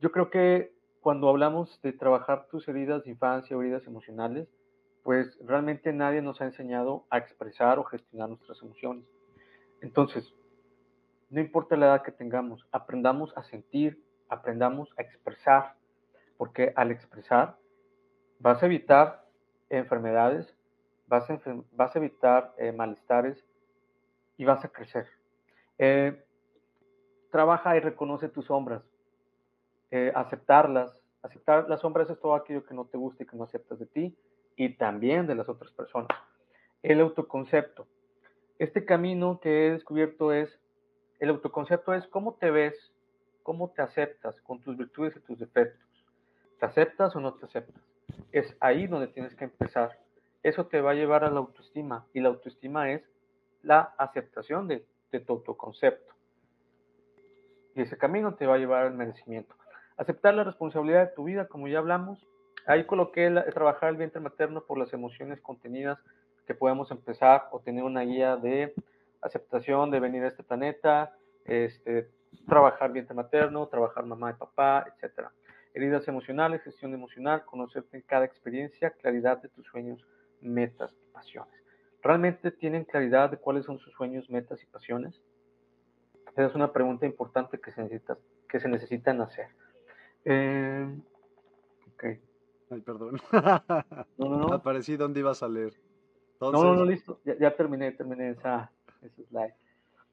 Yo creo que cuando hablamos de trabajar tus heridas de infancia o heridas emocionales, pues realmente nadie nos ha enseñado a expresar o gestionar nuestras emociones. Entonces, no importa la edad que tengamos, aprendamos a sentir, aprendamos a expresar, porque al expresar vas a evitar enfermedades, vas a, vas a evitar eh, malestares y vas a crecer. Eh, trabaja y reconoce tus sombras, eh, aceptarlas. Aceptar las sombras es todo aquello que no te gusta y que no aceptas de ti y también de las otras personas. El autoconcepto. Este camino que he descubierto es, el autoconcepto es cómo te ves, cómo te aceptas con tus virtudes y tus defectos. ¿Te aceptas o no te aceptas? Es ahí donde tienes que empezar. Eso te va a llevar a la autoestima y la autoestima es la aceptación de, de tu autoconcepto. Y ese camino te va a llevar al merecimiento. Aceptar la responsabilidad de tu vida, como ya hablamos. Ahí coloqué trabajar el vientre materno por las emociones contenidas que podemos empezar o tener una guía de aceptación de venir a este planeta, este, trabajar vientre materno, trabajar mamá y papá, etc. Heridas emocionales, gestión emocional, conocerte en cada experiencia, claridad de tus sueños, metas y pasiones. ¿Realmente tienen claridad de cuáles son sus sueños, metas y pasiones? Esa es una pregunta importante que se, necesitan hacer. Eh, ok. Ay, perdón. No, no, no. Aparecí donde ibas a leer. No, no, no, listo. Ya, terminé, terminé esa, slide.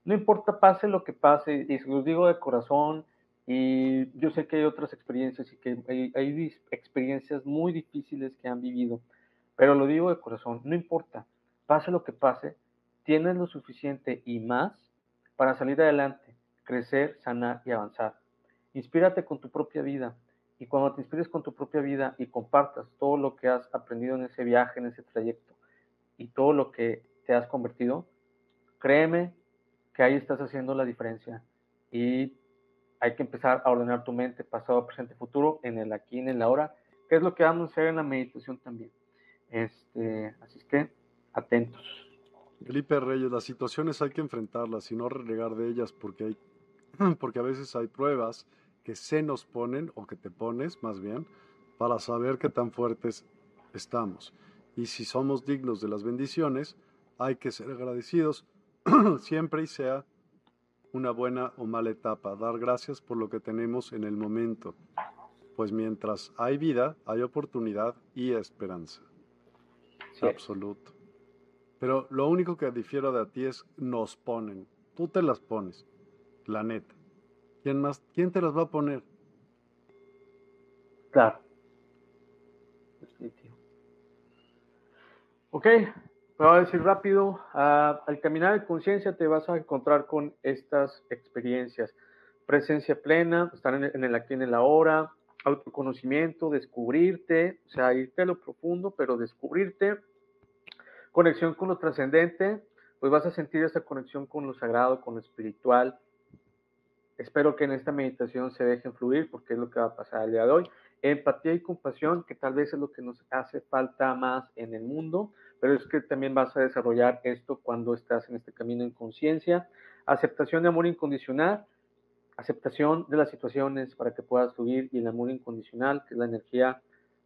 No importa, pase lo que pase, y se los digo de corazón, y yo sé que hay otras experiencias y que hay, hay experiencias muy difíciles que han vivido, pero lo digo de corazón, no importa, pase lo que pase, tienes lo suficiente y más para salir adelante, crecer, sanar y avanzar. Inspírate con tu propia vida y cuando te inspires con tu propia vida y compartas todo lo que has aprendido en ese viaje, en ese trayecto y todo lo que te has convertido, créeme que ahí estás haciendo la diferencia y hay que empezar a ordenar tu mente, pasado, presente, futuro, en el aquí, en el ahora, que es lo que vamos a hacer en la meditación también. Este, así es que atentos. Felipe Reyes, las situaciones hay que enfrentarlas y no renegar de ellas porque, hay, porque a veces hay pruebas que se nos ponen o que te pones más bien para saber qué tan fuertes estamos. Y si somos dignos de las bendiciones, hay que ser agradecidos siempre y sea una buena o mala etapa, dar gracias por lo que tenemos en el momento, pues mientras hay vida, hay oportunidad y esperanza. Absoluto. Pero lo único que difiero de a ti es nos ponen. Tú te las pones, la neta. ¿Quién más? ¿Quién te las va a poner? Claro. Ok, voy a decir rápido. Ah, al caminar en conciencia te vas a encontrar con estas experiencias. Presencia plena, estar en el, en el aquí en el ahora, autoconocimiento, descubrirte, o sea, irte a lo profundo, pero descubrirte Conexión con lo trascendente, pues vas a sentir esa conexión con lo sagrado, con lo espiritual. Espero que en esta meditación se dejen fluir porque es lo que va a pasar el día de hoy. Empatía y compasión, que tal vez es lo que nos hace falta más en el mundo, pero es que también vas a desarrollar esto cuando estás en este camino en conciencia. Aceptación de amor incondicional, aceptación de las situaciones para que puedas fluir y el amor incondicional, que es la energía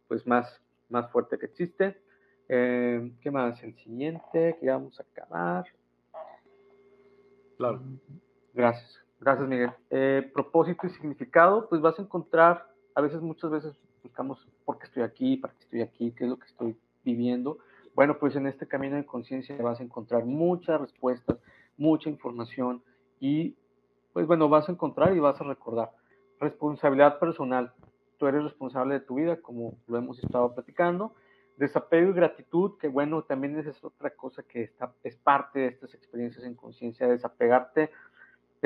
pues más, más fuerte que existe. Eh, ¿Qué más? El siguiente, que ya vamos a acabar. Claro. Gracias. Gracias, Miguel. Eh, propósito y significado, pues vas a encontrar, a veces, muchas veces buscamos por qué estoy aquí, para qué estoy aquí, qué es lo que estoy viviendo. Bueno, pues en este camino de conciencia vas a encontrar muchas respuestas, mucha información y, pues bueno, vas a encontrar y vas a recordar. Responsabilidad personal. Tú eres responsable de tu vida, como lo hemos estado platicando Desapego y gratitud, que bueno, también es otra cosa que está, es parte de estas experiencias en conciencia, desapegarte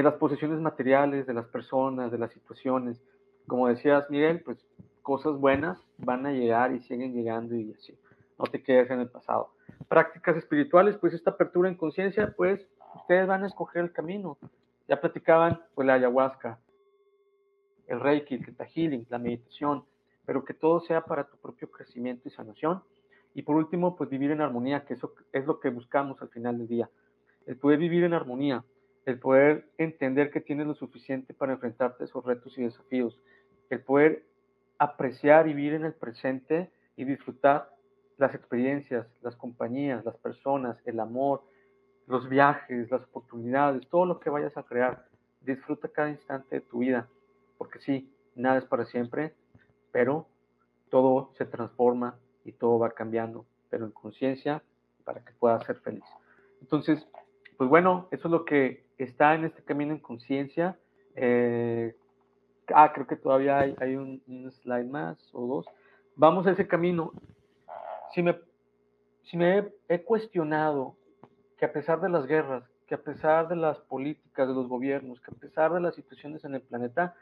de las posesiones materiales, de las personas, de las situaciones. Como decías, Miguel, pues cosas buenas van a llegar y siguen llegando y así. No te quedes en el pasado. Prácticas espirituales, pues esta apertura en conciencia, pues ustedes van a escoger el camino. Ya platicaban, pues la ayahuasca, el reiki, el theta healing, la meditación, pero que todo sea para tu propio crecimiento y sanación. Y por último, pues vivir en armonía, que eso es lo que buscamos al final del día. El poder vivir en armonía, el poder entender que tienes lo suficiente para enfrentarte a esos retos y desafíos, el poder apreciar y vivir en el presente y disfrutar las experiencias, las compañías, las personas, el amor, los viajes, las oportunidades, todo lo que vayas a crear. Disfruta cada instante de tu vida, porque sí, nada es para siempre pero todo se transforma y todo va cambiando, pero en conciencia para que puedas ser feliz. Entonces, pues bueno, eso es lo que está en este camino en conciencia. Eh, ah, creo que todavía hay, un, slide más o dos. Vamos a ese camino. si me, si me he, cuestionado que a pesar de las guerras, que a pesar de las políticas de los gobiernos, que a pesar de las situaciones en el planeta,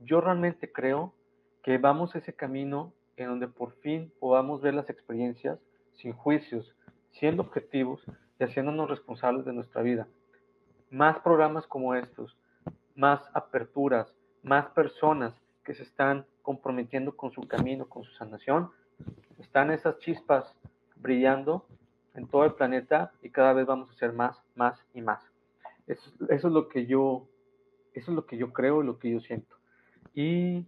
yo realmente creo que vamos ese camino en donde por fin podamos ver las experiencias sin juicios, siendo objetivos y haciéndonos responsables de nuestra vida. Más programas como estos, más aperturas, más personas que se están comprometiendo con su camino, con su sanación, están esas chispas brillando en todo el planeta y cada vez vamos a hacer más, más y más. Eso, eso, es lo que yo, eso es lo que yo creo lo que yo siento. Y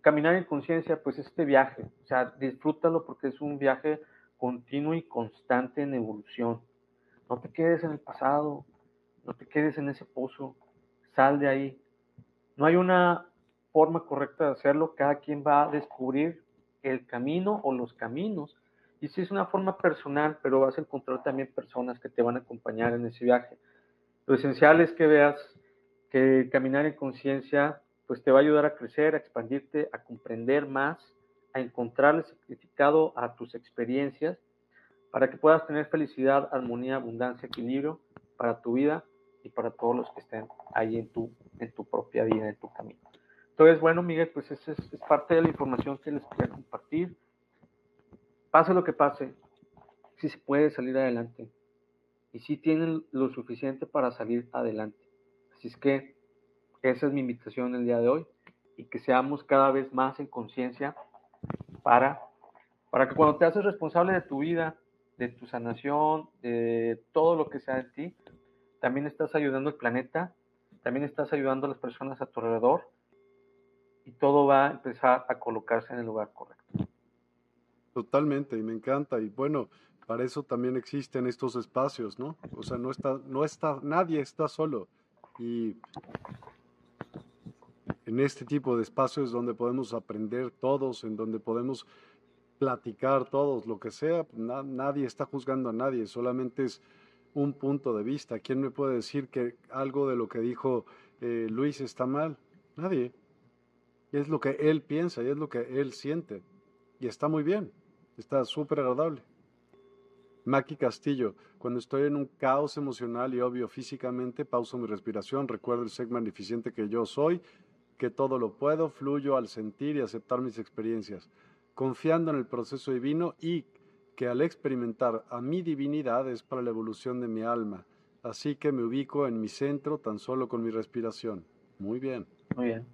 caminar en conciencia, pues este viaje, o sea, disfrútalo porque es un viaje continuo y constante en evolución. No te quedes en el pasado, no te quedes en ese pozo, sal de ahí. No hay una forma correcta de hacerlo, cada quien va a descubrir el camino o los caminos. Y si es una forma personal, pero vas a encontrar también personas que te van a acompañar en ese viaje. Lo esencial es que veas que caminar en conciencia pues te va a ayudar a crecer, a expandirte, a comprender más, a encontrarle significado a tus experiencias para que puedas tener felicidad, armonía, abundancia, equilibrio para tu vida y para todos los que estén ahí en tu, en tu propia vida, en tu camino. Entonces, bueno, Miguel, pues esa es, es parte de la información que les quería compartir. Pase lo que pase, sí se puede salir adelante y sí tienen lo suficiente para salir adelante. Así es que esa es mi invitación el día de hoy y que seamos cada vez más en conciencia para, para que cuando te haces responsable de tu vida, de tu sanación, de todo lo que sea de ti, también estás ayudando al planeta, también estás ayudando a las personas a tu alrededor y todo va a empezar a colocarse en el lugar correcto. Totalmente, y me encanta. Y bueno, para eso también existen estos espacios, ¿no? O sea, no está, no está, nadie está solo. Y en este tipo de espacios donde podemos aprender todos, en donde podemos platicar todos, lo que sea, nadie está juzgando a nadie, solamente es un punto de vista. ¿Quién me puede decir que algo de lo que dijo eh, Luis está mal? Nadie es lo que él piensa y es lo que él siente. Y está muy bien, está súper agradable. Maki Castillo, cuando estoy en un caos emocional y obvio físicamente, pauso mi respiración, recuerdo el ser magnificente que yo soy, que todo lo puedo, fluyo al sentir y aceptar mis experiencias, confiando en el proceso divino y que al experimentar a mi divinidad es para la evolución de mi alma. Así que me ubico en mi centro tan solo con mi respiración. Muy bien. Muy bien.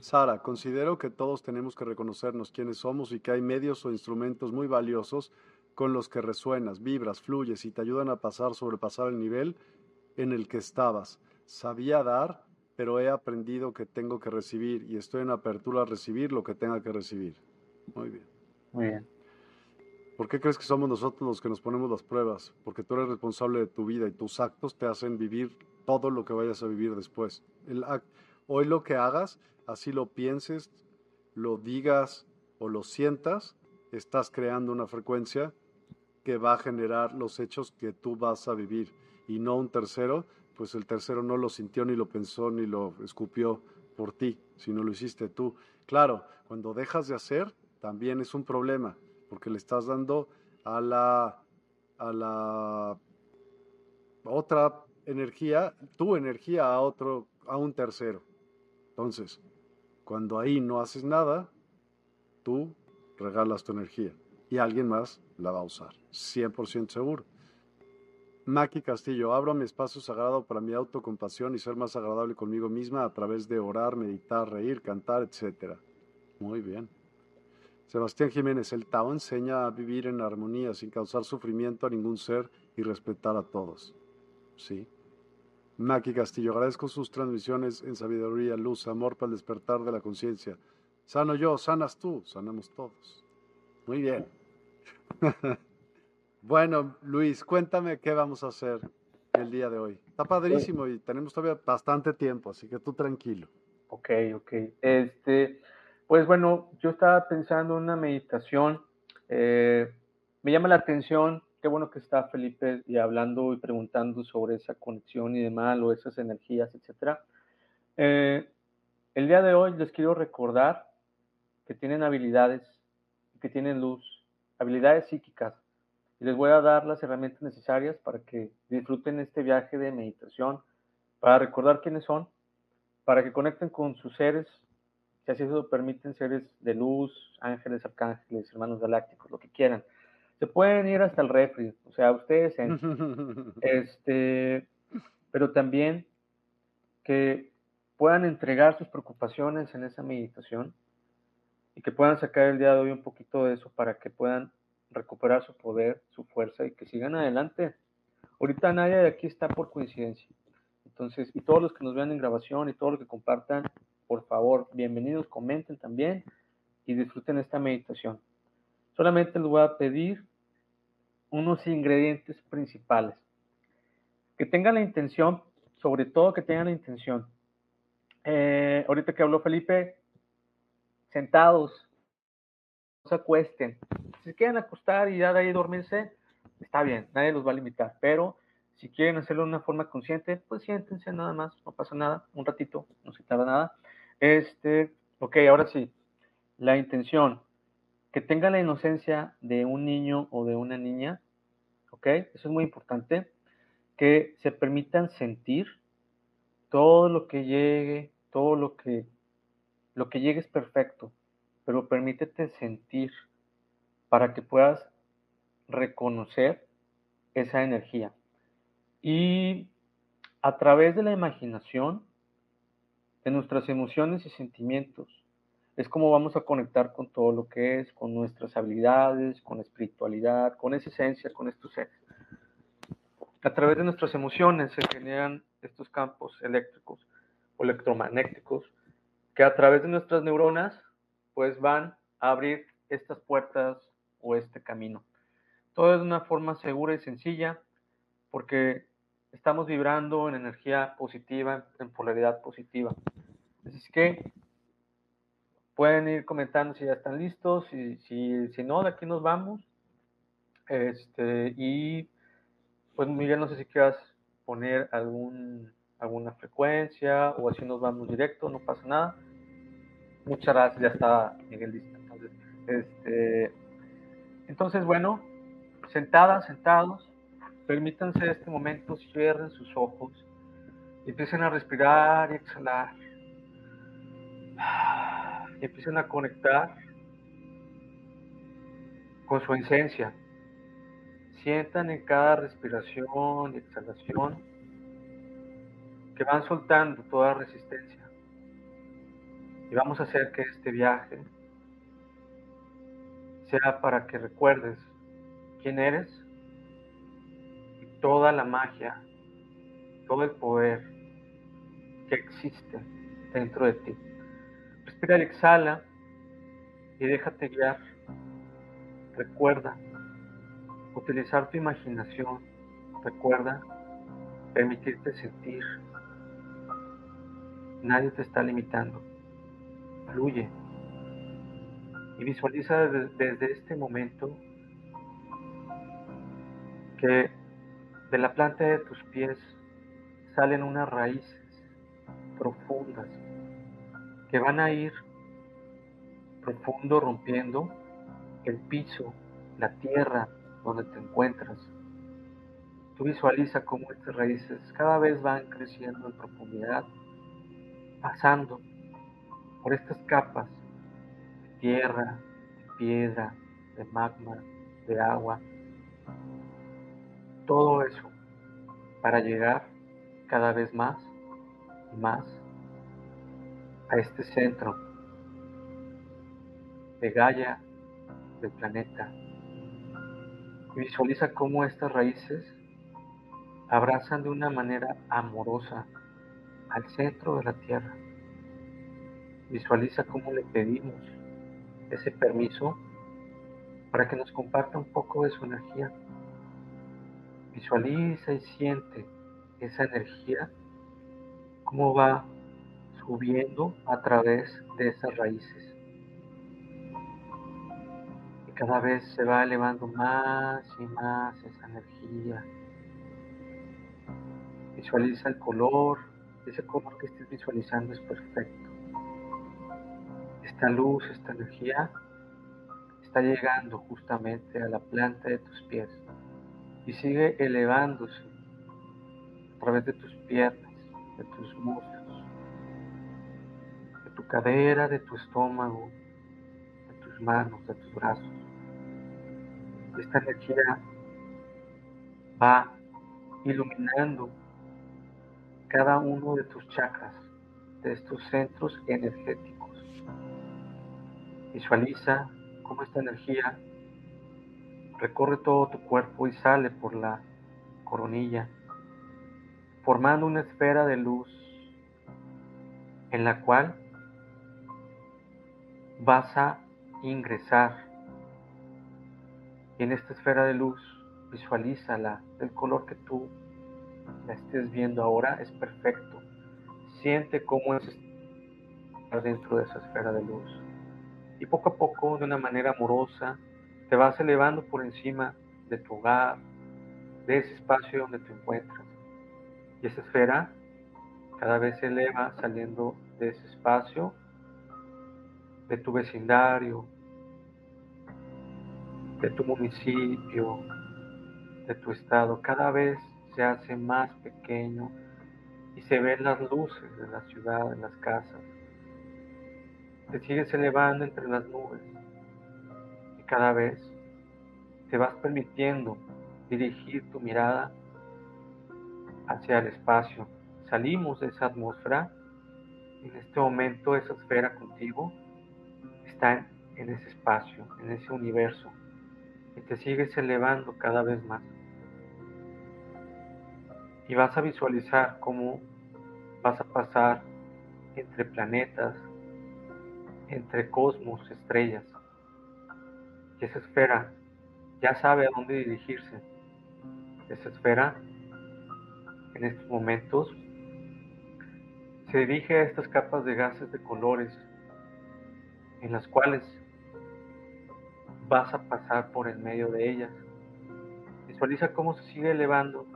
Sara, considero que todos tenemos que reconocernos quiénes somos y que hay medios o instrumentos muy valiosos con los que resuenas, vibras, fluyes y te ayudan a pasar, sobrepasar el nivel en el que estabas. Sabía dar, pero he aprendido que tengo que recibir y estoy en apertura a recibir lo que tenga que recibir. Muy bien. Muy bien. ¿Por qué crees que somos nosotros los que nos ponemos las pruebas? Porque tú eres responsable de tu vida y tus actos te hacen vivir todo lo que vayas a vivir después. El hoy lo que hagas así lo pienses, lo digas o lo sientas, estás creando una frecuencia que va a generar los hechos que tú vas a vivir y no un tercero, pues el tercero no lo sintió ni lo pensó ni lo escupió por ti, sino lo hiciste tú. Claro, cuando dejas de hacer, también es un problema, porque le estás dando a la, a la otra energía, tu energía a otro, a un tercero. Entonces, cuando ahí no haces nada, tú regalas tu energía y alguien más la va a usar, 100% seguro. Maki Castillo, abro mi espacio sagrado para mi autocompasión y ser más agradable conmigo misma a través de orar, meditar, reír, cantar, etc. Muy bien. Sebastián Jiménez, el Tao enseña a vivir en armonía sin causar sufrimiento a ningún ser y respetar a todos. Sí. Maki Castillo, agradezco sus transmisiones en sabiduría, luz, amor para el despertar de la conciencia. Sano yo, sanas tú, sanamos todos. Muy bien. bueno, Luis, cuéntame qué vamos a hacer el día de hoy. Está padrísimo y tenemos todavía bastante tiempo, así que tú tranquilo. Ok, ok. Este, pues bueno, yo estaba pensando en una meditación. Eh, me llama la atención qué bueno que está Felipe y hablando y preguntando sobre esa conexión y demás, o esas energías, etcétera. Eh, el día de hoy les quiero recordar que tienen habilidades que tienen luz, habilidades psíquicas. Y les voy a dar las herramientas necesarias para que disfruten este viaje de meditación, para recordar quiénes son, para que conecten con sus seres, si así se lo permiten, seres de luz, ángeles, arcángeles, hermanos galácticos, lo que quieran. Se pueden ir hasta el refri, o sea, ustedes en, este, pero también que puedan entregar sus preocupaciones en esa meditación y que puedan sacar el día de hoy un poquito de eso para que puedan recuperar su poder, su fuerza y que sigan adelante. Ahorita nadie de aquí está por coincidencia. Entonces, y todos los que nos vean en grabación y todos los que compartan, por favor, bienvenidos, comenten también y disfruten esta meditación. Solamente les voy a pedir unos ingredientes principales. Que tengan la intención, sobre todo que tengan la intención. Eh, ahorita que habló Felipe, sentados, no se acuesten. Si quieren acostar y ya de ahí dormirse, está bien, nadie los va a limitar, pero si quieren hacerlo de una forma consciente, pues siéntense nada más, no pasa nada, un ratito, no se tarda nada. Este, ok, ahora sí, la intención, que tenga la inocencia de un niño o de una niña, ok, eso es muy importante, que se permitan sentir todo lo que llegue, todo lo que, lo que llegue es perfecto, pero permítete sentir para que puedas reconocer esa energía. Y a través de la imaginación, de nuestras emociones y sentimientos, es como vamos a conectar con todo lo que es, con nuestras habilidades, con espiritualidad, con esa esencia, con estos seres. A través de nuestras emociones se generan estos campos eléctricos o electromagnéticos que a través de nuestras neuronas pues van a abrir estas puertas o este camino. Todo es de una forma segura y sencilla porque estamos vibrando en energía positiva, en polaridad positiva. Así que pueden ir comentando si ya están listos, y si, si no, de aquí nos vamos. Este, y pues Miguel, no sé si quieras poner algún, alguna frecuencia o así nos vamos directo, no pasa nada. Muchas gracias, ya está Miguel listo. Entonces, este, entonces bueno, sentadas, sentados, Permítanse este momento, cierren sus ojos empiecen a respirar y exhalar. Y empiecen a conectar con su esencia. Sientan en cada respiración y exhalación que van soltando toda resistencia. Y vamos a hacer que este viaje sea para que recuerdes quién eres toda la magia, todo el poder que existe dentro de ti. Respira y exhala y déjate guiar. Recuerda utilizar tu imaginación. Recuerda permitirte sentir. Nadie te está limitando. Fluye. Y visualiza desde, desde este momento que de la planta de tus pies salen unas raíces profundas que van a ir profundo rompiendo el piso, la tierra donde te encuentras. Tú visualiza cómo estas raíces cada vez van creciendo en profundidad, pasando por estas capas de tierra, de piedra, de magma, de agua, todo eso para llegar cada vez más y más a este centro de Gaia del planeta. Visualiza cómo estas raíces abrazan de una manera amorosa al centro de la Tierra. Visualiza cómo le pedimos ese permiso para que nos comparta un poco de su energía Visualiza y siente esa energía, cómo va subiendo a través de esas raíces. Y cada vez se va elevando más y más esa energía. Visualiza el color, ese color que estés visualizando es perfecto. Esta luz, esta energía está llegando justamente a la planta de tus pies y sigue elevándose a través de tus piernas, de tus muslos, de tu cadera, de tu estómago, de tus manos, de tus brazos. Esta energía va iluminando cada uno de tus chakras, de estos centros energéticos. Visualiza cómo esta energía recorre todo tu cuerpo y sale por la coronilla, formando una esfera de luz en la cual vas a ingresar. Y en esta esfera de luz, visualízala del color que tú la estés viendo ahora, es perfecto. Siente cómo es dentro de esa esfera de luz. Y poco a poco, de una manera amorosa, te vas elevando por encima de tu hogar, de ese espacio donde te encuentras. Y esa esfera cada vez se eleva saliendo de ese espacio, de tu vecindario, de tu municipio, de tu estado. Cada vez se hace más pequeño y se ven las luces de la ciudad, de las casas. Te sigues elevando entre las nubes cada vez te vas permitiendo dirigir tu mirada hacia el espacio. Salimos de esa atmósfera. En este momento esa esfera contigo está en, ese espacio, en ese universo. Y te sigues elevando cada vez más. Y vas a visualizar cómo vas a pasar entre planetas, entre cosmos, estrellas y esa esfera ya sabe a dónde dirigirse. Esa esfera en estos momentos se dirige a estas capas de gases de colores en las cuales vas a pasar por el medio de ellas. Visualiza cómo se sigue elevando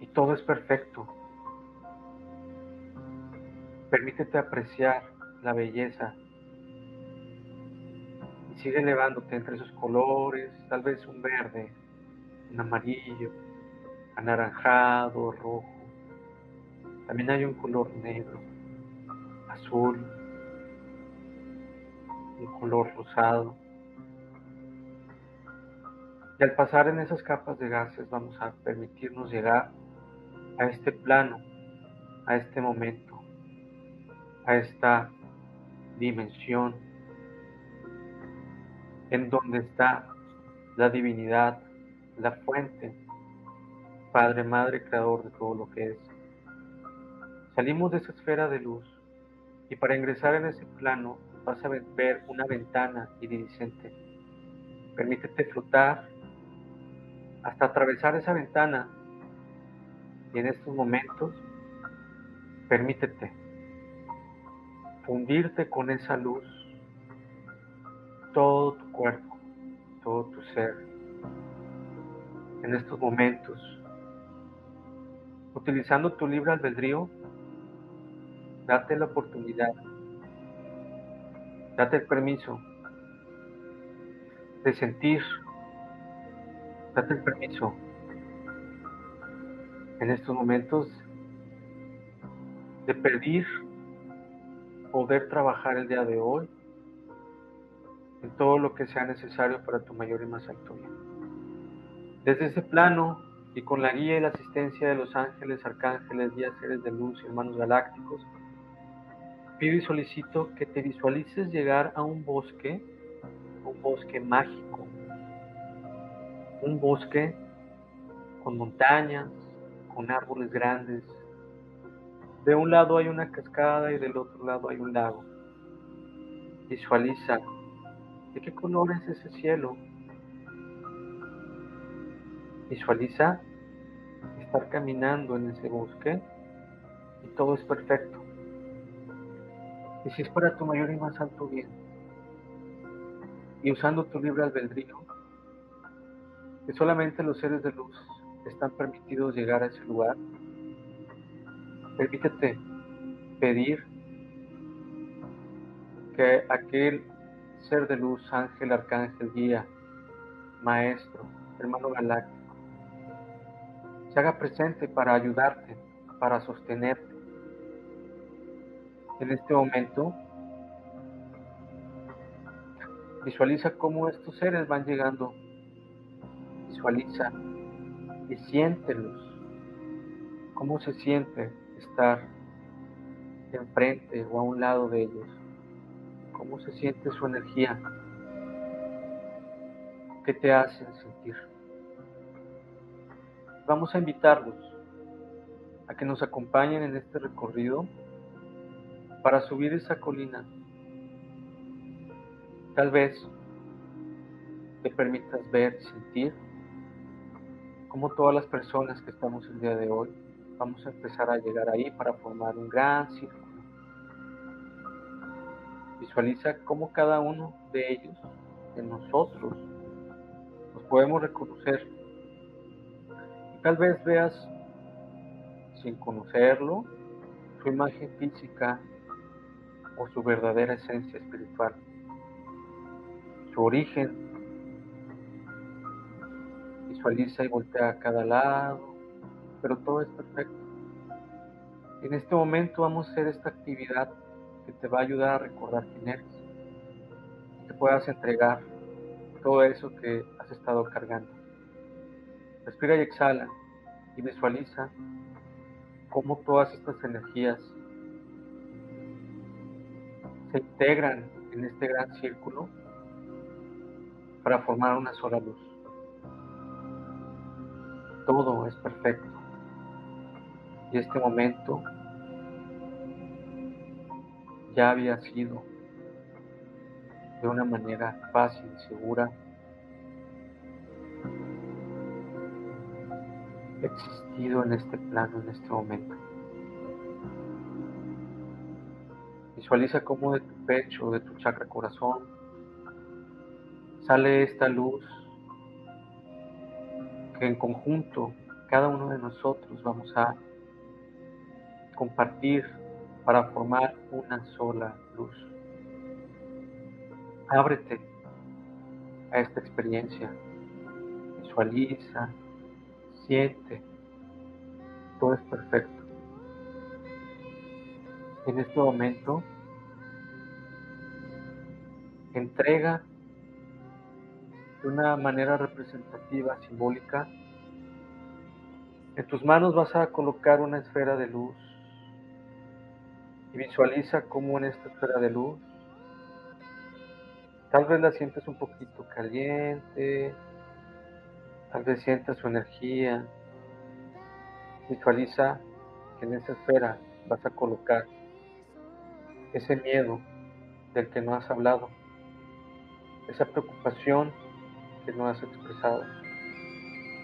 y todo es perfecto. Permítete apreciar la belleza sigue elevándote entre esos colores, tal vez un verde, un amarillo, anaranjado, rojo. También hay un color negro, azul, un color rosado. Y al pasar en esas capas de gases vamos a permitirnos llegar a este plano, a este momento, a esta dimensión en donde está la divinidad, la fuente, Padre, Madre, Creador de todo lo que es. Salimos de esa esfera de luz y para ingresar en ese plano vas a ver una ventana iridiscente. Permítete flotar hasta atravesar esa ventana y en estos momentos permítete fundirte con esa luz todo tu cuerpo, todo tu ser. En estos momentos, utilizando tu libre albedrío, date la oportunidad, date el permiso de sentir, date el permiso en estos momentos de pedir poder trabajar el día de hoy en todo lo que sea necesario para tu mayor y más alto bien. Desde ese plano y con la guía y la asistencia de los ángeles, arcángeles, guías, seres de luz y hermanos galácticos, pido y solicito que te visualices llegar a un bosque, un bosque mágico, un bosque con montañas, con árboles grandes. De un lado hay una cascada y del otro lado hay un lago. Visualiza ¿De qué color es ese cielo? Visualiza estar caminando en ese bosque y todo es perfecto. Y si es para tu mayor y más alto bien, y usando tu libre albedrío, que solamente los seres de luz están permitidos llegar a ese lugar, permítete pedir que aquel ser de luz, ángel, arcángel, guía, maestro, hermano galáctico, se haga presente para ayudarte, para sostenerte. En este momento, visualiza cómo estos seres van llegando. Visualiza y siéntelos. ¿Cómo se siente estar enfrente o a un lado de ellos? ¿Cómo se siente su energía? ¿Qué te hacen sentir? Vamos a invitarlos a que nos acompañen en este recorrido para subir esa colina. Tal vez te permitas ver sentir como todas las personas que estamos el día de hoy vamos a empezar a llegar ahí para formar un gran círculo. Visualiza cómo cada uno de ellos, de nosotros, nos podemos reconocer. Y tal vez veas, sin conocerlo, su imagen física o su verdadera esencia espiritual, su origen visualiza y voltea a cada lado, pero todo es perfecto. En este momento vamos a hacer esta actividad que te va a ayudar a recordar quién eres, que puedas entregar todo eso que has estado cargando. Respira y exhala y visualiza cómo todas estas energías se integran en este gran círculo para formar una sola luz todo es perfecto. Y este momento ya había sido de una manera fácil y segura existido en este plano en este momento. Visualiza cómo de tu pecho, de tu chakra corazón, sale esta luz en conjunto cada uno de nosotros vamos a compartir para formar una sola luz. Ábrete a esta experiencia, visualiza, siente, todo es perfecto. En este momento, entrega de una manera representativa, simbólica. En tus manos vas a colocar una esfera de luz y visualiza cómo en esta esfera de luz tal vez la sientes un poquito caliente, tal vez sientas su energía. Visualiza que en esa esfera vas a colocar ese miedo del que no has hablado, esa preocupación que no has expresado,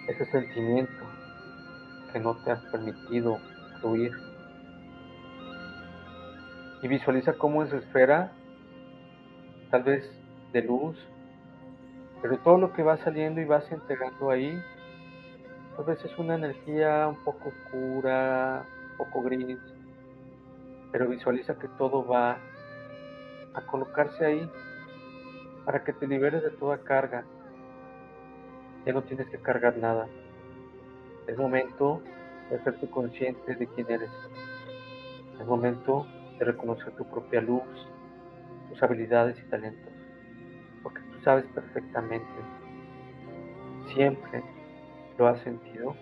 ese sentimiento que no te has permitido fluir. Y visualiza cómo esa esfera, tal vez de luz, pero todo lo que va saliendo y vas integrando ahí, tal vez es una energía un poco oscura, un poco gris, pero visualiza que todo va a colocarse ahí para que te liberes de toda carga, ya no tienes que cargar nada. Es momento de hacerte consciente de quién eres. Es momento de reconocer tu propia luz, tus habilidades y talentos. Porque tú sabes perfectamente, siempre lo has sentido,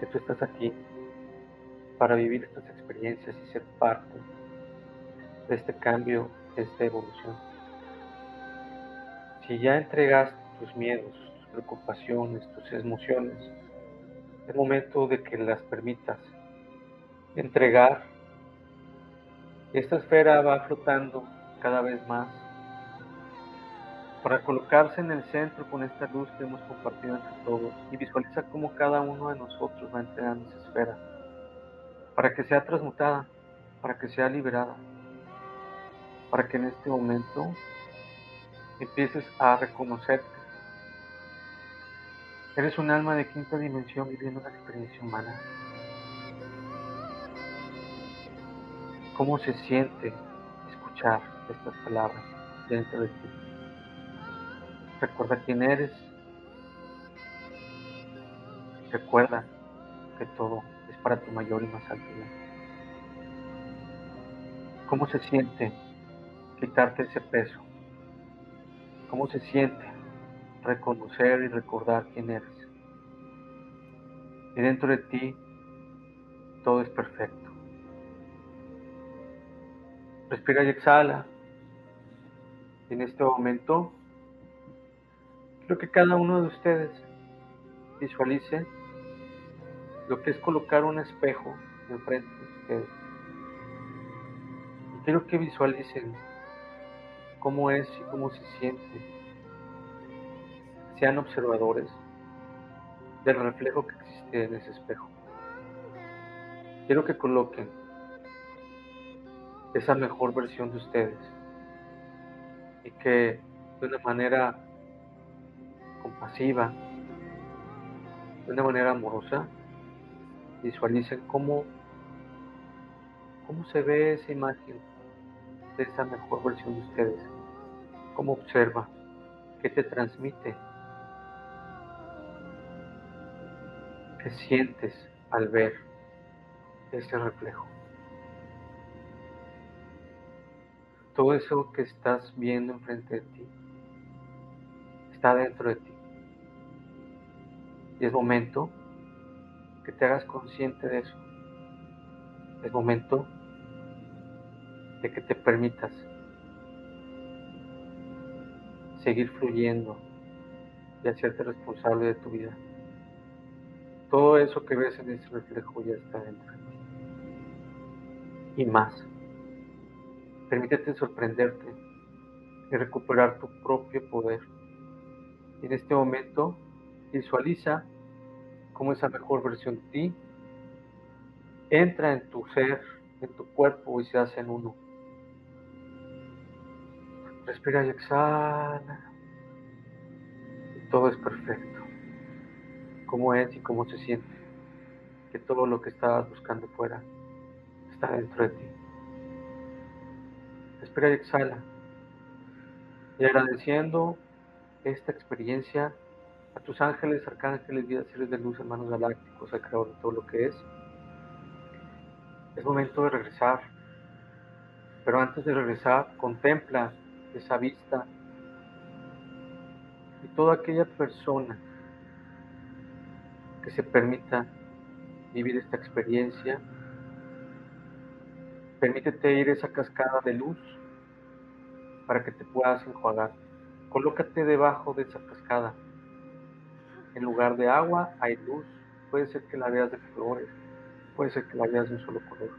que tú estás aquí para vivir estas experiencias y ser parte de este cambio, de esta evolución. Si ya entregaste tus miedos, tus preocupaciones, tus emociones. Es momento de que las permitas entregar. Esta esfera va flotando cada vez más para colocarse en el centro con esta luz que hemos compartido entre todos y visualiza cómo cada uno de nosotros va entregando esa esfera para que sea transmutada, para que sea liberada, para que en este momento empieces a reconocerte Eres un alma de quinta dimensión viviendo una experiencia humana. ¿Cómo se siente escuchar estas palabras? dentro de ti. Recuerda quién eres. Recuerda que todo es para tu mayor y más alto bien. ¿Cómo se siente quitarte ese peso? ¿Cómo se siente reconocer y recordar quién eres? Y dentro de ti todo es perfecto. Respira y exhala. En este momento, quiero que cada uno de ustedes visualice lo que es colocar un espejo enfrente de ustedes. Y quiero que visualicen cómo es y cómo se siente. Sean observadores del reflejo que existe en ese espejo. Quiero que coloquen esa mejor versión de ustedes. Y que de una manera compasiva, de una manera amorosa, visualicen cómo, cómo se ve esa imagen de esa mejor versión de ustedes, cómo observa, qué te transmite, qué sientes al ver ese reflejo. Todo eso que estás viendo enfrente de ti está dentro de ti. Y es momento que te hagas consciente de eso. Es momento de que te permitas seguir fluyendo y hacerte responsable de tu vida. Todo eso que ves en ese reflejo ya está dentro de ti. Y más. Permítete sorprenderte y recuperar tu propio poder. En este momento visualiza cómo esa mejor versión de ti entra en tu ser, en tu cuerpo y se hace en uno. Respira y exhala. Y todo es perfecto. Cómo es y cómo se siente. Que todo lo que estabas buscando fuera está dentro de ti. Respira y exhala. Y agradeciendo esta experiencia a tus ángeles, arcángeles, vidas, seres de luz, hermanos galácticos, al creador de todo lo que es. Es momento de regresar. Pero antes de regresar, contempla esa vista y toda aquella persona que se permita vivir esta experiencia. Permítete ir a esa cascada de luz para que te puedas enjuagar. Colócate debajo de esa cascada. En lugar de agua hay luz. Puede ser que la veas de colores, puede ser que la veas de un solo color.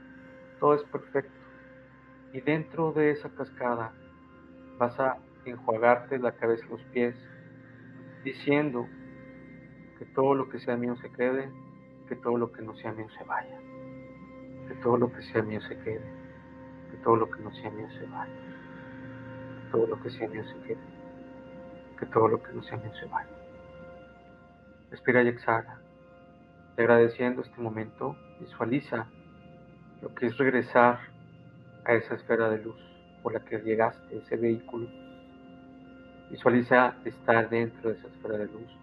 Todo es perfecto. Y dentro de esa cascada vas a enjuagarte la cabeza y los pies, diciendo que todo lo que sea mío se quede, que todo lo que no sea mío se vaya, que todo lo que sea mío se quede, que todo lo que no sea mío se vaya todo lo que sea mío se quede, que todo lo que no sea mío se vaya. Respira y exhala. Y agradeciendo este momento, visualiza lo que es regresar a esa esfera de luz por la que llegaste, ese vehículo. Visualiza estar dentro de esa esfera de luz.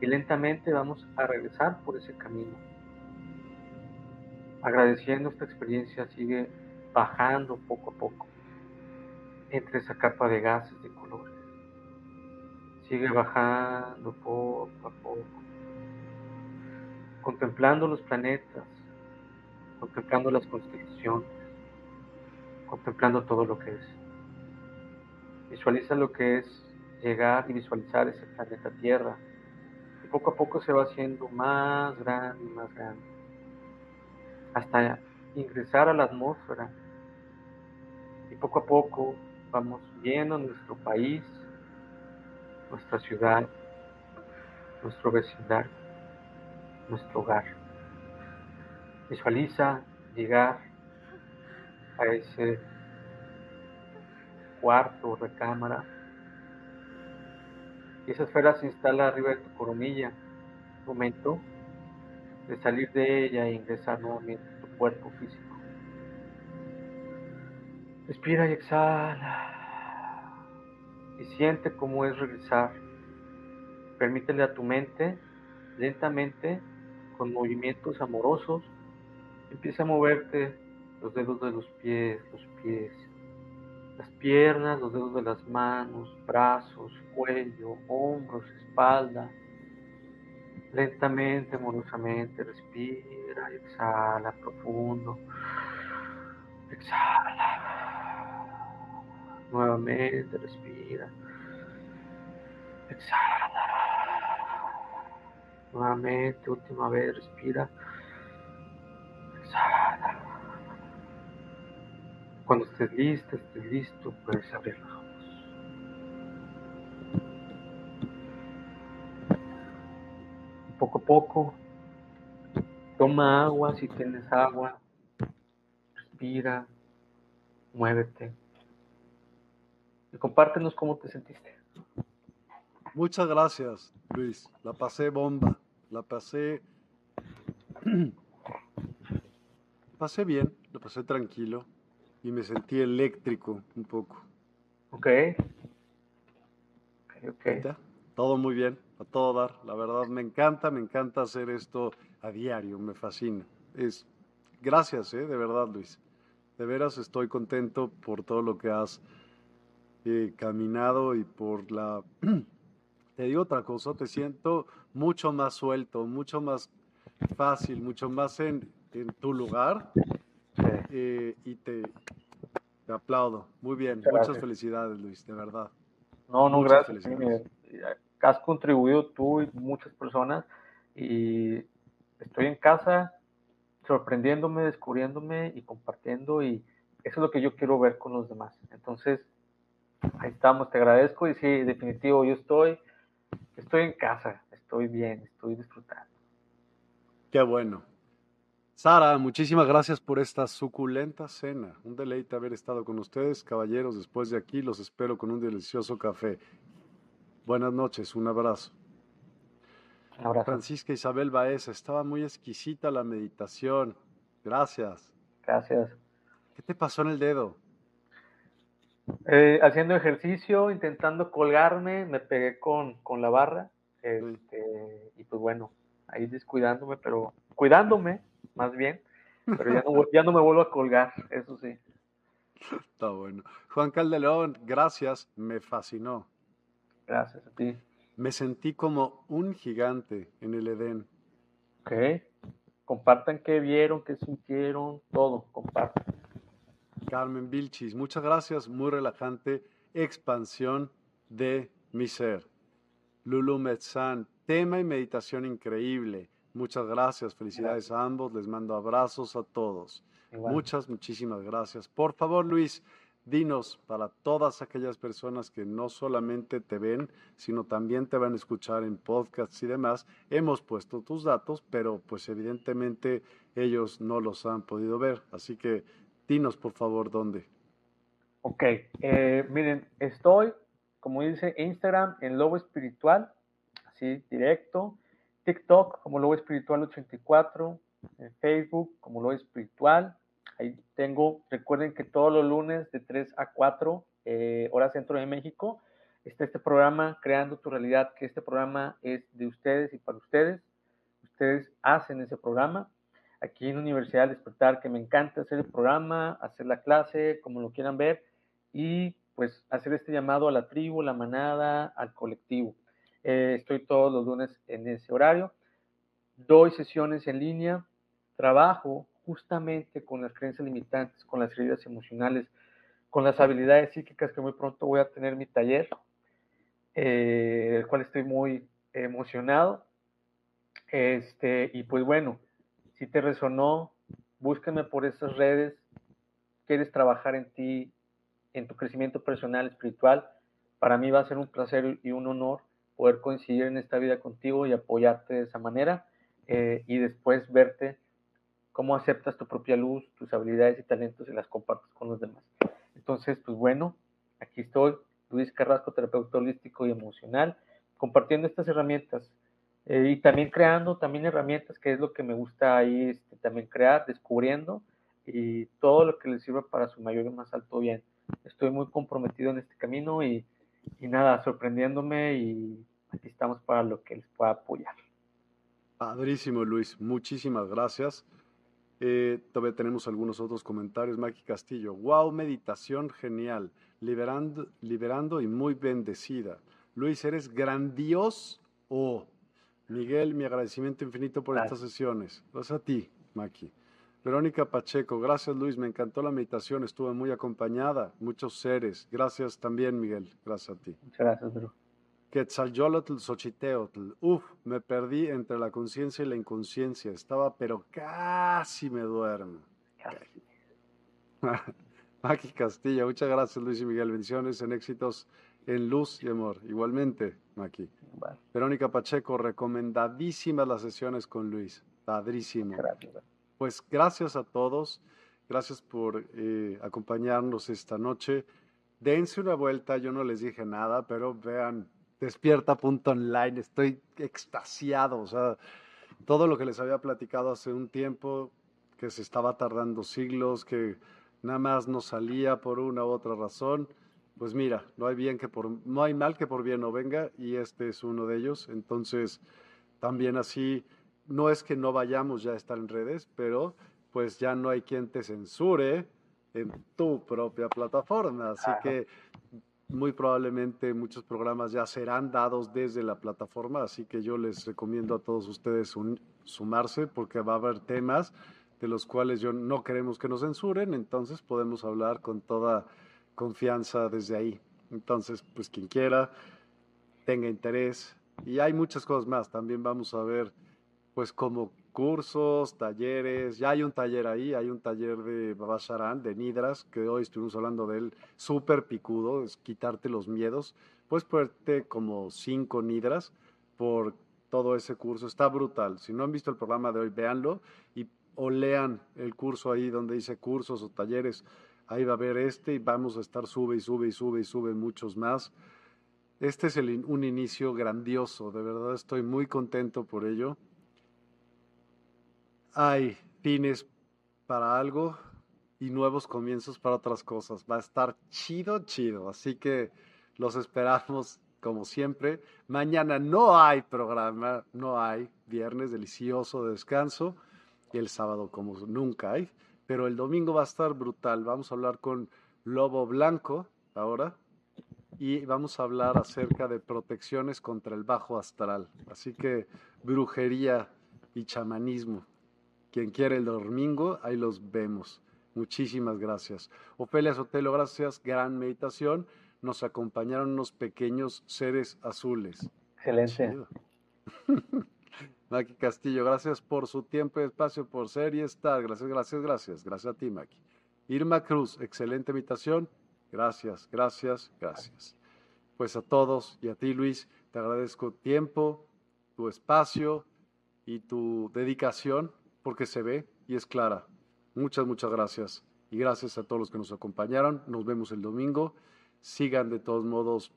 Y lentamente vamos a regresar por ese camino. Agradeciendo esta experiencia, sigue bajando poco a poco entre esa capa de gases de colores. Sigue bajando poco a poco, contemplando los planetas, contemplando las constelaciones, contemplando todo lo que es. Visualiza lo que es llegar y visualizar ese planeta Tierra. Y poco a poco se va haciendo más grande y más grande. Hasta ingresar a la atmósfera. Y poco a poco vamos viendo nuestro país, nuestra ciudad, nuestro vecindario, nuestro hogar. Visualiza llegar a ese cuarto recámara y esa esfera se instala arriba de tu coronilla. Momento de salir de ella e ingresar nuevamente a tu cuerpo físico. Respira y exhala. y siente cómo es regresar. Permítele a tu mente lentamente, con movimientos amorosos, empieza a moverte los dedos de los pies, los pies, las piernas, los dedos de las manos, brazos, cuello, hombros, espalda. Lentamente, amorosamente, respira exhala profundo. Exhala. Nuevamente, respira. Exhala. Nuevamente, última vez, respira. Exhala. Cuando estés lista, estés listo, puedes abrir Poco a poco, toma agua si tienes agua, respira, muévete y compártenos cómo te sentiste. Muchas gracias, Luis. La pasé bomba. La pasé. pasé bien, la pasé tranquilo y me sentí eléctrico un poco. Ok. Ok, ok. Todo muy bien, a todo dar. La verdad, me encanta, me encanta hacer esto a diario, me fascina. Es, gracias, ¿eh? de verdad, Luis. De veras estoy contento por todo lo que has eh, caminado y por la... te digo otra cosa, te siento mucho más suelto, mucho más fácil, mucho más en, en tu lugar eh, y te, te, aplaudo. Muy bien, muchas felicidades Luis, de verdad. No, no, gracias. Has contribuido tú y muchas personas y estoy en casa sorprendiéndome, descubriéndome y compartiendo y eso es lo que yo quiero ver con los demás. Entonces, ahí estamos, te agradezco y sí, definitivo, yo estoy, estoy en casa, estoy bien, estoy disfrutando. Qué bueno. Sara, muchísimas gracias por esta suculenta cena. Un deleite haber estado con ustedes, caballeros. Después de aquí los espero con un delicioso café. Buenas noches, un abrazo. abrazo. Francisca Isabel Baeza, estaba muy exquisita la meditación. Gracias. Gracias. ¿Qué te pasó en el dedo? Eh, haciendo ejercicio, intentando colgarme, me pegué con, con la barra. Este, y pues bueno, ahí descuidándome, pero cuidándome más bien, pero ya no, ya no me vuelvo a colgar, eso sí. Está bueno. Juan Calderón, gracias, me fascinó. Gracias a ti. Me sentí como un gigante en el Edén. Ok. Compartan qué vieron, qué sintieron, todo, compartan. Carmen Vilchis, muchas gracias, muy relajante. Expansión de mi ser. Lulu Metzán, tema y meditación increíble. Muchas gracias, felicidades a ambos, les mando abrazos a todos. Muchas, muchísimas gracias. Por favor, Luis, dinos para todas aquellas personas que no solamente te ven, sino también te van a escuchar en podcasts y demás. Hemos puesto tus datos, pero pues evidentemente ellos no los han podido ver. Así que dinos, por favor, dónde. Ok, eh, miren, estoy, como dice Instagram, en Lobo Espiritual, así directo. TikTok como Lobo Espiritual 84, en Facebook como Lobo Espiritual. Ahí tengo, recuerden que todos los lunes de 3 a 4, eh, hora centro de México, está este programa Creando tu Realidad, que este programa es de ustedes y para ustedes. Ustedes hacen ese programa. Aquí en Universidad Despertar, que me encanta hacer el programa, hacer la clase, como lo quieran ver, y pues hacer este llamado a la tribu, la manada, al colectivo. Eh, estoy todos los lunes en ese horario. Doy sesiones en línea, trabajo justamente con las creencias limitantes, con las heridas emocionales, con las habilidades psíquicas que muy pronto voy a tener mi taller, eh, el cual estoy muy emocionado. Este, y pues bueno, si te resonó, búscame por esas redes, quieres trabajar en ti, en tu crecimiento personal, espiritual, para mí va a ser un placer y un honor poder coincidir en esta vida contigo y apoyarte de esa manera eh, y después verte cómo aceptas tu propia luz, tus habilidades y talentos y las compartes con los demás. Entonces, pues bueno, aquí estoy, Luis Carrasco, terapeuta holístico y emocional, compartiendo estas herramientas eh, y también creando también herramientas, que es lo que me gusta ahí este, también crear, descubriendo y todo lo que les sirva para su mayor y más alto bien. Estoy muy comprometido en este camino y y nada, sorprendiéndome y aquí estamos para lo que les pueda apoyar. Padrísimo, Luis. Muchísimas gracias. Eh, todavía tenemos algunos otros comentarios. Maki Castillo. Wow, meditación genial. Liberando, liberando y muy bendecida. Luis, eres grandioso. Miguel, mi agradecimiento infinito por estas sesiones. Gracias a ti, Maki. Verónica Pacheco, gracias Luis, me encantó la meditación, estuve muy acompañada, muchos seres. Gracias también, Miguel, gracias a ti. Muchas gracias, Drew. Quetzalcóatl Xochiteotl. Uf, me perdí entre la conciencia y la inconsciencia. Estaba, pero casi me duermo. Casi. Maki Castillo, muchas gracias Luis y Miguel. Bendiciones en éxitos en luz y amor. Igualmente, Maki. Verónica Pacheco, recomendadísimas las sesiones con Luis. Padrísimo. Gracias. Pues gracias a todos. Gracias por eh, acompañarnos esta noche. Dense una vuelta, yo no les dije nada, pero vean despierta.online, estoy extasiado, o sea, todo lo que les había platicado hace un tiempo, que se estaba tardando siglos, que nada más no salía por una u otra razón, pues mira, no hay bien que por no hay mal que por bien no venga y este es uno de ellos. Entonces, también así no es que no vayamos ya a estar en redes, pero pues ya no hay quien te censure en tu propia plataforma, así que muy probablemente muchos programas ya serán dados desde la plataforma, así que yo les recomiendo a todos ustedes sumarse porque va a haber temas de los cuales yo no queremos que nos censuren, entonces podemos hablar con toda confianza desde ahí. Entonces, pues quien quiera, tenga interés. Y hay muchas cosas más. También vamos a ver, pues como cursos, talleres. Ya hay un taller ahí, hay un taller de Babasharán, de Nidras, que hoy estuvimos hablando de él, súper picudo, es quitarte los miedos. Puedes ponerte como cinco Nidras por todo ese curso. Está brutal. Si no han visto el programa de hoy, véanlo y o lean el curso ahí donde dice cursos o talleres. Ahí va a haber este y vamos a estar sube y sube y sube y sube muchos más. Este es un inicio grandioso, de verdad estoy muy contento por ello hay fines para algo y nuevos comienzos para otras cosas. Va a estar chido, chido. Así que los esperamos como siempre. Mañana no hay programa, no hay. Viernes delicioso de descanso. Y el sábado como nunca hay. Pero el domingo va a estar brutal. Vamos a hablar con Lobo Blanco ahora. Y vamos a hablar acerca de protecciones contra el bajo astral. Así que brujería y chamanismo. Quien quiere el domingo, ahí los vemos. Muchísimas gracias. Ofelia Sotelo, gracias. Gran meditación. Nos acompañaron unos pequeños seres azules. Excelente. Maki Castillo, gracias por su tiempo y espacio, por ser y estar. Gracias, gracias, gracias. Gracias a ti, Maki. Irma Cruz, excelente invitación. Gracias, gracias, gracias. Pues a todos y a ti, Luis, te agradezco tiempo, tu espacio y tu dedicación porque se ve y es clara. Muchas, muchas gracias. Y gracias a todos los que nos acompañaron. Nos vemos el domingo. Sigan de todos modos.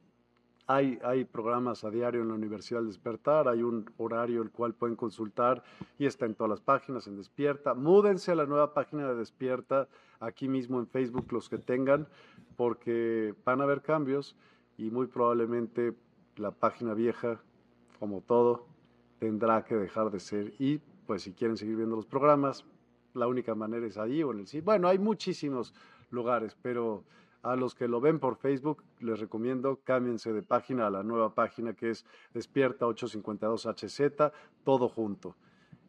Hay, hay programas a diario en la Universidad del Despertar, hay un horario el cual pueden consultar y está en todas las páginas en Despierta. Múdense a la nueva página de Despierta, aquí mismo en Facebook los que tengan, porque van a haber cambios y muy probablemente la página vieja, como todo, tendrá que dejar de ser y pues si quieren seguir viendo los programas, la única manera es ahí o en el sitio. Bueno, hay muchísimos lugares, pero a los que lo ven por Facebook les recomiendo cámbiense de página a la nueva página que es Despierta 852HZ, todo junto.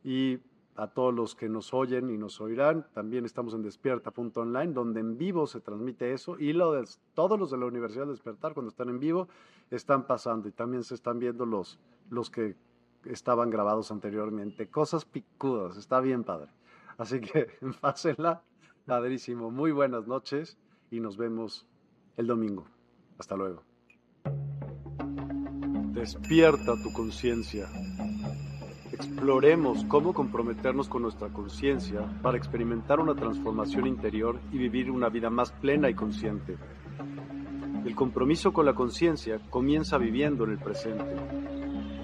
Y a todos los que nos oyen y nos oirán, también estamos en despierta.online, donde en vivo se transmite eso y lo de, todos los de la Universidad de Despertar, cuando están en vivo, están pasando y también se están viendo los, los que estaban grabados anteriormente. Cosas picudas, está bien padre. Así que pásenla, padrísimo. Muy buenas noches y nos vemos el domingo. Hasta luego. Despierta tu conciencia. Exploremos cómo comprometernos con nuestra conciencia para experimentar una transformación interior y vivir una vida más plena y consciente. El compromiso con la conciencia comienza viviendo en el presente